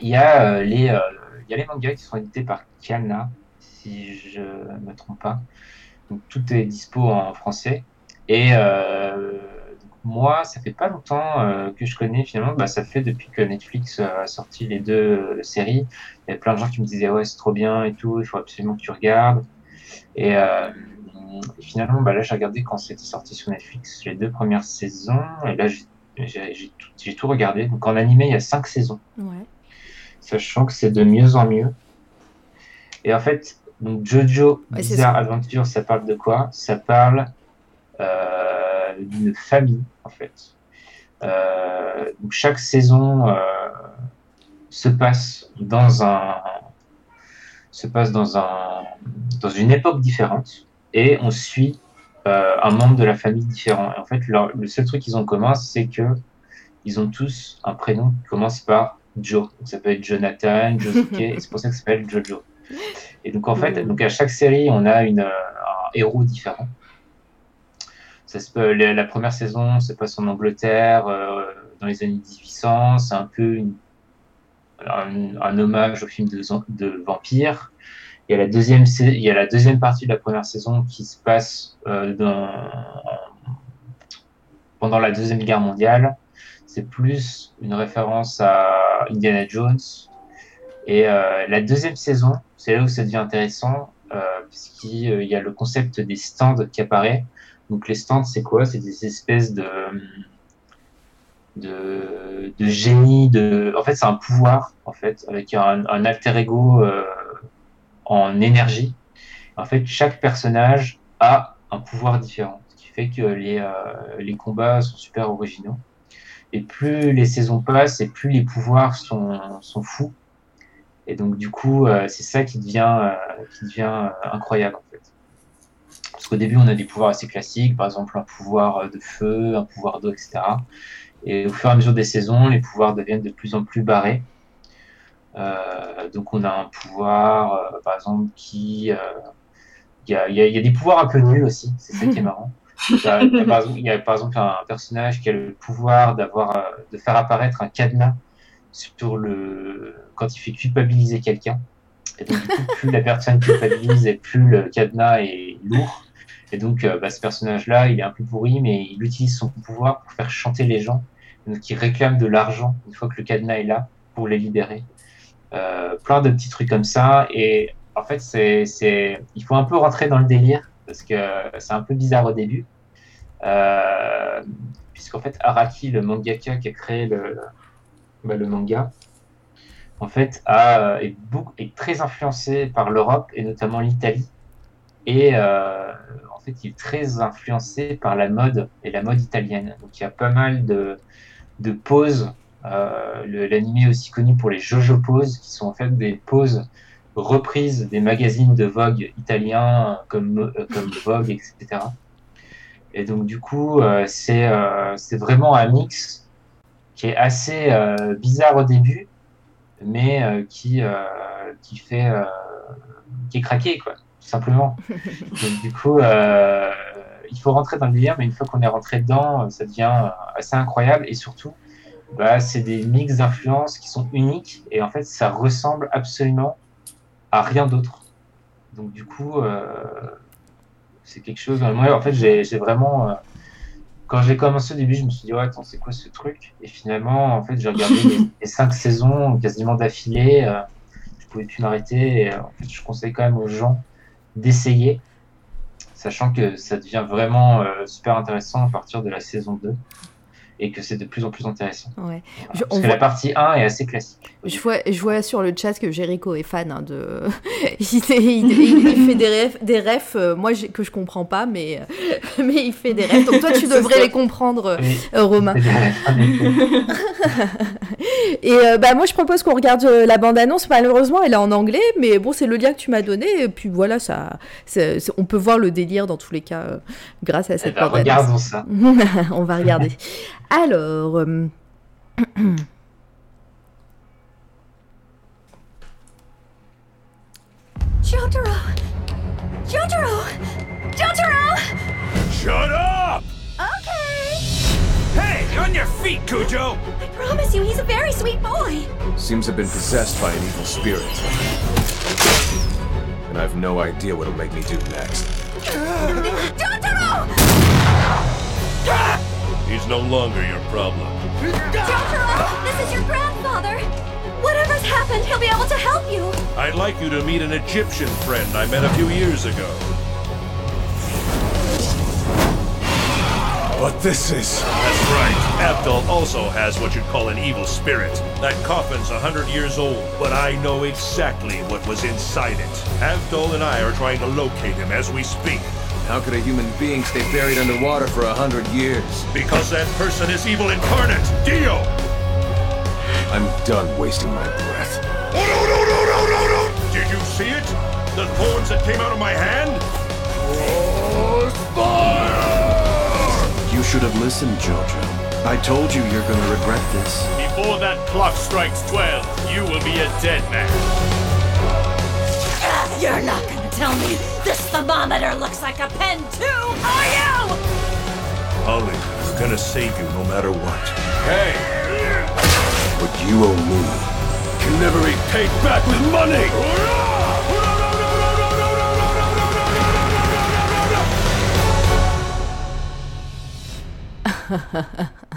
B: Il y a euh, les euh, il y a les mangas qui sont édités par Kana, si je ne me trompe pas. Donc tout est dispo en français. Et moi, ça fait pas longtemps que je connais finalement. Bah, ça fait depuis que Netflix a sorti les deux séries. Il y a plein de gens qui me disaient ouais c'est trop bien et tout. Il faut absolument que tu regardes. Et, et finalement, bah, là j'ai regardé quand c'était sorti sur Netflix les deux premières saisons. Et là j'ai tout, regardé. Donc en animé il y a cinq saisons
A: ouais.
B: sachant que c'est de mieux en mieux. Et en fait, donc Jojo
A: Ouais,
B: Bizarre Adventure, ça parle de quoi? Ça parle euh, d'une famille, en fait. Euh, donc chaque saison euh, se passe dans un se passe dans un dans une époque différente et on suit euh, un membre de la famille différent. Et en fait, leur- le seul truc qu'ils ont en commun, c'est que ils ont tous un prénom qui commence par Joe. Donc ça peut être Jonathan, Josuke, et c'est pour ça que ça s'appelle Jojo. Et donc en fait, donc à chaque série, on a une, un héros différent. Ça se peut, la, la première saison se passe en Angleterre euh, dans les années 1800. C'est un peu une- un, un hommage au film de, de vampire. Il y, a la deuxième, partie de la première saison qui se passe euh, pendant la Deuxième Guerre mondiale. C'est plus une référence à Indiana Jones. Et euh, la deuxième saison, c'est là où ça devient intéressant, euh, puisqu'il y a le concept des stands qui apparaît. Donc les stands, c'est quoi? C'est des espèces de, de, génie. De... En fait, c'est un pouvoir, en fait, avec un, alter ego en énergie. En fait, chaque personnage a un pouvoir différent, ce qui fait que les, euh, combats sont super originaux. Et plus les saisons passent, et plus les pouvoirs sont, fous. Et donc, du coup, euh, c'est ça qui devient, euh, qui devient incroyable, en fait. Parce qu'au début, on a des pouvoirs assez classiques, par exemple un pouvoir de feu, un pouvoir d'eau, etc. Et au fur et à mesure des saisons, les pouvoirs deviennent de plus en plus barrés. Euh, donc, on a un pouvoir, euh, par exemple, qui. euh, Il y, a, y a- y a des pouvoirs un peu nuls aussi, c'est ça qui est marrant. Il y, a, il y a par exemple, un personnage qui a le pouvoir d'avoir, de faire apparaître un cadenas sur le quand il fait culpabiliser quelqu'un. Et donc, coup, plus la personne culpabilise et plus le cadenas est lourd. Et donc, bah, ce personnage-là, il est un peu pourri, mais il utilise son pouvoir pour faire chanter les gens. Donc, il réclame de l'argent une fois que le cadenas est là pour les libérer. Euh, plein de petits trucs comme ça. Et en fait, c'est, il faut un peu rentrer dans le délire parce que c'est un peu bizarre au début. Euh, puisqu'en fait, Araki, le mangaka qui a créé le, bah, le manga, en fait, a, est, beaucoup, est très influencé par l'Europe et notamment l'Italie. Et euh, en fait, il est très influencé par la mode et la mode italienne. Donc, il y a pas mal de, de poses. Euh, L'anime est aussi connu pour les Jojo poses, qui sont en fait des poses reprises des magazines de Vogue italiens comme, euh, comme Vogue, etc. Et donc, du coup, euh, c'est vraiment un mix qui est assez bizarre au début, mais qui, qui fait qui est craqué, quoi, tout simplement. Donc, du coup, il faut rentrer dans le délire, mais une fois qu'on est rentré dedans, ça devient assez incroyable. Et surtout, bah, c'est des mix d'influences qui sont uniques, et en fait, ça ressemble absolument à rien d'autre. Donc, du coup, euh, c'est quelque chose. Moi, en fait, j'ai vraiment. euh, quand j'ai commencé au début, je me suis dit, ouais, attends, c'est quoi ce truc? Et finalement, en fait, j'ai regardé les, les cinq saisons quasiment d'affilée. euh, je pouvais plus m'arrêter. Et en fait, je conseille quand même aux gens d'essayer, sachant que ça devient vraiment super intéressant à partir de la saison 2. Et que c'est de plus en plus intéressant.
A: Ouais.
B: Voilà.
A: Je-
B: Parce que
A: voit-
B: la partie 1 est assez classique.
A: Je vois, je vois sur le chat que Jericho est fan hein, de. il, il- il- il fait des rêves, des refs, euh, moi que je comprends pas, mais, mais il fait des rêves. Donc toi tu devrais les comprendre, euh,
B: Oui,
A: euh, Romain. Et euh, bah moi je propose qu'on regarde euh, la bande annonce. Malheureusement elle est en anglais, mais bon c'est le lien que tu m'as donné. Et puis voilà ça, on peut voir le délire dans tous les cas grâce à
B: Eh
A: cette
B: ben,
A: bande annonce.
B: regardons ça.
A: on va regarder. Alors. euh,
D: Jotaro! Jotaro! Jotaro!
E: Shut up!
D: Okay!
E: Hey, on your feet, Cujo!
D: I promise you, he's a very sweet boy.
F: Seems to have been possessed by an evil spirit. And I've no idea what'll make me do next.
D: Jotaro! Ah!
E: He's no longer your problem.
D: Jotaro! This is your grandfather! Whatever's happened, he'll be able to help you!
E: I'd like you to meet an Egyptian friend I met a few years ago.
F: But this is.
E: That's right. Abdul also has what you'd call an evil spirit. That coffin's a hundred years old, but I know exactly what was inside it. Abdul and I are trying to locate him as we speak.
F: How could a human being stay buried underwater for a hundred years?
E: Because that person is evil incarnate, Dio!
F: I'm done wasting my breath.
E: Oh, no, no, no, no, no, no! Did you see it? The thorns that came out of my hand?
G: You should have listened, Jojo. I told you you're gonna regret this.
E: Before that clock strikes 12, you will be a dead man.
D: You're not gonna tell me this thermometer looks like a pen, too, are you?
E: Holly is gonna save you no matter what.
F: Hey!
G: What you owe me.
E: Can never be paid back with money!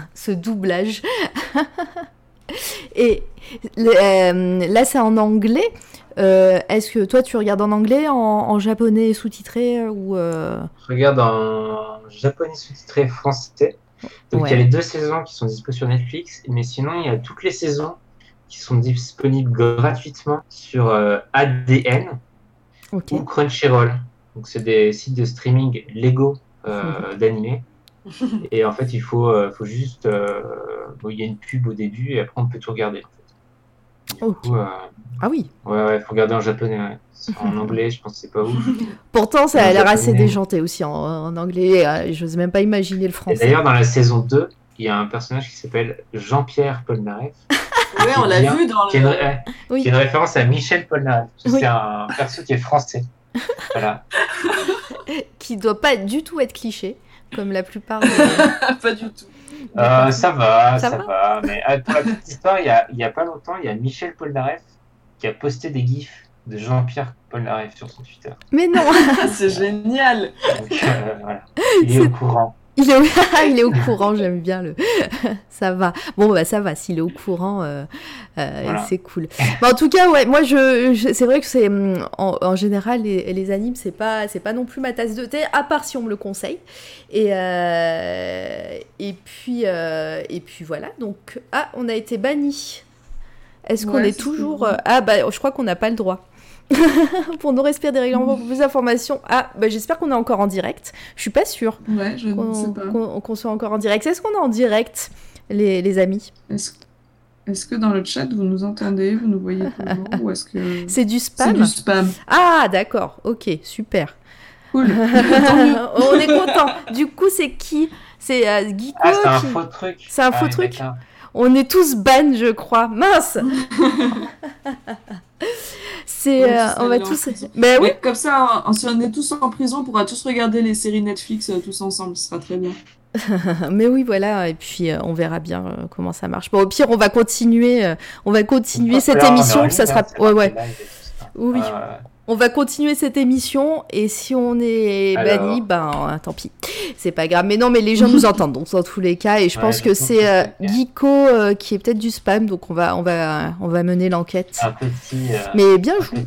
A: ce doublage. Et le- euh, là, c'est en anglais. Euh, Est-ce que toi, tu regardes en anglais, en, en japonais sous-titré euh, ou euh,
B: Je regarde en japonais sous-titré français. Donc
A: Ouais.
B: il y a les deux saisons qui sont disponibles sur Netflix, mais sinon il y a toutes les saisons qui sont disponibles gratuitement sur euh, ADN ou Crunchyroll. Donc c'est des sites de streaming légaux euh, d'animés. Et en fait il faut, faut juste... bon, il y a une pub au début et après on peut tout regarder. Coup, euh,
A: Ah oui.
B: ouais, ouais, faut regarder en japonais. ouais. En anglais, je pense que c'est pas ouf.
A: Pourtant, ça a l'air assez déjanté aussi en, en anglais. euh, J'ose même pas imaginer le français.
B: d'ailleurs, dans la saison 2, il y a un personnage qui s'appelle Jean-Pierre Polnareff.
C: Ouais, on l'a vu dans
B: qui est, une,
C: le.
A: Oui.
B: qui est une référence à Michel Polnareff.
A: Oui.
B: C'est un perso qui est français. Voilà.
A: Qui doit pas du tout être cliché, comme la plupart des...
C: Pas du tout.
B: Euh, ça va,
A: Ça
B: ça,
A: va
B: va. Mais euh, pour la petite histoire, il y a, il y a pas longtemps, il y a Michel Polnareff qui a posté des gifs de Jean-Pierre Polnareff sur son Twitter.
A: Mais non,
C: c'est génial.
B: Donc euh, voilà, il est au courant.
A: Il est au, il est au courant, j'aime bien le... ça va. Bon, bah ça va, s'il est au courant, euh, euh,
B: Voilà.
A: c'est cool. Mais en tout cas, ouais, moi, je, je- c'est vrai que c'est... hum, En, en général, les, les animes, c'est pas, c'est pas non plus ma tasse de thé, à part si on me le conseille. Et, euh, et, puis, euh, et puis voilà, donc... Ah, on a été banni. Est-ce qu'on
C: Ouais,
A: est
C: c'est
A: toujours... Ah, bah, je crois qu'on n'a pas le droit. pour nous respecter des règlements, pour plus d'informations. Ah, bah, j'espère qu'on est encore en direct. Je suis pas sûre
C: Ouais, je ne sais
A: qu'on
C: pas.
A: qu'on- soit encore en direct. Est-ce qu'on est en direct, les, les amis
C: Est-ce est-ce que dans le chat vous nous entendez, vous nous voyez toujours, ou est-ce que
A: C'est du
C: c'est
A: spam
C: du spam
A: Ah, d'accord. Ok, super.
C: Cool.
A: On est content. Du coup, c'est qui? C'est euh, Geeko
B: Ah, c'est un
A: qui-
B: faux truc.
A: C'est un
B: Ah,
A: faux truc. On est tous ban, je crois. Mince C'est,
C: Ouais,
A: euh,
C: tous
A: on va tous. Ben oui.
C: Mais comme ça, si on est tous en prison, on pourra tous regarder les séries Netflix euh, tous ensemble, ce sera très bien.
A: Mais oui, voilà. Et puis, euh, on verra bien euh, comment ça marche. Bon, au pire, on va continuer. euh, on va continuer cette
B: Là,
A: émission. Ça sera.
B: c'est
A: Ouais, ouais. Oui. On va continuer cette émission et si on est
B: Alors.
A: banni, ben euh, tant pis, c'est pas grave. Mais non, mais les gens nous entendent donc dans tous les cas et je
B: Ouais,
A: pense que c'est euh, euh, qui est peut-être du spam, donc on va on va on va mener l'enquête.
B: Un petit, euh,
A: Mais bien joué.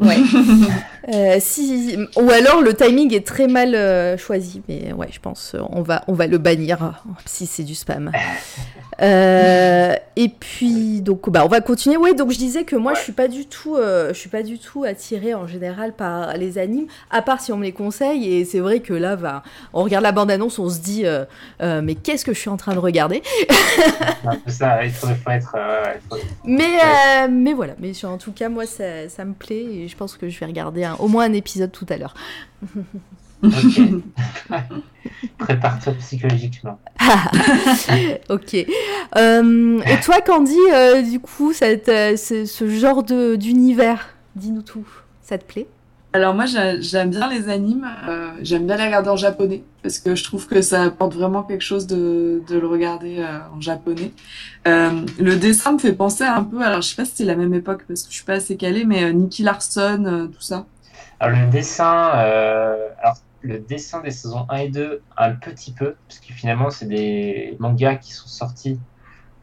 A: Ouais. Euh, si, ou alors le timing est très mal euh, choisi, mais ouais, je pense on va on va le bannir euh, si c'est du spam. Euh, et puis donc bah on va continuer. Ouais, donc je disais que moi je suis pas du tout je suis pas du tout attirée en général par les animes, à part si on me les conseille. Et c'est vrai que là, bah, on regarde la bande annonce, on se dit mais qu'est-ce que je suis en train de regarder?
B: C'est un peu ça, il faut, il faut être. ouais, il faut-
A: Mais, mais voilà, mais en tout cas, moi, ça, ça me plaît et je pense que je vais regarder un- au moins un épisode tout à l'heure.
B: Ok. Prépare-toi psychologiquement.
A: ok. Euh, et toi, Candy, euh, du coup, cette, euh, ce, ce genre de- d'univers, dis-nous tout, ça te plaît?
C: Alors moi j'a- j'aime bien les animes, euh, j'aime bien les regarder en japonais parce que je trouve que ça apporte vraiment quelque chose de, de le regarder euh, en japonais. Euh, le dessin me fait penser un peu, alors je sais pas si c'est la même époque parce que je suis pas assez calée, mais euh, Nicky Larson, euh, tout ça.
B: Alors le dessin, euh, alors le dessin des saisons 1 et 2 un petit peu, parce que finalement c'est des mangas qui sont sortis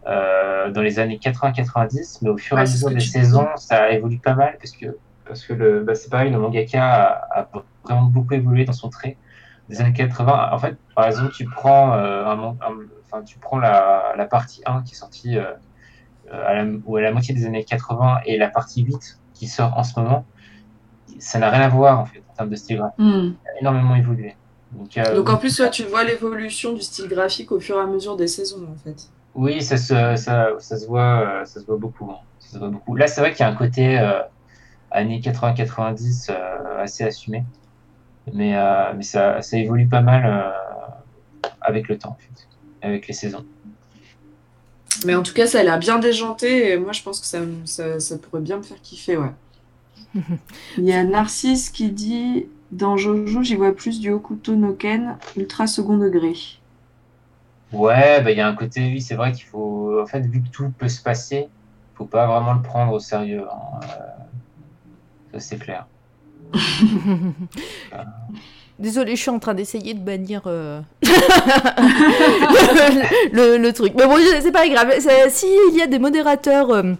B: euh, dans les années 80-90, mais au fur et à mesure des saisons, ça évolue pas mal parce que parce que le bah, c'est pareil, le mangaka a, a vraiment beaucoup évolué dans son trait des années 80. En fait, par exemple, tu prends euh, un, man- un- enfin tu prends la, la partie 1 qui est sortie à la, ou à la moitié des années 80 et la partie 8 qui sort en ce moment, ça n'a rien à voir en fait en termes de style graphique.
C: Hmm.
B: Ça a énormément évolué. Donc, euh,
C: Donc en plus, ouais, tu vois l'évolution du style graphique au fur et à mesure des saisons en fait.
B: oui, ça se, ça, ça se voit, euh, ça se voit beaucoup. hein. Ça se voit beaucoup. Là, c'est vrai qu'il y a un côté euh, années 80-90 euh, assez assumé, mais, euh, mais ça, ça évolue pas mal euh, avec le temps, en fait, avec les saisons.
C: Mais en tout cas, ça a l'air bien déjanté et moi je pense que ça, ça, ça pourrait bien me faire kiffer, ouais. Il y a Narcisse qui dit dans Jojo, j'y vois plus du Hokuto no Ken, ultra second degré.
B: Ouais, bah, il y a un côté, oui, c'est vrai qu'il faut, en fait, vu que tout peut se passer, faut pas vraiment le prendre au sérieux. hein. Euh, ça, c'est clair.
A: Désolée, je suis en train d'essayer de bannir euh, le, le truc. Mais bon, c'est pas grave. S'il y a des modérateurs, euh,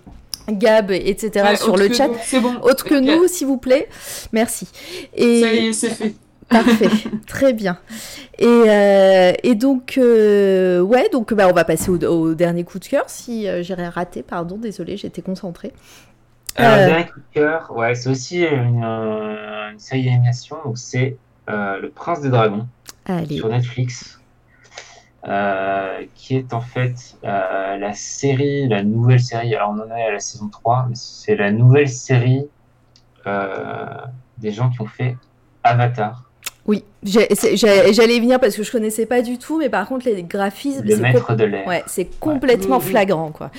A: Gab, etc.,
C: Ouais,
A: sur le chat,
C: nous, C'est bon.
A: autre que nous, s'il vous plaît, merci. Et...
C: Ça y est, c'est fait.
A: Parfait, très bien. Et, euh, et donc, euh, ouais, donc bah, on va passer au, au dernier coup de cœur. Si euh, j'ai rien raté, pardon, désolé, j'étais concentrée.
B: Alors,
A: Euh.
B: le dernier coup de cœur, ouais, c'est aussi une, une série d'animation, donc c'est euh, Le Prince des Dragons
A: Allez,
B: sur Netflix, euh, qui est en fait euh, la série, la nouvelle série, alors on en est à la saison 3, mais c'est la nouvelle série euh, des gens qui ont fait Avatar,
A: oui, j'allais y venir parce que je connaissais pas du tout, mais par contre, les graphismes,
B: le
A: c'est
B: maître de l'air.
A: ouais, c'est complètement flagrant, quoi.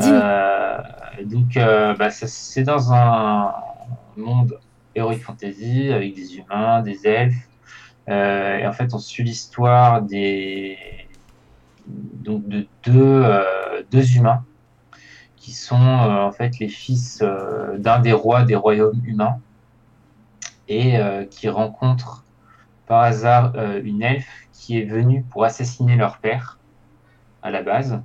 B: Euh, donc, euh, bah, c'est dans un monde heroic fantasy avec des humains, des elfes. Euh, et en fait, on suit l'histoire de deux, euh, deux humains qui sont euh, en fait les fils d'un des rois des royaumes humains et qui rencontrent par hasard une elfe qui est venue pour assassiner leur père à la base.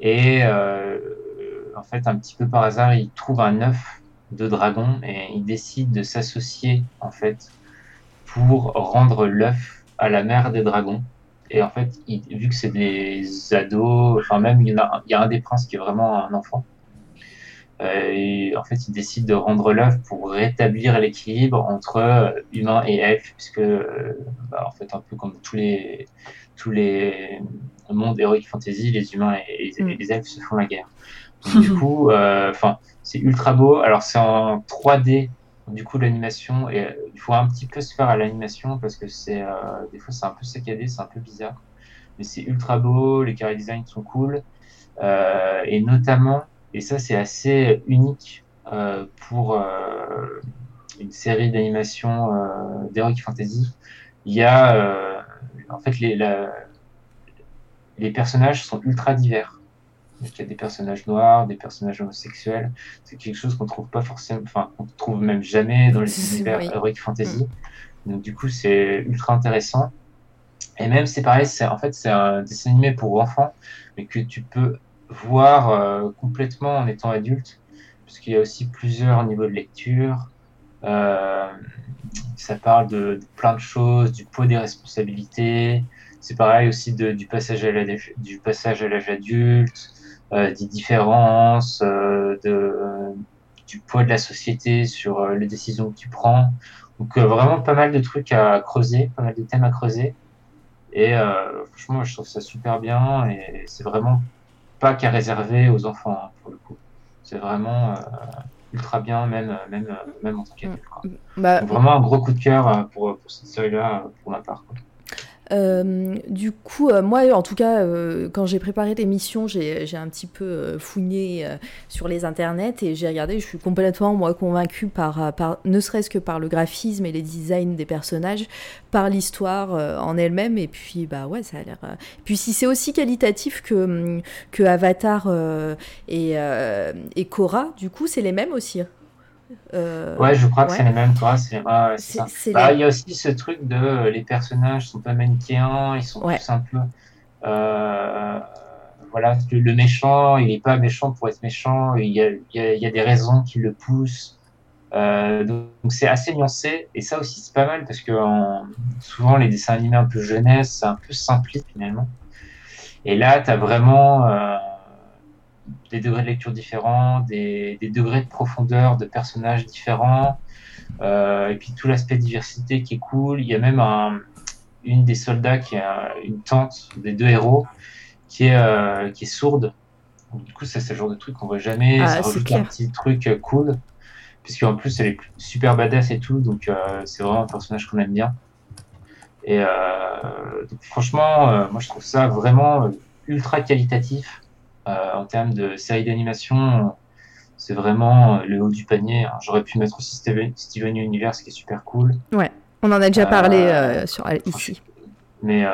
B: Et en fait, un petit peu par hasard, ils trouvent un œuf de dragon et ils décident de s'associer en fait pour rendre l'œuf à la mère des dragons. Et en fait, vu que c'est des ados, enfin même il y, en a, un- il y a un des princes qui est vraiment un enfant. Euh, et en fait, ils décident de rendre l'œuf pour rétablir l'équilibre entre humains et elfes, puisque euh, bah, en fait, un peu comme tous les tous les mondes heroic fantasy, les humains et, et
A: Mm.
B: les elfes se font la guerre. Donc, du coup, euh, c'est ultra beau. Alors c'est en 3D. Du coup, l'animation, il faut un petit peu se faire à l'animation parce que c'est euh, des fois c'est un peu saccadé, c'est un peu bizarre. Mais c'est ultra beau, les carré design sont cool. Euh, et notamment, et ça c'est assez unique euh, pour euh, une série d'animation d'Heroic Fantasy, il y a en fait les, la- les personnages sont ultra divers. Donc, il y a des personnages noirs, des personnages homosexuels. C'est quelque chose qu'on trouve pas forcément, enfin, qu'on trouve même jamais dans les
A: Oui.
B: univers heroic fantasy. Donc, du coup, c'est ultra intéressant. Et même, c'est pareil, c'est, en fait, c'est un dessin animé pour enfants, mais que tu peux voir euh, complètement en étant adulte. parce qu'il y a aussi plusieurs niveaux de lecture. Euh, ça parle de, de plein de choses, du poids des responsabilités. C'est pareil aussi de, du passage à l'âge du passage à l'âge adulte, des différences, euh, de, du poids de la société sur euh, les décisions que tu prends. Donc euh, vraiment pas mal de trucs à creuser, pas mal de thèmes à creuser. Et euh, franchement, je trouve ça super bien et c'est vraiment pas qu'à réserver aux enfants hein, pour le coup. C'est vraiment euh, ultra bien, même même euh, même en tant qu'adulte.
A: Bah,
B: vraiment un gros coup de cœur euh, pour, pour cette série-là, euh, pour ma part. quoi.
A: Euh, du coup, euh, moi, en tout cas, euh, quand j'ai préparé l'émission, j'ai un petit peu euh, sur les internets et j'ai regardé. Je suis complètement, moi, convaincue par, ne serait-ce que par le graphisme et les designs des personnages, par l'histoire en elle-même. Et puis, bah ouais, ça a l'air. Puis, si c'est aussi qualitatif que, hum, que Avatar et, et Korra, du coup, c'est les mêmes aussi. Euh,
B: Ouais, je crois que c'est les mêmes, toi. C'est Bah,
A: les-
B: Il y a aussi ce truc de euh, les personnages sont pas manichéens, ils sont
A: Ouais.
B: tous un peu. euh, voilà, le, le méchant, il est pas méchant pour être méchant, il y a, il y a, il y a des raisons qui le poussent. Euh, donc c'est assez nuancé, et ça aussi c'est pas mal parce que en- souvent les dessins animés un peu jeunesse, c'est un peu simpliste finalement. Et là, tu as vraiment des degrés de lecture différents, des, des degrés de profondeur de personnages différents, euh, et puis tout l'aspect diversité qui est cool. Il y a même un, une des soldats qui a une tante des deux héros qui est, euh, qui est sourde. Donc, du coup, c'est le genre de truc qu'on voit jamais.
A: Ah,
B: ça rajoute un petit truc euh, cool, puisqu'en plus, elle est super badass et tout, donc euh, c'est vraiment un personnage qu'on aime bien. Et donc, franchement, moi, je trouve ça vraiment ultra qualitatif en termes de série d'animation. C'est vraiment euh, le haut du panier. hein. J'aurais pu mettre aussi Steven, Steven Universe qui est super cool.
A: On en a déjà parlé
B: Euh,
A: euh, sur, ici.
B: Mais, euh,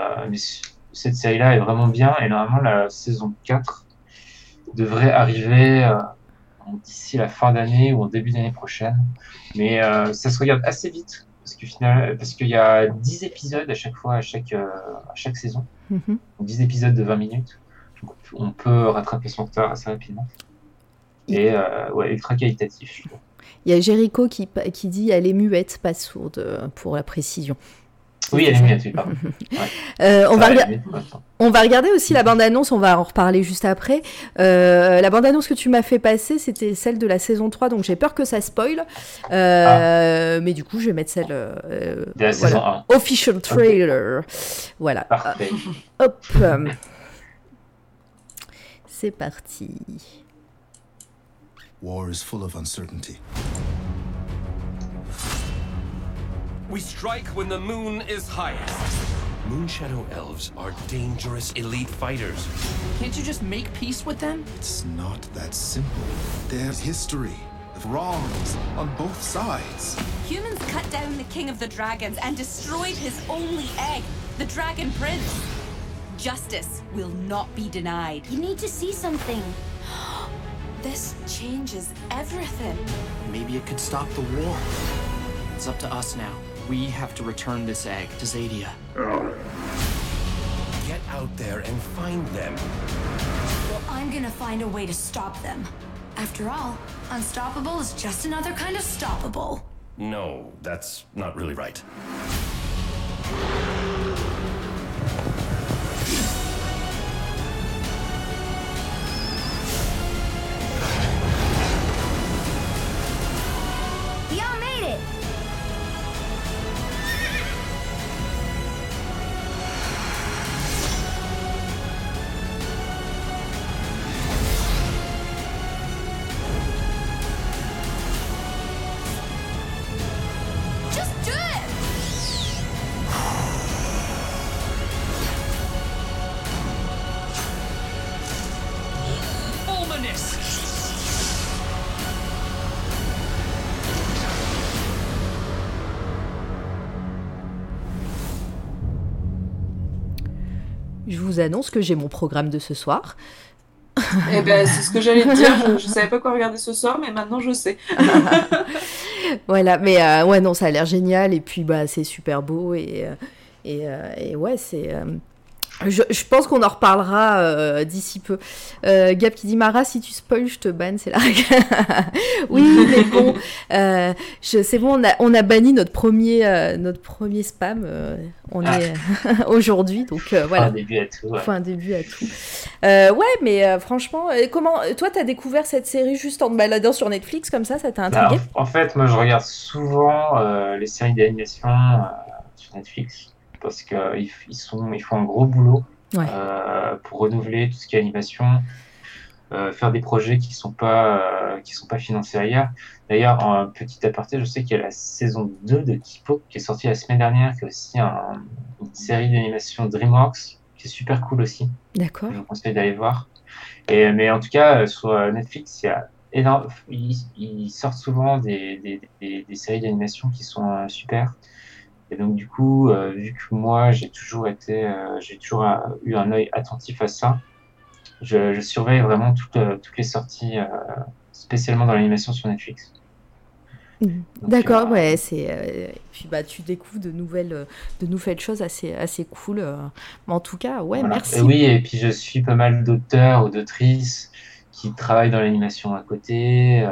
B: cette série-là est vraiment bien et normalement la saison 4 devrait arriver euh, d'ici la fin d'année ou en début d'année prochaine. Mais euh, ça se regarde assez vite parce que final, parce qu'il y a 10 épisodes à chaque fois à chaque euh, à chaque saison,
A: Mhm.
B: Donc 10 épisodes de 20 minutes. On peut rattraper son retard assez rapidement. Et euh, ouais, ultra qualitatif.
A: Il y a Jericho qui, qui dit elle est muette, pas sourde, pour la précision.
B: Oui, elle est mignonne, oui, pardon.
A: Euh, on, va on regarder aussi la bande-annonce, on va en reparler juste après. Euh, la bande-annonce que tu m'as fait passer, c'était celle de la saison 3, donc j'ai peur que ça spoil. Euh, Mais du coup, je vais mettre celle. euh,
B: De la
A: voilà.
B: saison 1.
A: Official trailer. Voilà.
B: Parfait.
A: Hop. C'est parti.
H: War is full of uncertainty.
I: We strike when the moon is highest.
E: Moonshadow elves are dangerous elite fighters.
J: Can't you just make peace with them?
H: It's not that simple. There's history of wrongs on both sides.
D: Humans cut down the king of the dragons and destroyed his only egg, the dragon prince. Justice will not be denied.
K: You need to see something. This changes everything.
J: Maybe it could stop the war. It's up to us now. We have to return this egg to Zadia.
E: Get out there and find them.
K: Well, I'm gonna find a way to stop them. After all, unstoppable is just another kind of stoppable.
E: No, that's not really right.
A: Vous annonce que j'ai mon programme de ce soir.
C: Eh ben, c'est ce que j'allais te dire. Je, je savais pas quoi regarder ce soir, mais maintenant je sais.
A: Voilà, mais euh, ouais, non, ça a l'air génial et puis bah c'est super beau et, euh, et, euh, et ouais, c'est. Je, je, pense qu'on en reparlera euh, d'ici peu. Euh, Gab qui dit Mara, si tu spoil, je te banne, c'est la règle. oui, mais bon, euh, c'est bon, on a, on a banni notre premier, euh, notre premier spam. on
B: Ah.
A: est aujourd'hui, donc voilà.
B: Un début à tout. ouais.
A: Faut un début à tout. Ouais, mais franchement, comment toi t'as découvert cette série juste en te baladant sur Netflix comme ça, ça t'a
B: Bah,
A: intrigué
B: en, en fait, moi, je regarde souvent les séries d'animation sur Netflix parce qu'ils ils sont, ils font un gros boulot
A: Ouais.
B: euh, pour renouveler tout ce qui est animation, euh, faire des projets qui sont pas, euh, qui sont pas financés ailleurs. D'ailleurs, en petit aparté, je sais qu'il y a la saison 2 de Kipo qui est sortie la semaine dernière, qui est aussi un- une série d'animation DreamWorks qui est super cool aussi.
A: D'accord.
B: Je vous conseille d'aller voir. Et, mais en tout cas, euh, sur euh, Netflix, il y a énorme, ils, ils sortent souvent des, des, des, des séries d'animation qui sont euh, super. Et donc du coup, euh, vu que moi j'ai toujours été, euh, j'ai toujours euh, eu un œil attentif à ça, je, je surveille vraiment toutes, toutes les sorties, spécialement dans l'animation sur Netflix.
A: Mhm. D'accord, ouais, c'est. euh, et puis bah tu découvres de nouvelles, euh, de nouvelles choses assez, assez cool. Mais en tout cas, ouais,
B: Voilà.
A: merci.
B: Et oui, et puis je suis pas mal d'auteurs ou d'autrices qui travaillent dans l'animation à côté.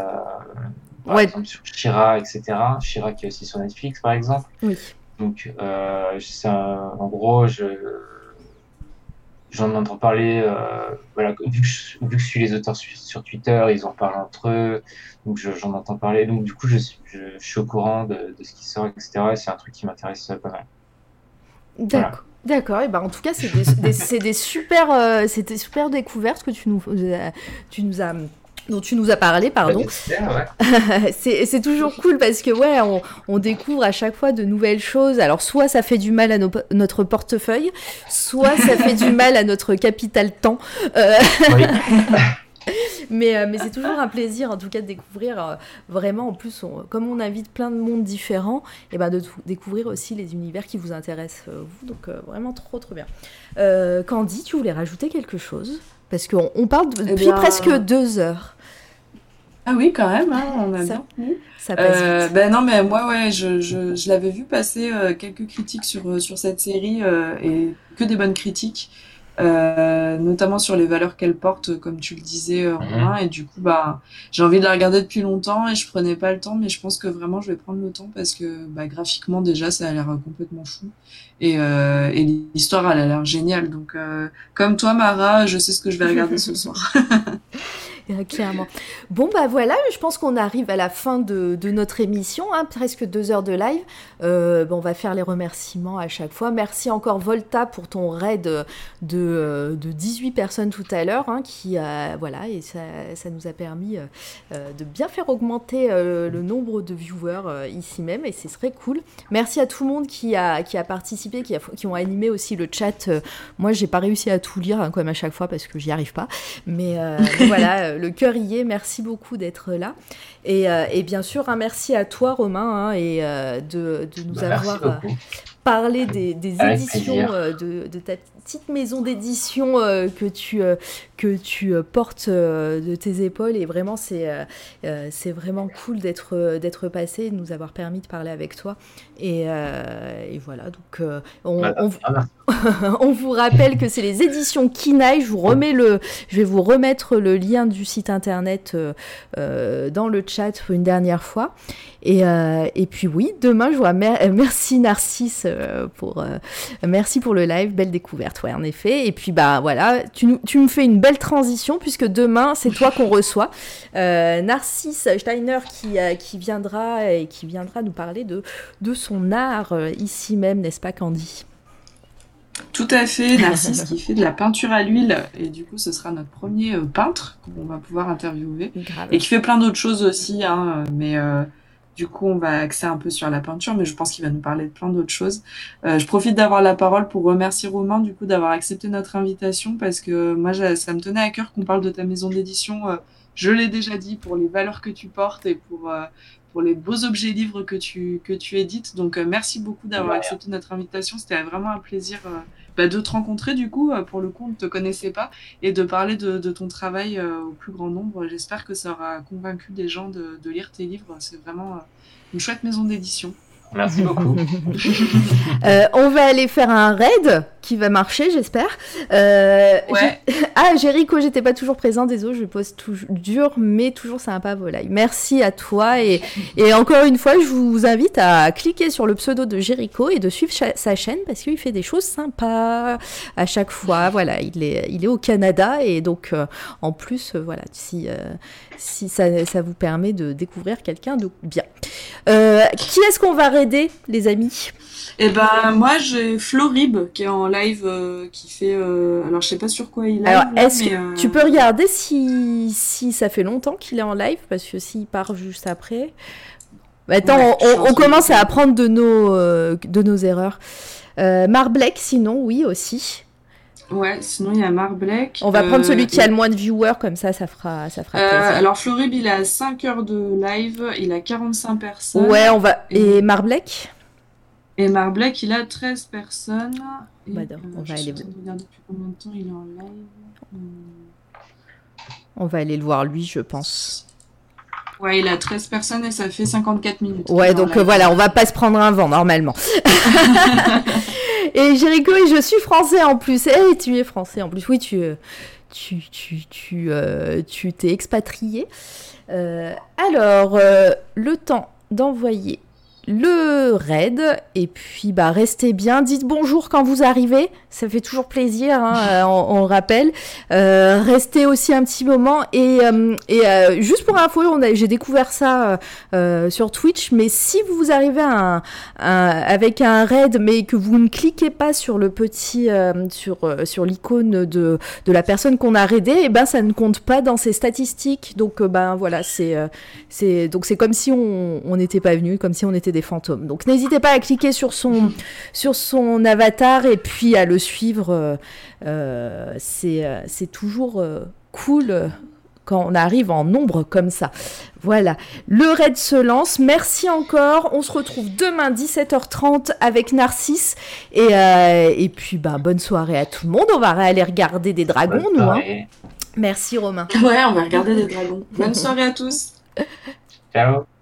B: Par
A: Ouais.
B: exemple sur Shira, etc. Shira qui est aussi sur Netflix, par exemple.
A: Oui.
B: Donc, euh, en gros, je, j'en entends parler. euh, voilà, vu que, je, suis les auteurs sur, Twitter, ils en parlent entre eux. Donc, je- j'en entends parler. Donc, du coup, je, suis- au courant de, de ce qui sort, etc. Et c'est un truc qui m'intéresse pas mal.
A: D'accord. D'accord, et ben en tout cas, c'est des, euh, des super découvertes que tu nous, tu nous as, dont tu nous as parlé, pardon.
B: J'espère, ouais.
A: c'est toujours cool parce que ouais, on, on découvre à chaque fois de nouvelles choses. Alors soit ça fait du mal à nos- notre portefeuille, soit ça fait du mal à notre capital temps. Euh,
B: Oui.
A: mais euh, mais c'est toujours un plaisir en tout cas de découvrir euh, vraiment. En plus, on- comme on invite plein de mondes différents, et ben de découvrir aussi les univers qui vous intéressent euh, vous. Donc vraiment trop trop bien. Candy, tu voulais rajouter quelque chose? Parce qu'on on parle de-
C: Eh
A: depuis
C: bien-
A: presque deux heures.
C: Ah oui, quand même, hein, on a
A: Ça-
C: bien.
A: Ça passe
C: Euh,
A: vite.
C: ben non, mais moi, ouais, je, je, je l'avais vu passer euh, quelques critiques sur, euh, sur cette série euh, et que des bonnes critiques, euh, notamment sur les valeurs qu'elle porte, comme tu le disais, euh, Romain. Et du coup, bah, j'ai envie de la regarder depuis longtemps et je prenais pas le temps, mais je pense que vraiment je vais prendre le temps parce que bah, graphiquement, déjà, ça a l'air euh, complètement fou. Et, euh, et l'histoire, elle a l'air géniale. Donc, euh, comme toi, Mara, je sais ce que je vais regarder ce soir.
A: Euh, Clairement. Bon, bah voilà, je pense qu'on arrive à la fin de, de notre émission, hein, presque deux heures de live. Euh, bon, on va faire les remerciements à chaque fois. Merci encore Volta pour ton raid de, de, de 18 personnes tout à l'heure, hein, qui, euh, voilà, et ça, ça nous a permis euh, euh, de bien faire augmenter euh, le nombre de viewers euh, ici même, et ce serait cool. Merci à tout le monde qui a, qui a participé, qui, a, qui ont animé aussi le chat. Euh, moi, j'ai pas réussi à tout lire, hein, comme à chaque fois, parce que j'y arrive pas. Mais, euh, mais voilà, euh, le cœur y est. Merci beaucoup d'être là. Et, euh, et bien sûr, un merci à toi, Romain, hein, et euh, de, de nous
B: Bah,
A: avoir parlé des, éditions, euh, de, de ta petite maison d'édition euh, que tu, euh, que tu euh, portes euh, de tes épaules. Et vraiment, c'est euh, c'est vraiment cool d'être d'être passé, de nous avoir permis de parler avec toi. Et, et voilà, donc on, on-
B: ah,
A: on vous rappelle que c'est les éditions Kinaï. Je vous remets le, je vais vous remettre le lien du site internet dans le chat une dernière fois. Et, et puis oui, demain, je vois mer- merci Narcisse pour merci pour le live, belle découverte, ouais en effet. Et puis bah voilà, tu, nous- tu me fais une belle transition puisque demain c'est toi qu'on reçoit, Euh, Narcisse Steiner qui euh, qui viendra et qui viendra nous parler de de son art euh, ici même, n'est-ce pas Candy?
C: Tout à fait, Narcisse qui fait de la peinture à l'huile. Et du coup ce sera notre premier peintre qu'on va pouvoir interviewer.
A: Grave.
C: et qui fait plein d'autres choses aussi, hein, mais euh, du coup on va axer un peu sur la peinture, mais je pense qu'il va nous parler de plein d'autres choses. Euh, je profite d'avoir la parole pour remercier Romain du coup d'avoir accepté notre invitation parce que moi ça me tenait à cœur qu'on parle de ta maison d'édition. euh, je l'ai déjà dit pour les valeurs que tu portes et pour euh, pour les beaux objets livres que tu, que tu édites. Donc, euh, merci beaucoup d'avoir accepté notre invitation. C'était vraiment un plaisir euh, bah, de te rencontrer. Du coup, euh, pour le coup, on ne te connaissait pas et de parler de, ton travail euh, au plus grand nombre. J'espère que ça aura convaincu des gens de, de lire tes livres. C'est vraiment euh, une chouette maison d'édition.
B: Merci beaucoup.
A: Euh, on va aller faire un raid qui va marcher, j'espère. Euh,
C: Ouais.
A: Ah, Jericho, j'étais pas toujours présent, désolé, je pose toujours dur, mais toujours sympa, volaille. Merci à toi et, et encore une fois, je vous invite à cliquer sur le pseudo de Jericho et de suivre cha- sa chaîne parce qu'il fait des choses sympas à chaque fois. Voilà, il est, il est au Canada et donc euh, en plus, euh, voilà, si, euh, si ça, ça vous permet de découvrir quelqu'un de bien. Euh, qui est-ce qu'on va raider, les amis?
C: Et ben moi j'ai Florib qui est en live, euh, qui fait. euh, Alors je sais pas sur quoi il est.
A: Alors,
C: mais, euh,
A: tu peux regarder si, si ça fait longtemps qu'il est en live? Parce que s'il part juste après. Bah, Attends,
C: Ouais,
A: on, commence à apprendre de nos, de nos erreurs. Marblek, sinon, oui, aussi.
C: Ouais, sinon il y a Mark Black.
A: On va prendre
C: euh,
A: celui qui a
C: et-
A: le moins de viewers, comme ça, ça fera, ça fera
C: Euh,
A: plaisir.
C: alors Florib il a 5 heures de live, il a 45 personnes.
A: Ouais, on va.
C: Et-
A: Et Marblek
C: Et Mark Black il a 13 personnes.
A: Bah, non, on va aller
C: suis en train de regarder depuis combien de temps il est en live. Hmm.
A: On va aller le voir, lui, je pense.
C: Ouais, il a 13 personnes et ça fait 54 minutes.
A: Ouais, donc euh, voilà, on va pas se prendre un vent, normalement. et Jericho, et je suis français en plus. Et tu es français en plus. Oui, tu, euh, tu, tu, tu, euh, t'es expatrié. Euh, alors, le temps d'envoyer le raid. Et puis, bah, restez bien. Dites bonjour quand vous arrivez. Ça fait toujours plaisir, hein, euh, on, on le rappelle. Euh, restez aussi un petit moment. Et, euh, et euh, juste pour info, on a- j'ai découvert ça euh, euh, sur Twitch. Mais si vous arrivez à un- un- avec un raid, mais que vous ne cliquez pas sur le petit, euh, sur, sur l'icône de, de la personne qu'on a raidé, et ben ça ne compte pas dans ses statistiques. Donc ben voilà, c'est c'est donc c'est comme si on on n'était pas venu, comme si on était des fantômes. Donc n'hésitez pas à cliquer sur son sur son avatar et puis à le suivre. euh, euh, c'est euh, c'est toujours euh, cool. quand on arrive en nombre comme ça. Voilà, le raid se lance. Merci encore. On se retrouve demain 17h30 avec Narcisse. Et, euh, et puis, bah, bonne soirée à tout le monde. On va aller regarder des dragons,
B: Bonne
A: nous. hein. Merci Romain.
C: Ouais, on va regarder des dragons. Bonne soirée à tous.
B: Ciao.